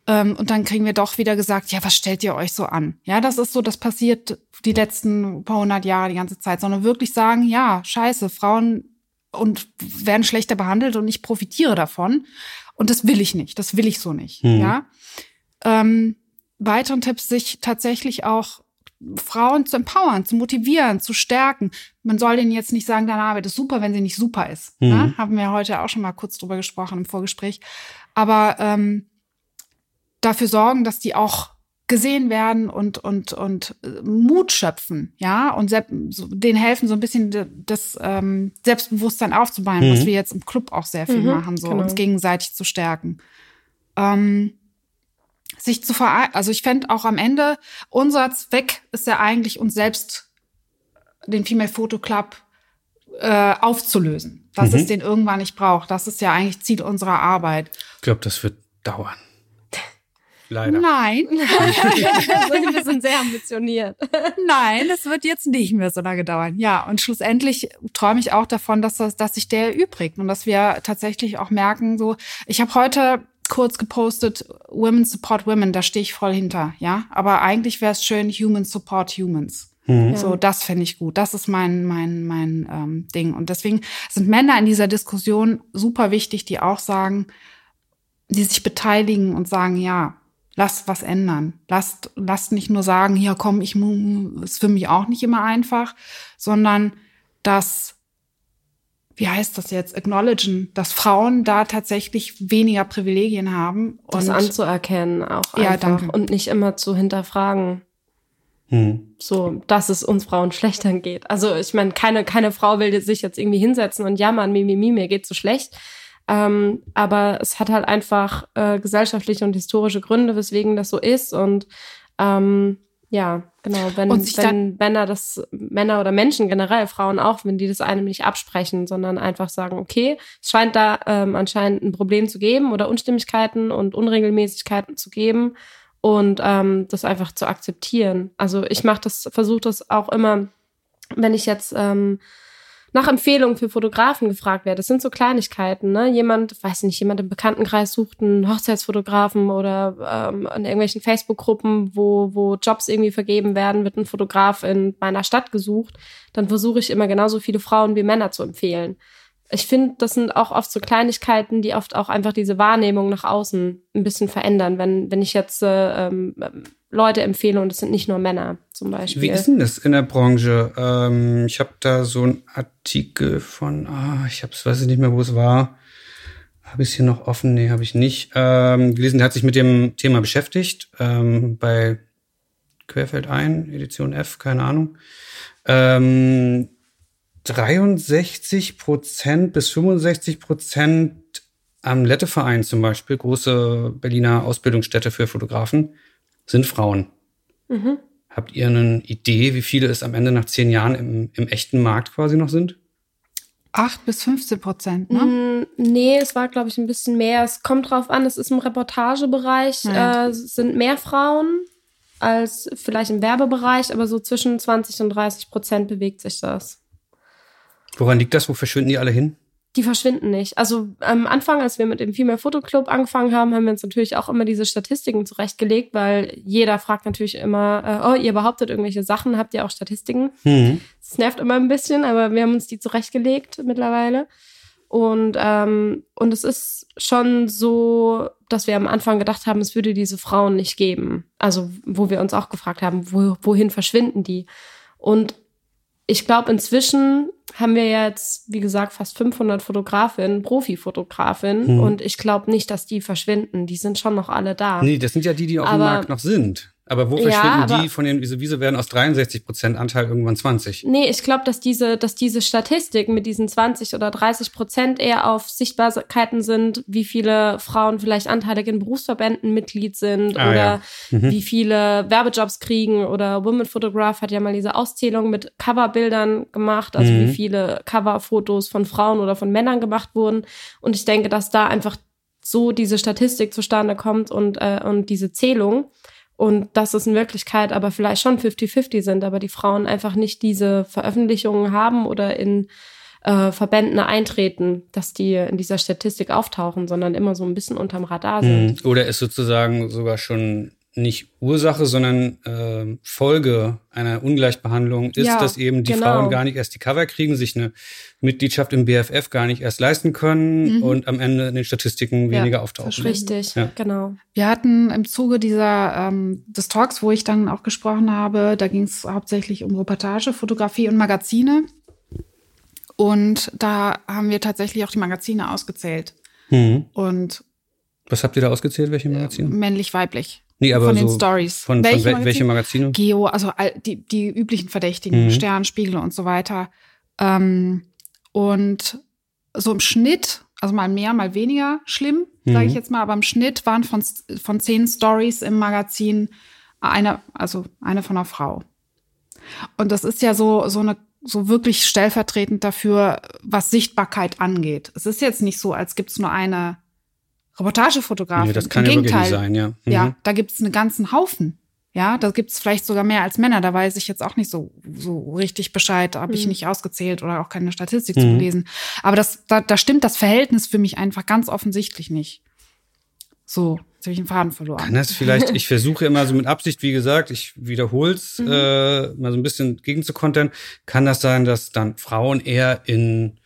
Ähm, und dann kriegen wir doch wieder gesagt, ja, was stellt ihr euch so an? Ja, das ist so, das passiert die letzten paar hundert Jahre die ganze Zeit, sondern wirklich sagen, ja, scheiße, Frauen und werden schlechter behandelt und ich profitiere davon. Und das will ich nicht. Das will ich so nicht. Mhm. Ja. Ähm, weiteren Tipps, sich tatsächlich auch Frauen zu empowern, zu motivieren, zu stärken. Man soll denen jetzt nicht sagen, deine Arbeit ist super, wenn sie nicht super ist. Mhm. Ja? Haben wir heute auch schon mal kurz drüber gesprochen im Vorgespräch. Aber ähm, dafür sorgen, dass die auch gesehen werden und und und äh, Mut schöpfen, ja, und denen helfen so ein bisschen das ähm, Selbstbewusstsein aufzubauen, mhm. was wir jetzt im Club auch sehr viel mhm, machen, so genau. uns gegenseitig zu stärken. Ähm, sich zu vereinen, also ich fände auch am Ende, unser Zweck ist ja eigentlich, uns selbst den Female Photo Club äh, aufzulösen, dass mhm. es den irgendwann nicht braucht. Das ist ja eigentlich Ziel unserer Arbeit. Ich glaube, das wird dauern. Leider. Nein. wir sind sehr ambitioniert. Nein, das wird jetzt nicht mehr so lange dauern. Ja, und schlussendlich träume ich auch davon, dass, das, dass sich der erübrigt und dass wir tatsächlich auch merken, so, ich habe heute kurz gepostet, Women Support Women, da stehe ich voll hinter, ja. Aber eigentlich wäre es schön, Humans Support Humans. Mhm. So, das fände ich gut. Das ist mein, mein, mein ähm, Ding. Und deswegen sind Männer in dieser Diskussion super wichtig, die auch sagen, die sich beteiligen und sagen, ja, lasst was ändern. Lasst, lasst nicht nur sagen, ja komm, ich ist für mich auch nicht immer einfach, sondern dass wie heißt das jetzt, acknowledgen, dass Frauen da tatsächlich weniger Privilegien haben. Das und anzuerkennen auch Ja, einfach danke. und nicht immer zu hinterfragen. Hm. so, dass es uns Frauen schlechter geht. Also ich meine, keine, keine Frau will sich jetzt irgendwie hinsetzen und jammern, mi, mi, mi, mir geht's so schlecht. Ähm, aber es hat halt einfach äh, gesellschaftliche und historische Gründe, weswegen das so ist. Und ähm, ja, genau, wenn, wenn Männer das, Männer oder Menschen generell, Frauen auch, wenn die das einem nicht absprechen, sondern einfach sagen, okay, es scheint da ähm, anscheinend ein Problem zu geben oder Unstimmigkeiten und Unregelmäßigkeiten zu geben und ähm, das einfach zu akzeptieren. Also ich mache das, versuche das auch immer, wenn ich jetzt ähm, nach Empfehlungen für Fotografen gefragt werde. Das sind so Kleinigkeiten, ne? Jemand, weiß nicht, jemand im Bekanntenkreis sucht einen Hochzeitsfotografen oder ähm, in irgendwelchen Facebook-Gruppen, wo, wo Jobs irgendwie vergeben werden, wird ein Fotograf in meiner Stadt gesucht. Dann versuche ich immer genauso viele Frauen wie Männer zu empfehlen. Ich finde, das sind auch oft so Kleinigkeiten, die oft auch einfach diese Wahrnehmung nach außen ein bisschen verändern. Wenn, wenn ich jetzt äh, ähm, Leute empfehle und es sind nicht nur Männer zum Beispiel. Wie ist denn das in der Branche? Ähm, ich habe da so einen Artikel von, ah, ich hab's, weiß ich nicht mehr, wo es war. Habe ich hier noch offen? Nee, habe ich nicht. Ähm, gelesen, der hat sich mit dem Thema beschäftigt. Ähm, bei Querfeld ein, Edition F, keine Ahnung. Ähm, 63 Prozent bis 65 Prozent am Letteverein zum Beispiel, große Berliner Ausbildungsstätte für Fotografen, sind Frauen. Mhm. Habt ihr eine Idee, wie viele es am Ende nach zehn Jahren im, im echten Markt quasi noch sind? 8 bis 15 Prozent, ne? Mm, Nee, es war, glaube ich, ein bisschen mehr. Es kommt drauf an, es ist im Reportagebereich, Ja. äh, es sind mehr Frauen als vielleicht im Werbebereich, aber so zwischen 20 und 30 Prozent bewegt sich das. Woran liegt das? Wo verschwinden die alle hin? Die verschwinden nicht. Also am Anfang, als wir mit dem Female Photo Club angefangen haben, haben wir uns natürlich auch immer diese Statistiken zurechtgelegt, weil jeder fragt natürlich immer, äh, oh, ihr behauptet irgendwelche Sachen, habt ihr auch Statistiken? Hm. Das nervt immer ein bisschen, aber wir haben uns die zurechtgelegt mittlerweile. Und, ähm, und es ist schon so, dass wir am Anfang gedacht haben, es würde diese Frauen nicht geben. Also, wo wir uns auch gefragt haben, wo, wohin verschwinden die? Und ich glaube, inzwischen haben wir jetzt, wie gesagt, fast 500 Fotografinnen, Profifotografinnen. Mhm. Und ich glaube nicht, dass die verschwinden. Die sind schon noch alle da. Nee, das sind ja die, die auf dem Aber- Markt noch sind. Aber wo Ja, verschwinden aber- die von den, wieso, wieso werden aus 63 Prozent Anteil irgendwann 20? Nee, ich glaube, dass diese, dass diese Statistiken mit diesen 20 oder 30 Prozent eher auf Sichtbarkeiten sind, wie viele Frauen vielleicht anteilig in Berufsverbänden Mitglied sind Ah, oder ja. Mhm. wie viele Werbejobs kriegen oder Women Photograph hat ja mal diese Auszählung mit Coverbildern gemacht, also Mhm. wie viele Coverfotos von Frauen oder von Männern gemacht wurden. Und ich denke, dass da einfach so diese Statistik zustande kommt und, äh, und diese Zählung. Und dass es in Wirklichkeit aber vielleicht schon 50-50 sind, aber die Frauen einfach nicht diese Veröffentlichungen haben oder in äh, Verbänden eintreten, dass die in dieser Statistik auftauchen, sondern immer so ein bisschen unterm Radar sind. Hm. Oder ist sozusagen sogar schon nicht Ursache, sondern ähm, Folge einer Ungleichbehandlung ist, Ja, dass eben die genau. Frauen gar nicht erst die Cover kriegen, sich eine Mitgliedschaft im BFF gar nicht erst leisten können Mhm. und am Ende in den Statistiken Ja, weniger auftauchen. verschwinden. Richtig, Ja. genau. Wir hatten im Zuge dieser ähm, des Talks, wo ich dann auch gesprochen habe, da ging es hauptsächlich um Reportage, Fotografie und Magazine. Und da haben wir tatsächlich auch die Magazine ausgezählt. Hm. Und Was habt ihr da ausgezählt? Welche Magazine? männlich-weiblich. Nee, aber von den so Stories. Von, von wel welche Magazine? Geo, also die, die üblichen Verdächtigen, Mhm. Stern, Spiegel und so weiter. Ähm, und so im Schnitt, also mal mehr, mal weniger schlimm, sage ich Mhm. jetzt mal, aber im Schnitt waren von, von zehn Stories im Magazin eine, also eine von einer Frau. Und das ist ja so, so eine, so wirklich stellvertretend dafür, was Sichtbarkeit angeht. Es ist jetzt nicht so, als gibt's nur eine Reportagefotografin. Nee, das kann Im ja wirklich nicht Gegenteil. sein, ja. Mhm. Ja, da gibt's einen ganzen Haufen. Ja, da gibt's vielleicht sogar mehr als Männer. Da weiß ich jetzt auch nicht so, so richtig Bescheid, habe ich Mhm. nicht ausgezählt oder auch keine Statistik Mhm. zu gelesen. Aber das, da, da stimmt das Verhältnis für mich einfach ganz offensichtlich nicht. So, jetzt habe ich den Faden verloren. Kann das vielleicht, ich versuche immer so mit Absicht, wie gesagt, ich wiederhole es, Mhm. äh, mal so ein bisschen gegenzukontern. Kann das sein, dass dann Frauen eher in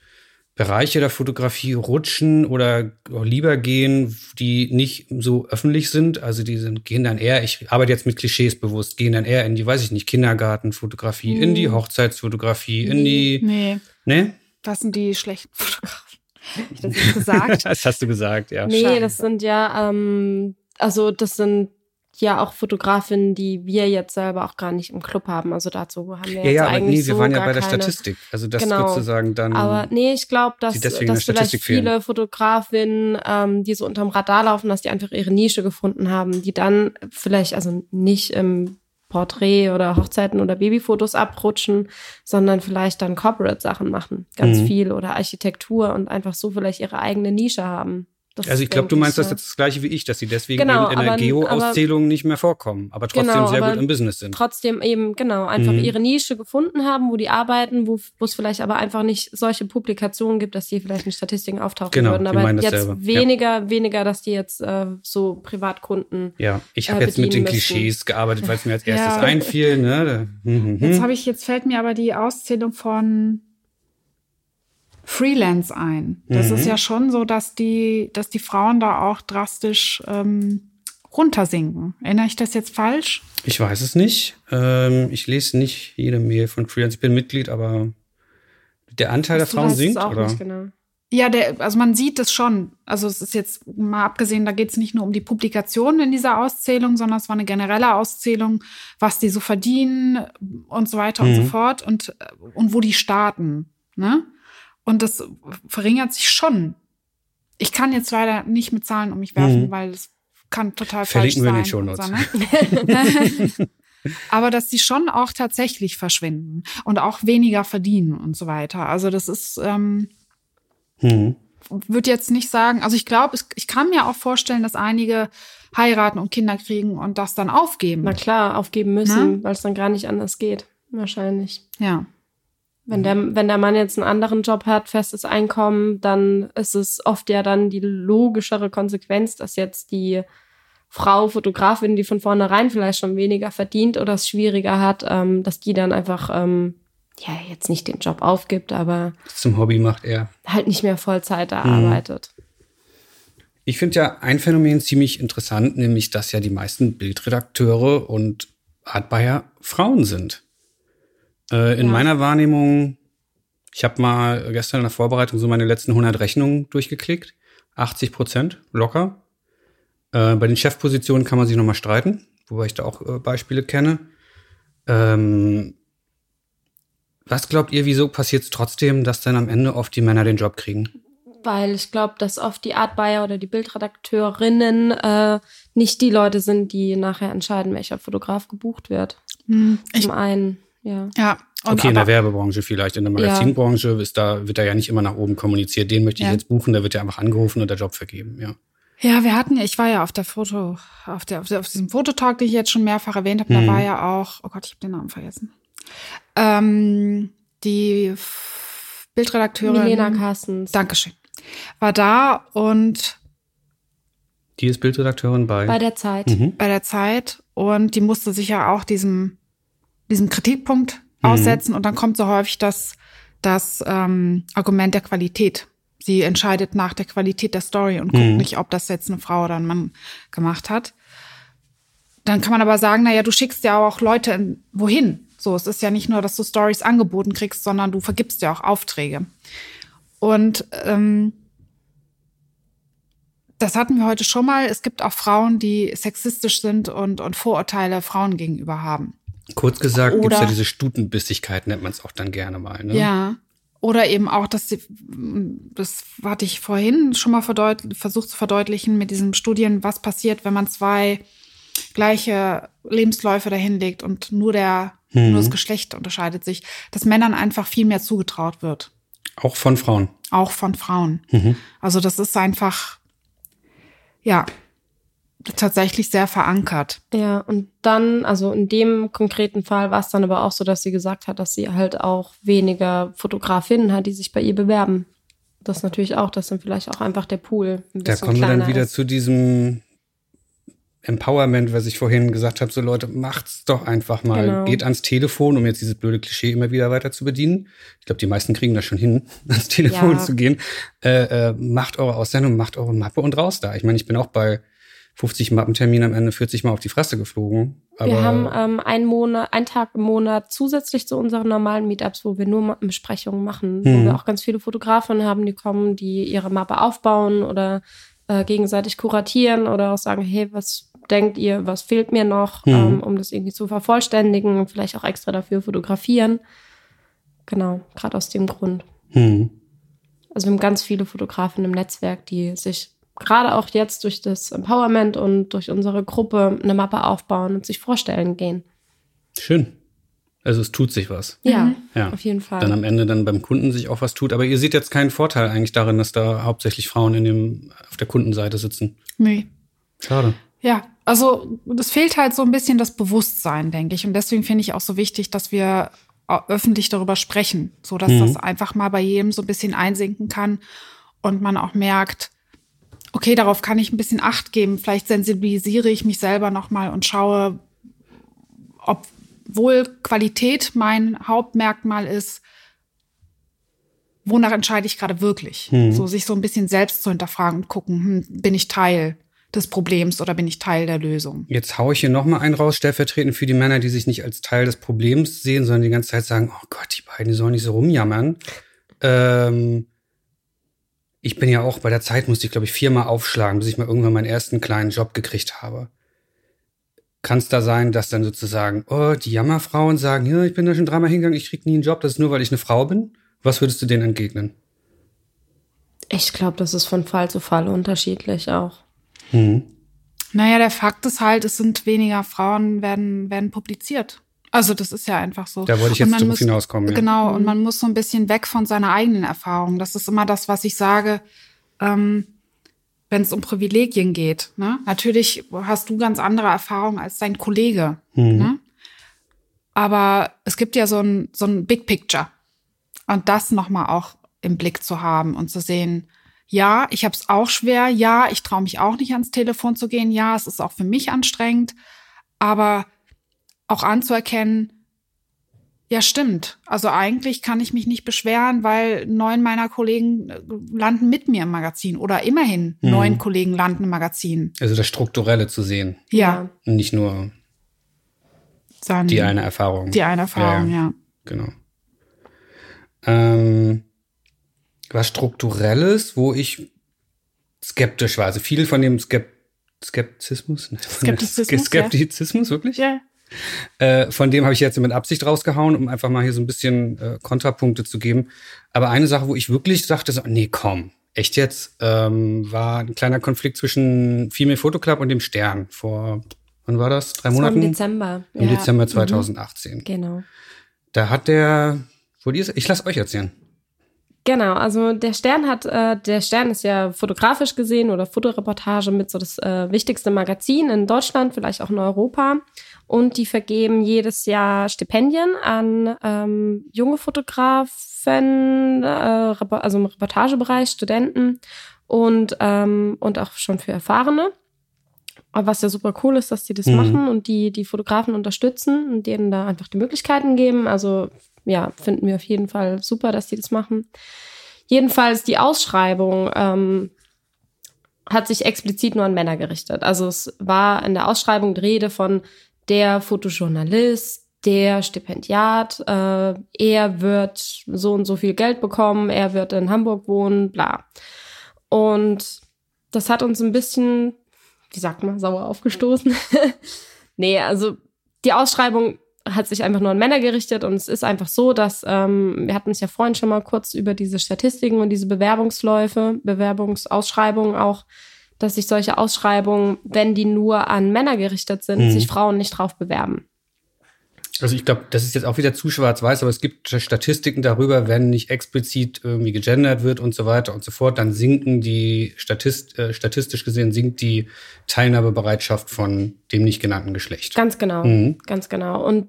Bereiche der Fotografie rutschen oder lieber gehen, die nicht so öffentlich sind? Also die sind, gehen dann eher, ich arbeite jetzt mit Klischees bewusst, gehen dann eher in die, weiß ich nicht, Kindergartenfotografie, in die Mhm. Hochzeitsfotografie, in die, Nee. ne? Was sind die schlechten Fotografen? Hab ich das gesagt? das hast du gesagt, ja. Nee, das sind ja, ähm, also das sind ja auch Fotografinnen, die wir jetzt selber auch gar nicht im Club haben. Also dazu haben wir Ja, jetzt ja, aber eigentlich nee, wir so waren ja bei der keine. Statistik. Also das Genau. sozusagen dann. Aber nee, ich glaube, dass, dass vielleicht Statistik fehlen. viele Fotografinnen, ähm, die so unterm Radar laufen, dass die einfach ihre Nische gefunden haben, die dann vielleicht, also nicht im Porträt oder Hochzeiten oder Babyfotos abrutschen, sondern vielleicht dann Corporate-Sachen machen, ganz Mhm. viel oder Architektur und einfach so vielleicht ihre eigene Nische haben. Das also ich glaube, du meinst das ja. jetzt das gleiche wie ich, dass sie deswegen Genau, eben in der aber- Geo-Auszählung nicht mehr vorkommen, aber trotzdem Genau, sehr aber gut im Business sind. trotzdem eben, genau, einfach Mhm. ihre Nische gefunden haben, wo die arbeiten, wo wo es vielleicht aber einfach nicht solche Publikationen gibt, dass die vielleicht in Statistiken auftauchen Genau, würden. Aber jetzt dasselbe, ja. weniger, weniger, dass die jetzt äh, so Privatkunden. Ja, ich äh, habe jetzt mit den müssen. Klischees gearbeitet, weil es mir als erstes Ja. einfiel. Ne? Mhm, Jetzt habe ich, jetzt fällt mir aber die Auszählung von Freelance ein. Das Mhm. ist ja schon so, dass die, dass die Frauen da auch drastisch ähm, runtersinken. Erinnere ich das jetzt falsch? Ich weiß es nicht. Ähm, ich lese nicht jede Mail von Freelance. Ich bin Mitglied, aber der Anteil der Weißt du, Frauen sinkt, auch oder? nicht genau. Ja, der, also man sieht es schon. Also es ist jetzt mal abgesehen, da geht es nicht nur um die Publikationen in dieser Auszählung, sondern es war eine generelle Auszählung, was die so verdienen und so weiter und Mhm. so fort und, äh, und wo die starten. Ne? Und das verringert sich schon. Ich kann jetzt leider nicht mit Zahlen um mich werfen, Mhm. weil es kann total Verlinken wir in den falsch sein. und So, ne? Aber dass die schon auch tatsächlich verschwinden und auch weniger verdienen und so weiter. Also das ist, ähm, Mhm. würde jetzt nicht sagen, also ich glaube, ich kann mir auch vorstellen, dass einige heiraten und Kinder kriegen und das dann aufgeben. Na klar, aufgeben müssen, Na? weil es dann gar nicht anders geht. Wahrscheinlich. Ja. Wenn der, wenn der Mann jetzt einen anderen Job hat, festes Einkommen, dann ist es oft ja dann die logischere Konsequenz, dass jetzt die Frau, Fotografin, die von vornherein vielleicht schon weniger verdient oder es schwieriger hat, ähm, dass die dann einfach, ähm, ja, jetzt nicht den Job aufgibt, aber Zum Hobby macht er. halt nicht mehr Vollzeit da Mhm. arbeitet. Ich finde ja ein Phänomen ziemlich interessant, nämlich dass ja die meisten Bildredakteure und Artbuyer Frauen sind. Äh, in Ja. meiner Wahrnehmung, ich habe mal gestern in der Vorbereitung so meine letzten 100 Rechnungen durchgeklickt. 80 Prozent, locker. Äh, bei den Chefpositionen kann man sich nochmal streiten, wobei ich da auch äh, Beispiele kenne. Ähm, was glaubt ihr, wieso passiert es trotzdem, dass dann am Ende oft die Männer den Job kriegen? Weil ich glaube, dass oft die Artbuyer oder die Bildredakteurinnen äh, nicht die Leute sind, die nachher entscheiden, welcher Fotograf gebucht wird. Hm, Ich, Zum einen, ja. ja. Und okay, in der Werbebranche vielleicht. In der Magazinbranche ist da, wird da ja nicht immer nach oben kommuniziert. Den möchte ich Ja. jetzt buchen, da wird ja einfach angerufen und der Job vergeben, ja. ja, wir hatten ja, ich war ja auf der Foto, auf der, auf, der, auf diesem Fototalk, den ich jetzt schon mehrfach erwähnt habe, Mhm. da war ja auch, oh Gott, ich habe den Namen vergessen. Ähm, die Bildredakteurin. Milena Carstens. Dankeschön. War da und Die ist Bildredakteurin bei. Bei der Zeit. mhm. bei der Zeit und die musste sich ja auch diesem, diesem Kritikpunkt Mhm. aussetzen und dann kommt so häufig das, das ähm, Argument der Qualität. Sie entscheidet nach der Qualität der Story und guckt Mhm. nicht, ob das jetzt eine Frau oder ein Mann gemacht hat. Dann kann man aber sagen, naja, du schickst ja auch Leute in, wohin. So, es ist ja nicht nur, dass du Stories angeboten kriegst, sondern du vergibst ja auch Aufträge. Und ähm, das hatten wir heute schon mal. Es gibt auch Frauen, die sexistisch sind und, und Vorurteile Frauen gegenüber haben. Kurz gesagt, gibt's Oder- ja diese Stutenbissigkeit, nennt man es auch dann gerne mal. Ne? Ja. Oder eben auch, dass sie, das hatte ich vorhin schon mal versucht zu verdeutlichen mit diesen Studien, was passiert, wenn man zwei gleiche Lebensläufe dahinlegt und nur der, Mhm. nur das Geschlecht unterscheidet sich, dass Männern einfach viel mehr zugetraut wird. Auch von Frauen. Auch von Frauen. Mhm. Also das ist einfach, ja, tatsächlich sehr verankert. Ja, und dann, also in dem konkreten Fall war es dann aber auch so, dass sie gesagt hat, dass sie halt auch weniger Fotografinnen hat, die sich bei ihr bewerben. Das natürlich auch, dass dann vielleicht auch einfach der Pool ein Da kommen wir dann wieder ist. zu diesem Empowerment, was ich vorhin gesagt habe, so Leute, macht's doch einfach mal. Genau. Geht ans Telefon, um jetzt dieses blöde Klischee immer wieder weiter zu bedienen. Ich glaube, die meisten kriegen das schon hin, ans Telefon Ja. zu gehen. Äh, äh, macht eure Aussendung, macht eure Mappe und raus da. Ich meine, ich bin auch bei 50 Mappentermin am Ende 40 Mal auf die Fresse geflogen. Aber wir haben ähm, einen Monat, einen Tag im Monat zusätzlich zu unseren normalen Meetups, wo wir nur Mappenbesprechungen machen, mhm. wo wir auch ganz viele Fotografen haben, die kommen, die ihre Mappe aufbauen oder äh, gegenseitig kuratieren oder auch sagen, hey, was denkt ihr, was fehlt mir noch, mhm. ähm, um das irgendwie zu vervollständigen und vielleicht auch extra dafür fotografieren. Genau, gerade aus dem Grund. Mhm. Also wir haben ganz viele Fotografen im Netzwerk, die sich gerade auch jetzt durch das Empowerment und durch unsere Gruppe eine Mappe aufbauen und sich vorstellen gehen. Schön. Also es tut sich was. Ja, mhm. ja, auf jeden Fall. Dann am Ende dann beim Kunden sich auch was tut. Aber ihr seht jetzt keinen Vorteil eigentlich darin, dass da hauptsächlich Frauen in dem, auf der Kundenseite sitzen. Nee. Schade. Ja, also das fehlt halt so ein bisschen das Bewusstsein, denke ich. Und deswegen finde ich auch so wichtig, dass wir öffentlich darüber sprechen, so dass mhm. das einfach mal bei jedem so ein bisschen einsinken kann und man auch merkt, okay, darauf kann ich ein bisschen Acht geben. Vielleicht sensibilisiere ich mich selber nochmal und schaue, obwohl Qualität mein Hauptmerkmal ist, wonach entscheide ich gerade wirklich? Mhm. So sich so ein bisschen selbst zu hinterfragen und gucken, hm, bin ich Teil des Problems oder bin ich Teil der Lösung? Jetzt haue ich hier nochmal einen raus, stellvertretend für die Männer, die sich nicht als Teil des Problems sehen, sondern die ganze Zeit sagen, oh Gott, die beiden, sollen nicht so rumjammern. Ähm, ich bin ja auch, bei der Zeit musste ich, glaube ich, viermal aufschlagen, bis ich mal irgendwann meinen ersten kleinen Job gekriegt habe. Kann es da sein, dass dann sozusagen, oh, die Jammerfrauen sagen, ja, ich bin da schon dreimal hingegangen, ich krieg nie einen Job, das ist nur, weil ich eine Frau bin? Was würdest du denen entgegnen? Ich glaube, das ist von Fall zu Fall unterschiedlich auch. Mhm. Naja, der Fakt ist halt, es sind weniger Frauen werden, werden publiziert. Also das ist ja einfach so. Da wollte ich jetzt darauf muss, hinauskommen. Ja. Genau, und mhm. man muss so ein bisschen weg von seiner eigenen Erfahrung. Das ist immer das, was ich sage, ähm, wenn es um Privilegien geht. Ne? Natürlich hast du ganz andere Erfahrungen als dein Kollege. Mhm. Ne? Aber es gibt ja so ein, so ein Big Picture. Und das nochmal auch im Blick zu haben und zu sehen, ja, ich habe es auch schwer, ja, ich traue mich auch nicht ans Telefon zu gehen, ja, es ist auch für mich anstrengend, aber auch anzuerkennen, ja, stimmt. Also eigentlich kann ich mich nicht beschweren, weil neun meiner Kollegen äh, landen mit mir im Magazin oder immerhin mhm. neun Kollegen landen im Magazin. Also das Strukturelle zu sehen. Ja. Und nicht nur Dann die eine Erfahrung. Die eine Erfahrung, ja. ja. Genau. Ähm, was Strukturelles, wo ich skeptisch war. Also viel von dem Skep Skeptizismus? Skeptizismus, Skeptizismus, ja. wirklich? Ja. Äh, von dem habe ich jetzt mit Absicht rausgehauen, um einfach mal hier so ein bisschen äh, Kontrapunkte zu geben. Aber eine Sache, wo ich wirklich sagte, so, nee, komm, echt jetzt, ähm, war ein kleiner Konflikt zwischen Female Photo Club und dem Stern vor, wann war das? Drei das Monaten? Im Dezember. Im ja. Dezember 2018. Mhm. Genau. Da hat der, wo die ist, ich lasse euch erzählen. Genau, also der Stern hat, äh, der Stern ist ja fotografisch gesehen oder Fotoreportage mit so das äh, wichtigste Magazin in Deutschland, vielleicht auch in Europa. Und die vergeben jedes Jahr Stipendien an ähm, junge Fotografen, äh, also im Reportagebereich, Studenten und, ähm, und auch schon für Erfahrene. Aber was ja super cool ist, dass die das mhm. machen und die die Fotografen unterstützen und denen da einfach die Möglichkeiten geben. Also ja, finden wir auf jeden Fall super, dass die das machen. Jedenfalls die Ausschreibung ähm, hat sich explizit nur an Männer gerichtet. Also es war in der Ausschreibung die Rede von der Fotojournalist, der Stipendiat, äh, er wird so und so viel Geld bekommen, er wird in Hamburg wohnen, bla. Und das hat uns ein bisschen, wie sagt man, sauer aufgestoßen. nee, also die Ausschreibung hat sich einfach nur an Männer gerichtet und es ist einfach so, dass ähm, wir hatten es ja vorhin schon mal kurz über diese Statistiken und diese Bewerbungsläufe, Bewerbungsausschreibungen auch, dass sich solche Ausschreibungen, wenn die nur an Männer gerichtet sind, mhm. sich Frauen nicht drauf bewerben. Also ich glaube, das ist jetzt auch wieder zu schwarz-weiß, aber es gibt Statistiken darüber, wenn nicht explizit irgendwie gegendert wird und so weiter und so fort, dann sinken die Statist, äh, statistisch gesehen sinkt die Teilnahmebereitschaft von dem nicht genannten Geschlecht. Ganz genau, mhm. ganz genau. Und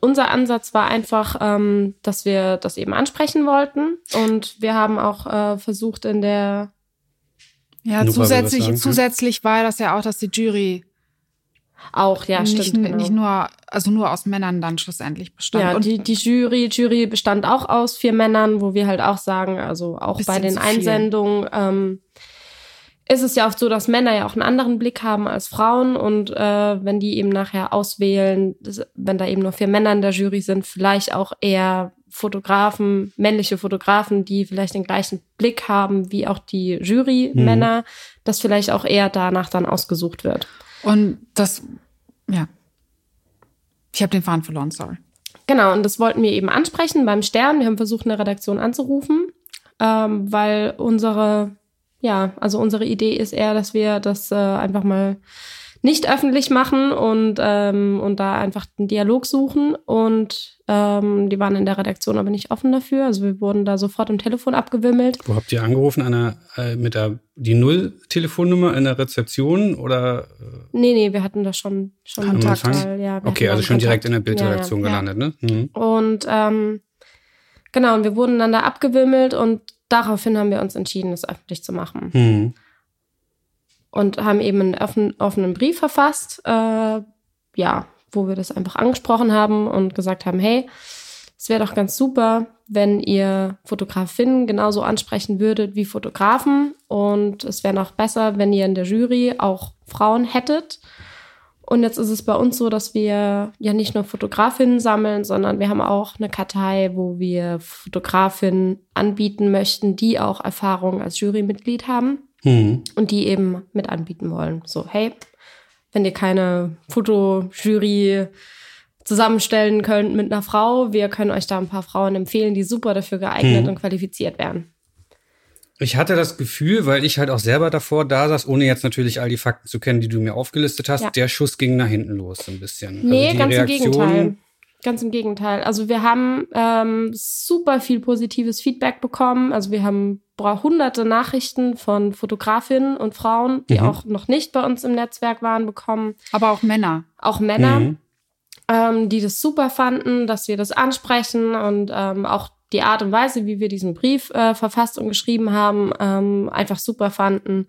unser Ansatz war einfach, ähm, dass wir das eben ansprechen wollten. Und wir haben auch äh, versucht in der ja, zusätzlich, zusätzlich war das ja auch, dass die Jury auch, ja, nicht, stimmt. Genau. Nicht nur, also nur aus Männern dann schlussendlich bestand. Ja, und die, die Jury, Jury bestand auch aus vier Männern, wo wir halt auch sagen, also auch bei den Einsendungen, ähm, ist es ja oft so, dass Männer ja auch einen anderen Blick haben als Frauen und äh, wenn die eben nachher auswählen, wenn da eben nur vier Männer in der Jury sind, vielleicht auch eher Fotografen, männliche Fotografen, die vielleicht den gleichen Blick haben wie auch die Jury-Männer, mhm. dass vielleicht auch eher danach dann ausgesucht wird. Und das, ja. Ich habe den Faden verloren, sorry. Genau, und das wollten wir eben ansprechen beim Stern. Wir haben versucht, eine Redaktion anzurufen, ähm, weil unsere, ja, also unsere Idee ist eher, dass wir das äh, einfach mal nicht öffentlich machen und, ähm, und da einfach den Dialog suchen. Und ähm, die waren in der Redaktion aber nicht offen dafür. Also wir wurden da sofort am Telefon abgewimmelt. Wo habt ihr angerufen? Einer, äh, mit der die Null-Telefonnummer in der Rezeption oder? Äh? Nee, nee, wir hatten da schon, schon Kontakt. Weil, ja, okay, also schon Kontakt. direkt in der Bildredaktion ja, ja. gelandet, ne? Mhm. Und ähm, genau, und wir wurden dann da abgewimmelt und daraufhin haben wir uns entschieden, es öffentlich zu machen. Mhm und haben eben einen offen, offenen Brief verfasst, äh, ja, wo wir das einfach angesprochen haben und gesagt haben, hey, es wäre doch ganz super, wenn ihr Fotografinnen genauso ansprechen würdet wie Fotografen und es wäre noch besser, wenn ihr in der Jury auch Frauen hättet. Und jetzt ist es bei uns so, dass wir ja nicht nur Fotografinnen sammeln, sondern wir haben auch eine Kartei, wo wir Fotografinnen anbieten möchten, die auch Erfahrung als Jurymitglied haben mhm. und die eben mit anbieten wollen. So, hey, wenn ihr keine Fotojury zusammenstellen könnt mit einer Frau, wir können euch da ein paar Frauen empfehlen, die super dafür geeignet mhm. und qualifiziert wären. Ich hatte das Gefühl, weil ich halt auch selber davor da saß, ohne jetzt natürlich all die Fakten zu kennen, die du mir aufgelistet hast, ja. der Schuss ging nach hinten los so ein bisschen. Nee, also ganz Reaktion im Gegenteil. Ganz im Gegenteil. Also wir haben ähm, super viel positives Feedback bekommen. Also wir haben hunderte Nachrichten von Fotografinnen und Frauen, die mhm. auch noch nicht bei uns im Netzwerk waren, bekommen. Aber auch Männer. Auch Männer, mhm. ähm, die das super fanden, dass wir das ansprechen und ähm, auch die Art und Weise, wie wir diesen Brief äh, verfasst und geschrieben haben, ähm, einfach super fanden.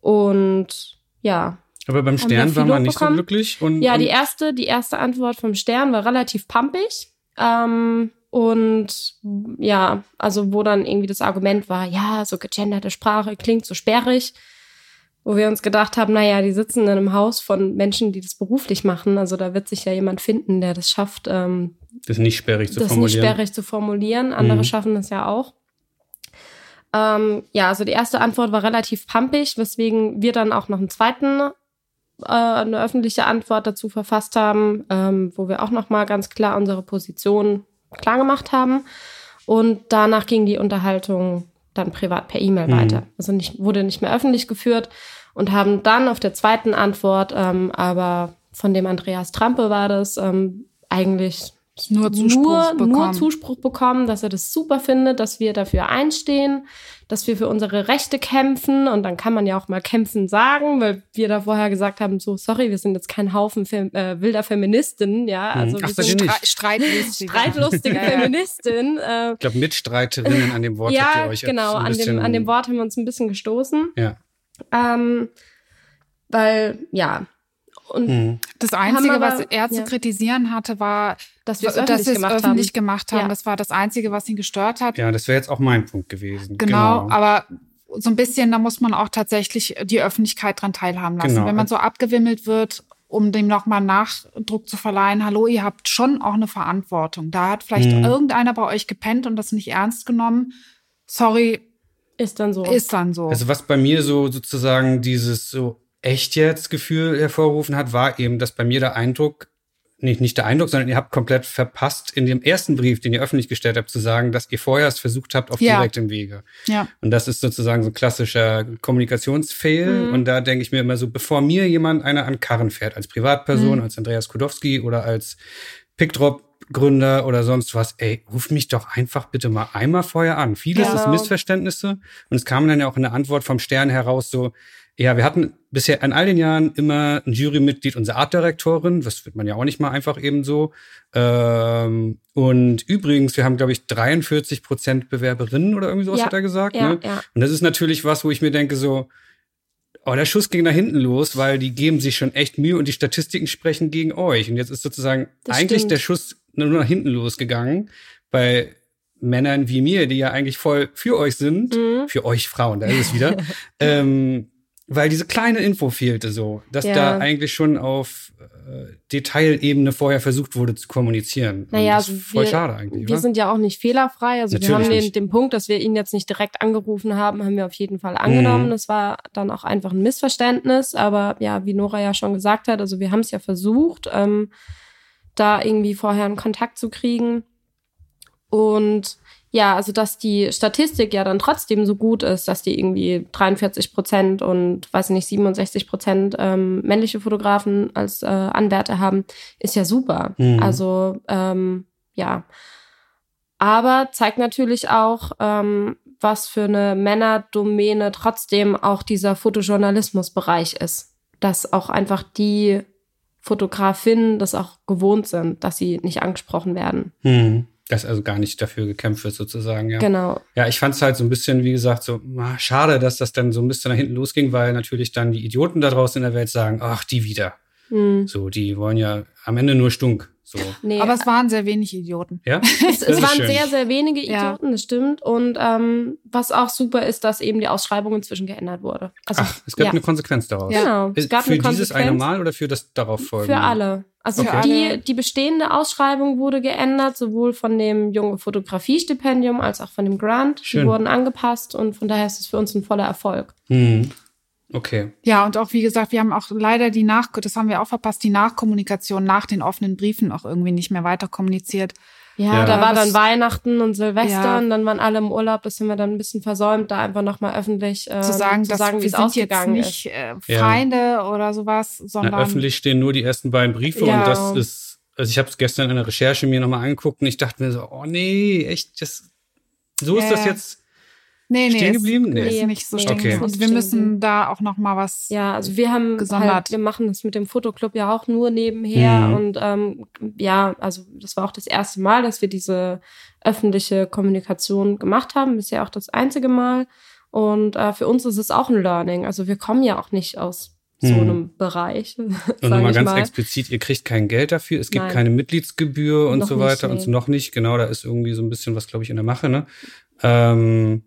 Und ja, aber beim Stern war man nicht so glücklich. Und, ja, die erste, die erste Antwort vom Stern war relativ pumpig. Ähm, und ja, also wo dann irgendwie das Argument war, ja, so gegenderte Sprache klingt so sperrig. Wo wir uns gedacht haben, naja, die sitzen in einem Haus von Menschen, die das beruflich machen. Also da wird sich ja jemand finden, der das schafft. Ähm, das nicht sperrig zu das formulieren. Das nicht sperrig zu formulieren. Andere mhm. schaffen das ja auch. Ähm, ja, also die erste Antwort war relativ pumpig, weswegen wir dann auch noch einen zweiten äh, eine öffentliche Antwort dazu verfasst haben, ähm, wo wir auch noch mal ganz klar unsere Position klar gemacht haben. Und danach ging die Unterhaltung dann privat per E-Mail mhm. weiter. Also nicht, wurde nicht mehr öffentlich geführt und haben dann auf der zweiten Antwort, ähm, aber von dem Andreas Trampe war das, ähm, eigentlich nur Zuspruch, nur, bekommen. nur Zuspruch bekommen, dass er das super findet, dass wir dafür einstehen, dass wir für unsere Rechte kämpfen. Und dann kann man ja auch mal kämpfen sagen, weil wir da vorher gesagt haben, so, sorry, wir sind jetzt kein Haufen Fem äh, wilder Feministinnen, ja. Mhm. Also Ach, wir sind Stre streitlustige, streitlustige Feministinnen. Äh, ich glaube, Mitstreiterinnen an dem Wort ja, habt ihr euch genau, an dem, an dem Wort haben wir uns ein bisschen gestoßen. Ja. Ähm, weil, ja, und mhm. das Einzige, aber, was er zu ja. kritisieren hatte, war, dass wir es öffentlich, dass gemacht, öffentlich haben. gemacht haben. Ja. Das war das Einzige, was ihn gestört hat. Ja, das wäre jetzt auch mein Punkt gewesen. Genau, genau, aber so ein bisschen, da muss man auch tatsächlich die Öffentlichkeit dran teilhaben lassen. Genau. Wenn man so abgewimmelt wird, um dem nochmal Nachdruck zu verleihen, hallo, ihr habt schon auch eine Verantwortung. Da hat vielleicht mhm. irgendeiner bei euch gepennt und das nicht ernst genommen. Sorry. Ist dann so. Ist dann so. Also was bei mir so sozusagen dieses so echt jetzt Gefühl hervorgerufen hat, war eben, dass bei mir der Eindruck, nicht, nicht der Eindruck, sondern ihr habt komplett verpasst, in dem ersten Brief, den ihr öffentlich gestellt habt, zu sagen, dass ihr vorher es versucht habt auf ja. direktem Wege. Ja. Und das ist sozusagen so ein klassischer Kommunikationsfail. Mhm. Und da denke ich mir immer so, bevor mir jemand einer an Karren fährt, als Privatperson, mhm. als Andreas Kudowski oder als Pickdrop Gründer oder sonst was, ey, ruf mich doch einfach bitte mal einmal vorher an. Vieles genau. ist Missverständnisse. Und es kam dann ja auch in der Antwort vom Stern heraus so, ja, wir hatten bisher in all den Jahren immer ein Jurymitglied, unsere Artdirektorin, das wird man ja auch nicht mal einfach eben so. Ähm, und übrigens, wir haben, glaube ich, 43 Prozent Bewerberinnen oder irgendwie sowas ja, hat er gesagt. Ja, ne? ja. Und das ist natürlich was, wo ich mir denke, so, oh, der Schuss ging nach hinten los, weil die geben sich schon echt Mühe und die Statistiken sprechen gegen euch. Und jetzt ist sozusagen das eigentlich stimmt. der Schuss nur nach hinten losgegangen bei Männern wie mir, die ja eigentlich voll für euch sind, mhm. für euch Frauen, da ist es wieder. ähm, weil diese kleine Info fehlte so, dass Ja. da eigentlich schon auf äh, Detailebene vorher versucht wurde zu kommunizieren. Naja, das ist also voll wir- schade eigentlich, Wir oder? sind ja auch nicht fehlerfrei. Also wir Natürlich haben den, den Punkt, dass wir ihn jetzt nicht direkt angerufen haben, haben wir auf jeden Fall angenommen. Mhm. Das war dann auch einfach ein Missverständnis. Aber ja, wie Nora ja schon gesagt hat, also wir haben es ja versucht, ähm, da irgendwie vorher einen Kontakt zu kriegen. Und ja, also dass die Statistik ja dann trotzdem so gut ist, dass die irgendwie 43 Prozent und weiß nicht 67 Prozent ähm, männliche Fotografen als äh, Anwärter haben, ist ja super. Mhm. Also ähm, ja, aber zeigt natürlich auch, ähm, was für eine Männerdomäne trotzdem auch dieser Fotojournalismusbereich ist, dass auch einfach die Fotografinnen das auch gewohnt sind, dass sie nicht angesprochen werden. Hm. Dass also gar nicht dafür gekämpft wird, sozusagen, ja. Genau. Ja, ich fand es halt so ein bisschen, wie gesagt, so ah, schade, dass das dann so ein bisschen nach hinten losging, weil natürlich dann die Idioten da draußen in der Welt sagen, ach, die wieder. Hm. So, die wollen ja am Ende nur Stunk. So. Nee, Aber es waren sehr wenig Idioten. Ja? es, es waren schön. sehr, sehr wenige Ja. Idioten, das stimmt. Und ähm, was auch super ist, dass eben die Ausschreibung inzwischen geändert wurde. Also, Ach, es gab ja. eine Konsequenz daraus. Genau. Es gab für eine dieses eine Konsequenz. Mal oder für das darauf folgende? Für alle. Also Okay. die, die bestehende Ausschreibung wurde geändert, sowohl von dem junge Fotografie-Stipendium als auch von dem Grant. Schön. Die wurden angepasst und von daher ist es für uns ein voller Erfolg. Hm. Okay. Ja, und auch wie gesagt, wir haben auch leider die Nach, das haben wir auch verpasst, die Nachkommunikation nach den offenen Briefen auch irgendwie nicht mehr weiter kommuniziert. Ja, Ja. da war dann Weihnachten und Silvester Ja. und dann waren alle im Urlaub. Das haben wir dann ein bisschen versäumt, da einfach nochmal öffentlich ähm, zu sagen, zu sagen wie es sind jetzt ausgegangen nicht ist. äh, Ja. Feinde oder sowas, sondern Na, öffentlich stehen nur die ersten beiden Briefe Ja. und das ist, also ich habe es gestern in der Recherche mir nochmal angeguckt und ich dachte mir so, oh nee, echt, das, so ist Ja, das ja. jetzt. Nee, nee, stehen ist, geblieben? Nee. ist nicht so Nee, stehen okay. geblieben. ist Und wir müssen da auch noch mal was. Ja, also wir haben gesondert. halt, wir machen das mit dem Fotoclub ja auch nur nebenher Mhm. und ähm, ja, also das war auch das erste Mal, dass wir diese öffentliche Kommunikation gemacht haben, bisher auch das einzige Mal und äh, für uns ist es auch ein Learning. Also wir kommen ja auch nicht aus so Mhm. einem Bereich, Und nochmal ganz mal. explizit, ihr kriegt kein Geld dafür, es gibt Nein. keine Mitgliedsgebühr und Noch so nicht, weiter und nee. so noch nicht. Genau, da ist irgendwie so ein bisschen was, glaube ich, in der Mache, ne? Ähm,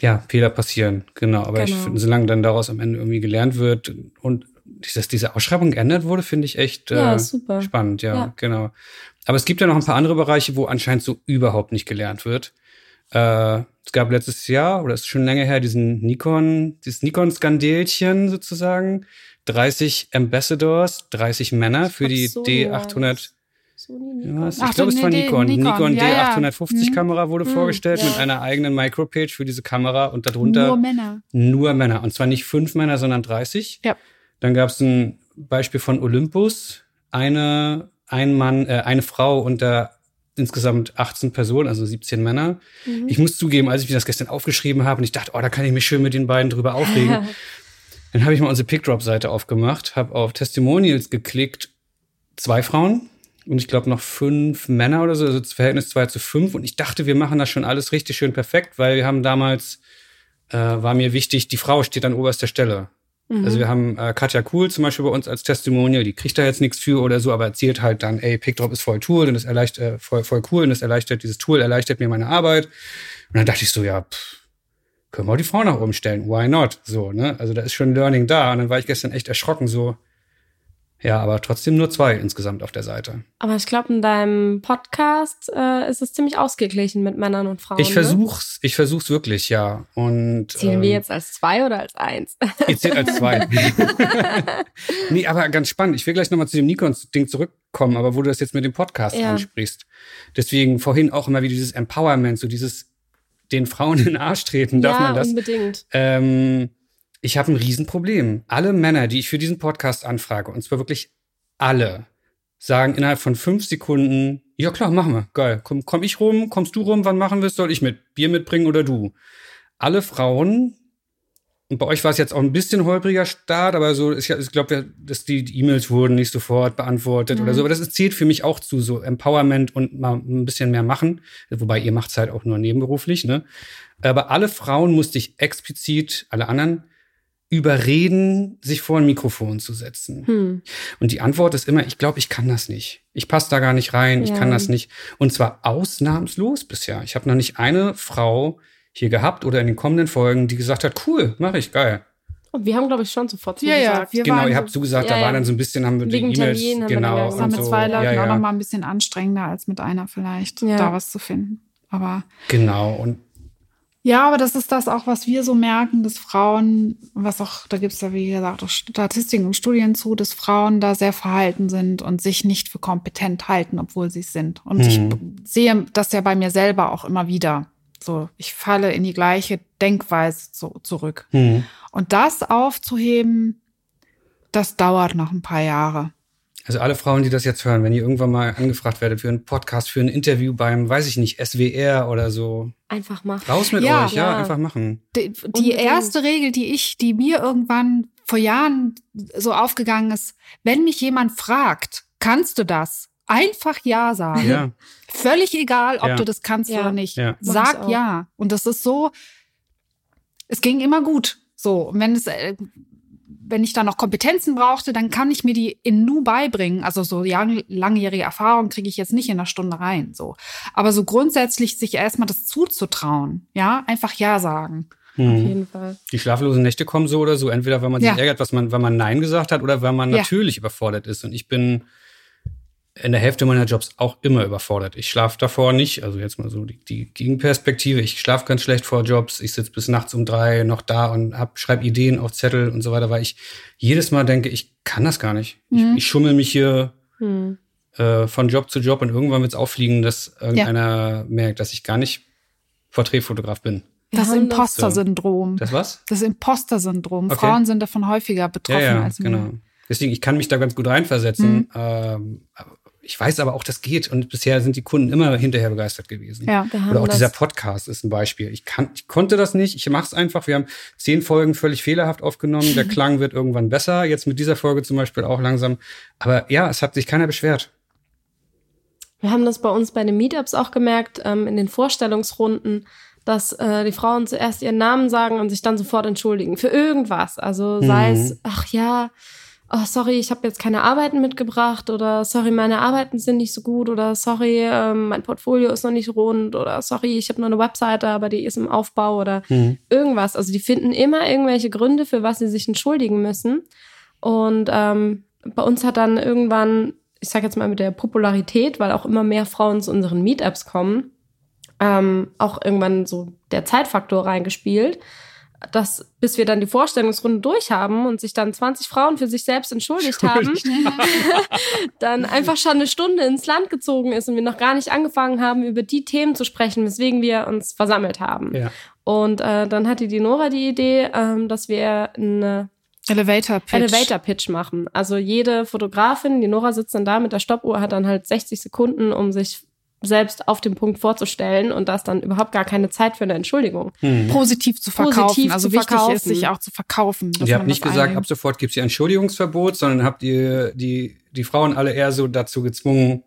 ja, Fehler passieren, genau. Aber ich Genau. finde, solange dann daraus am Ende irgendwie gelernt wird und dass diese Ausschreibung geändert wurde, finde ich echt Ja, äh, super. spannend, ja, Ja. genau. Aber es gibt ja noch ein paar andere Bereiche, wo anscheinend so überhaupt nicht gelernt wird. Äh, es gab letztes Jahr, oder ist schon länger her, diesen Nikon, dieses Nikon-Skandelchen sozusagen. 30 Ambassadors, 30 Männer für die war D800. Sony, Ja, Nikon. ich Ach, glaube, es war Nikon. Nikon, Nikon, ja, ja. D850 Mhm. Kamera wurde Mhm, vorgestellt ja. mit einer eigenen Micropage für diese Kamera und darunter Nur Männer. nur Männer. Und zwar nicht fünf Männer, sondern 30. Ja. Dann gab es ein Beispiel von Olympus. Eine, ein Mann, äh, eine Frau unter insgesamt 18 Personen, also 17 Männer. Mhm. Ich muss zugeben, als ich mir das gestern aufgeschrieben habe und ich dachte, oh, da kann ich mich schön mit den beiden drüber aufregen, dann habe ich mal unsere Pickdrop-Seite aufgemacht, habe auf Testimonials geklickt, zwei Frauen und ich glaube noch fünf Männer oder so, also das Verhältnis 2 zu 5. Und ich dachte, wir machen das schon alles richtig schön perfekt, weil wir haben damals, äh, war mir wichtig, die Frau steht an oberster Stelle. Mhm. Also wir haben äh, Katja Kuhl zum Beispiel bei uns als Testimonial, die kriegt da jetzt nichts für oder so, aber erzählt halt dann, ey, Pickdrop ist voll Tool und das erleichtert, äh, voll, voll cool und das erleichtert, dieses Tool erleichtert mir meine Arbeit. Und dann dachte ich so, ja, pff, können wir auch die Frau nach oben stellen, why not? So, ne? Also da ist schon Learning da und dann war ich gestern echt erschrocken, so, ja, aber trotzdem nur zwei insgesamt auf der Seite. Aber ich glaube, in deinem Podcast äh, ist es ziemlich ausgeglichen mit Männern und Frauen. Ich ne? versuch's, ich versuch's wirklich, ja. Und Zählen ähm, wir jetzt als zwei oder als eins? Ihr zählt als zwei. nee, aber ganz spannend. Ich will gleich nochmal zu dem Nikon-Ding zurückkommen, aber wo du das jetzt mit dem Podcast Ja. ansprichst. Deswegen vorhin auch immer wieder dieses Empowerment, so dieses den Frauen in den Arsch treten, darf ja, man das? unbedingt. Ähm, ich habe ein Riesenproblem. Alle Männer, die ich für diesen Podcast anfrage, und zwar wirklich alle, sagen innerhalb von fünf Sekunden, ja klar, machen wir, geil. Komm, komm ich rum, kommst du rum, wann machen wir es? Soll ich mit Bier mitbringen oder du? Alle Frauen, und bei euch war es jetzt auch ein bisschen holpriger Start, aber so, ich, ich glaube, dass die E-Mails wurden nicht sofort beantwortet oder so, aber das ist- zählt für mich auch zu so Empowerment und mal ein bisschen mehr machen, wobei ihr macht's halt auch nur nebenberuflich, ne? Aber alle Frauen musste ich explizit, alle anderen, überreden, sich vor ein Mikrofon zu setzen. Hm. Und die Antwort ist immer, ich glaube, ich kann das nicht. Ich passe da gar nicht rein, ich Ja. kann das nicht. Und zwar ausnahmslos bisher. Ich habe noch nicht eine Frau hier gehabt oder in den kommenden Folgen, die gesagt hat, cool, mache ich, geil. Und wir haben, glaube ich, schon sofort Ja, ja, zugesagt. wir Genau, waren ihr so- habt zugesagt, Ja, da ja. war dann so ein bisschen, haben wir die E-Mails, genau. dann Das war mit so. zwei Leuten ja, auch ja. noch mal ein bisschen anstrengender als mit einer vielleicht, Ja. da was zu finden. Aber Genau, und ja, aber das ist das auch, was wir so merken, dass Frauen, was auch, da gibt es ja wie gesagt auch Statistiken und Studien zu, dass Frauen da sehr verhalten sind und sich nicht für kompetent halten, obwohl sie es sind. Und ich Mhm. b- sehe das ja bei mir selber auch immer wieder. So, ich falle in die gleiche Denkweise so zurück. hm. Und das aufzuheben, das dauert noch ein paar Jahre. Also alle Frauen, die das jetzt hören, wenn ihr irgendwann mal angefragt werdet für einen Podcast, für ein Interview beim, weiß ich nicht, SWR oder so, Einfach machen. raus mit Ja, euch, ja, ja. einfach machen. Die, die erste Regel, die ich, die mir irgendwann vor Jahren so aufgegangen ist, wenn mich jemand fragt, kannst du das? Einfach ja sagen. Ja, Völlig egal, ob Ja. du das kannst Ja. oder nicht. Ja. Sag ja. Und das ist so, es ging immer gut. So, und wenn es, äh, wenn ich da noch Kompetenzen brauchte, dann kann ich mir die in Nu beibringen. Also so lang, langjährige Erfahrung kriege ich jetzt nicht in einer Stunde rein. So, aber so grundsätzlich sich erstmal das zuzutrauen, ja, einfach ja sagen. Auf hm. jeden Fall. Die schlaflosen Nächte kommen so oder so, entweder weil man sich Ja. ärgert, was man, weil man Nein gesagt hat, oder weil man Ja. natürlich überfordert ist. Und ich bin in der Hälfte meiner Jobs auch immer überfordert. Ich schlafe davor nicht, also jetzt mal so die, die Gegenperspektive. Ich schlafe ganz schlecht vor Jobs. Ich sitze bis nachts um drei noch da und hab, schreibe Ideen auf Zettel und so weiter, weil ich jedes Mal denke, ich kann das gar nicht. Mhm. Ich, ich schummel mich hier Hm. äh, von Job zu Job und irgendwann wird's auffliegen, dass irgendeiner merkt, dass ich gar nicht Porträtfotograf bin. Das Imposter-Syndrom. Das was? Das Imposter-Syndrom. Okay. Frauen sind davon häufiger betroffen ja, ja, als genau. Männer. Deswegen, ich kann mich da ganz gut reinversetzen. Ähm, aber ich weiß aber auch, das geht. Und bisher sind die Kunden immer hinterher begeistert gewesen. Ja. Wir haben Oder auch das, dieser Podcast ist ein Beispiel. Ich, kann, ich konnte das nicht. Ich mache es einfach. Wir haben zehn Folgen völlig fehlerhaft aufgenommen. Der Klang wird irgendwann besser. Jetzt mit dieser Folge zum Beispiel auch langsam. Aber ja, es hat sich keiner beschwert. Wir haben das bei uns bei den Meetups auch gemerkt, ähm, in den Vorstellungsrunden, dass äh, die Frauen zuerst ihren Namen sagen und sich dann sofort entschuldigen für irgendwas. Also sei Mhm. es, ach ja, oh, sorry, ich habe jetzt keine Arbeiten mitgebracht oder sorry, meine Arbeiten sind nicht so gut oder sorry, ähm, mein Portfolio ist noch nicht rund oder sorry, ich habe nur eine Webseite, aber die ist im Aufbau oder Mhm. irgendwas. Also die finden immer irgendwelche Gründe, für was sie sich entschuldigen müssen. Und ähm, bei uns hat dann irgendwann, ich sage jetzt mal mit der Popularität, weil auch immer mehr Frauen zu unseren Meetups kommen, ähm, auch irgendwann so der Zeitfaktor reingespielt, dass bis wir dann die Vorstellungsrunde durch haben und sich dann 20 Frauen für sich selbst entschuldigt haben, dann einfach schon eine Stunde ins Land gezogen ist und wir noch gar nicht angefangen haben, über die Themen zu sprechen, weswegen wir uns versammelt haben. Ja. Und äh, dann hatte die Nora die Idee, ähm, dass wir eine Elevator Pitch. Elevator Pitch machen. Also jede Fotografin, die Nora sitzt dann da mit der Stoppuhr, hat dann halt 60 Sekunden, um sich selbst auf den Punkt vorzustellen und da ist dann überhaupt gar keine Zeit für eine Entschuldigung. Mhm. Positiv zu verkaufen. Positiv also zu wichtig verkaufen. ist, sich auch zu verkaufen. dass Und ihr habt man nicht das gesagt, einnimmt. ab sofort gibt's hier Entschuldigungsverbot, sondern habt ihr die, die Frauen alle eher so dazu gezwungen,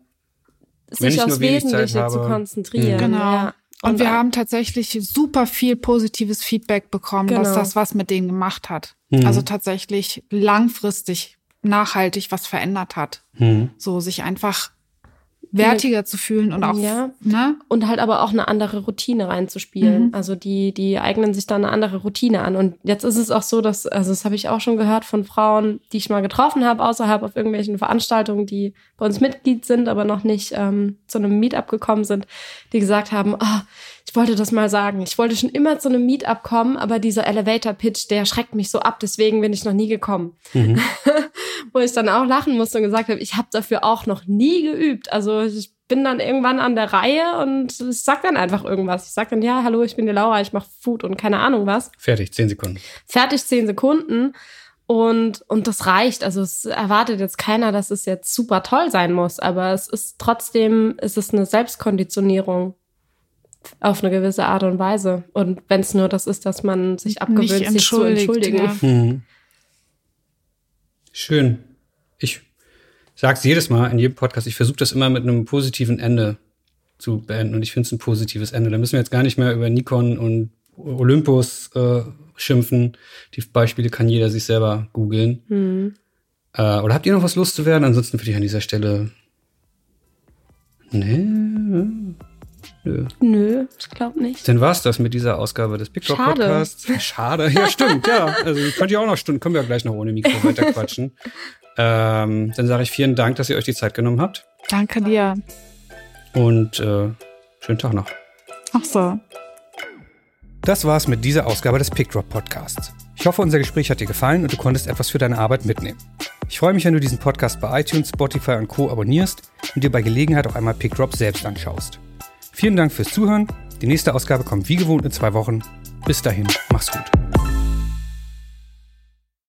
Wenn Sich aufs Wesentliche habe. zu konzentrieren. Genau. Ja. Und, wir äh, haben tatsächlich super viel positives Feedback bekommen, dass Genau. das was mit denen gemacht hat. Mhm. Also tatsächlich langfristig, nachhaltig was verändert hat. Mhm. So sich einfach wertiger zu fühlen und auch, Ja. ne? und halt aber auch eine andere Routine reinzuspielen. Mhm. Also die, die eignen sich dann eine andere Routine an. Und jetzt ist es auch so, dass, also das habe ich auch schon gehört von Frauen, die ich mal getroffen habe, außerhalb auf irgendwelchen Veranstaltungen, die bei uns Mitglied sind, aber noch nicht ähm, zu einem Meetup gekommen sind, die gesagt haben, ah, ich wollte das mal sagen. Ich wollte schon immer zu einem Meetup kommen, aber dieser Elevator-Pitch, der schreckt mich so ab, deswegen bin ich noch nie gekommen. Mhm. Wo ich dann auch lachen musste und gesagt habe, ich habe dafür auch noch nie geübt. Also ich bin dann irgendwann an der Reihe und ich sag dann einfach irgendwas. Ich sag dann, ja, hallo, ich bin die Laura, ich mache Food und keine Ahnung was. Fertig, zehn Sekunden. Fertig zehn Sekunden. Und, und das reicht. Also es erwartet jetzt keiner, dass es jetzt super toll sein muss, aber es ist trotzdem, es ist eine Selbstkonditionierung auf eine gewisse Art und Weise. Und wenn es nur das ist, dass man sich abgewöhnt, sich zu entschuldigen. ja. Mhm. Schön. Ich sag's jedes Mal in jedem Podcast, ich versuche das immer mit einem positiven Ende zu beenden und ich finde es ein positives Ende. Da müssen wir jetzt gar nicht mehr über Nikon und Olympus äh, schimpfen. Die Beispiele kann jeder sich selber googeln. Hm. Äh, oder habt ihr noch was loszuwerden? Ansonsten würde ich an dieser Stelle. Nee. Nö. Nö, ich glaube nicht. Dann war's das mit dieser Ausgabe des Big Drop Schade. Podcasts. Schade. Ja, stimmt, ja. Also könnt ihr auch noch Stunden, können wir ja gleich noch ohne Mikro weiter quatschen. ähm, dann sage ich vielen Dank, dass ihr euch die Zeit genommen habt. Danke dir. Und äh, schönen Tag noch. Ach so. Das war's mit dieser Ausgabe des Pickdrop Podcasts. Ich hoffe, unser Gespräch hat dir gefallen und du konntest etwas für deine Arbeit mitnehmen. Ich freue mich, wenn du diesen Podcast bei iTunes, Spotify und Co. abonnierst und dir bei Gelegenheit auch einmal Pickdrop selbst anschaust. Vielen Dank fürs Zuhören. Die nächste Ausgabe kommt wie gewohnt in zwei Wochen. Bis dahin, mach's gut.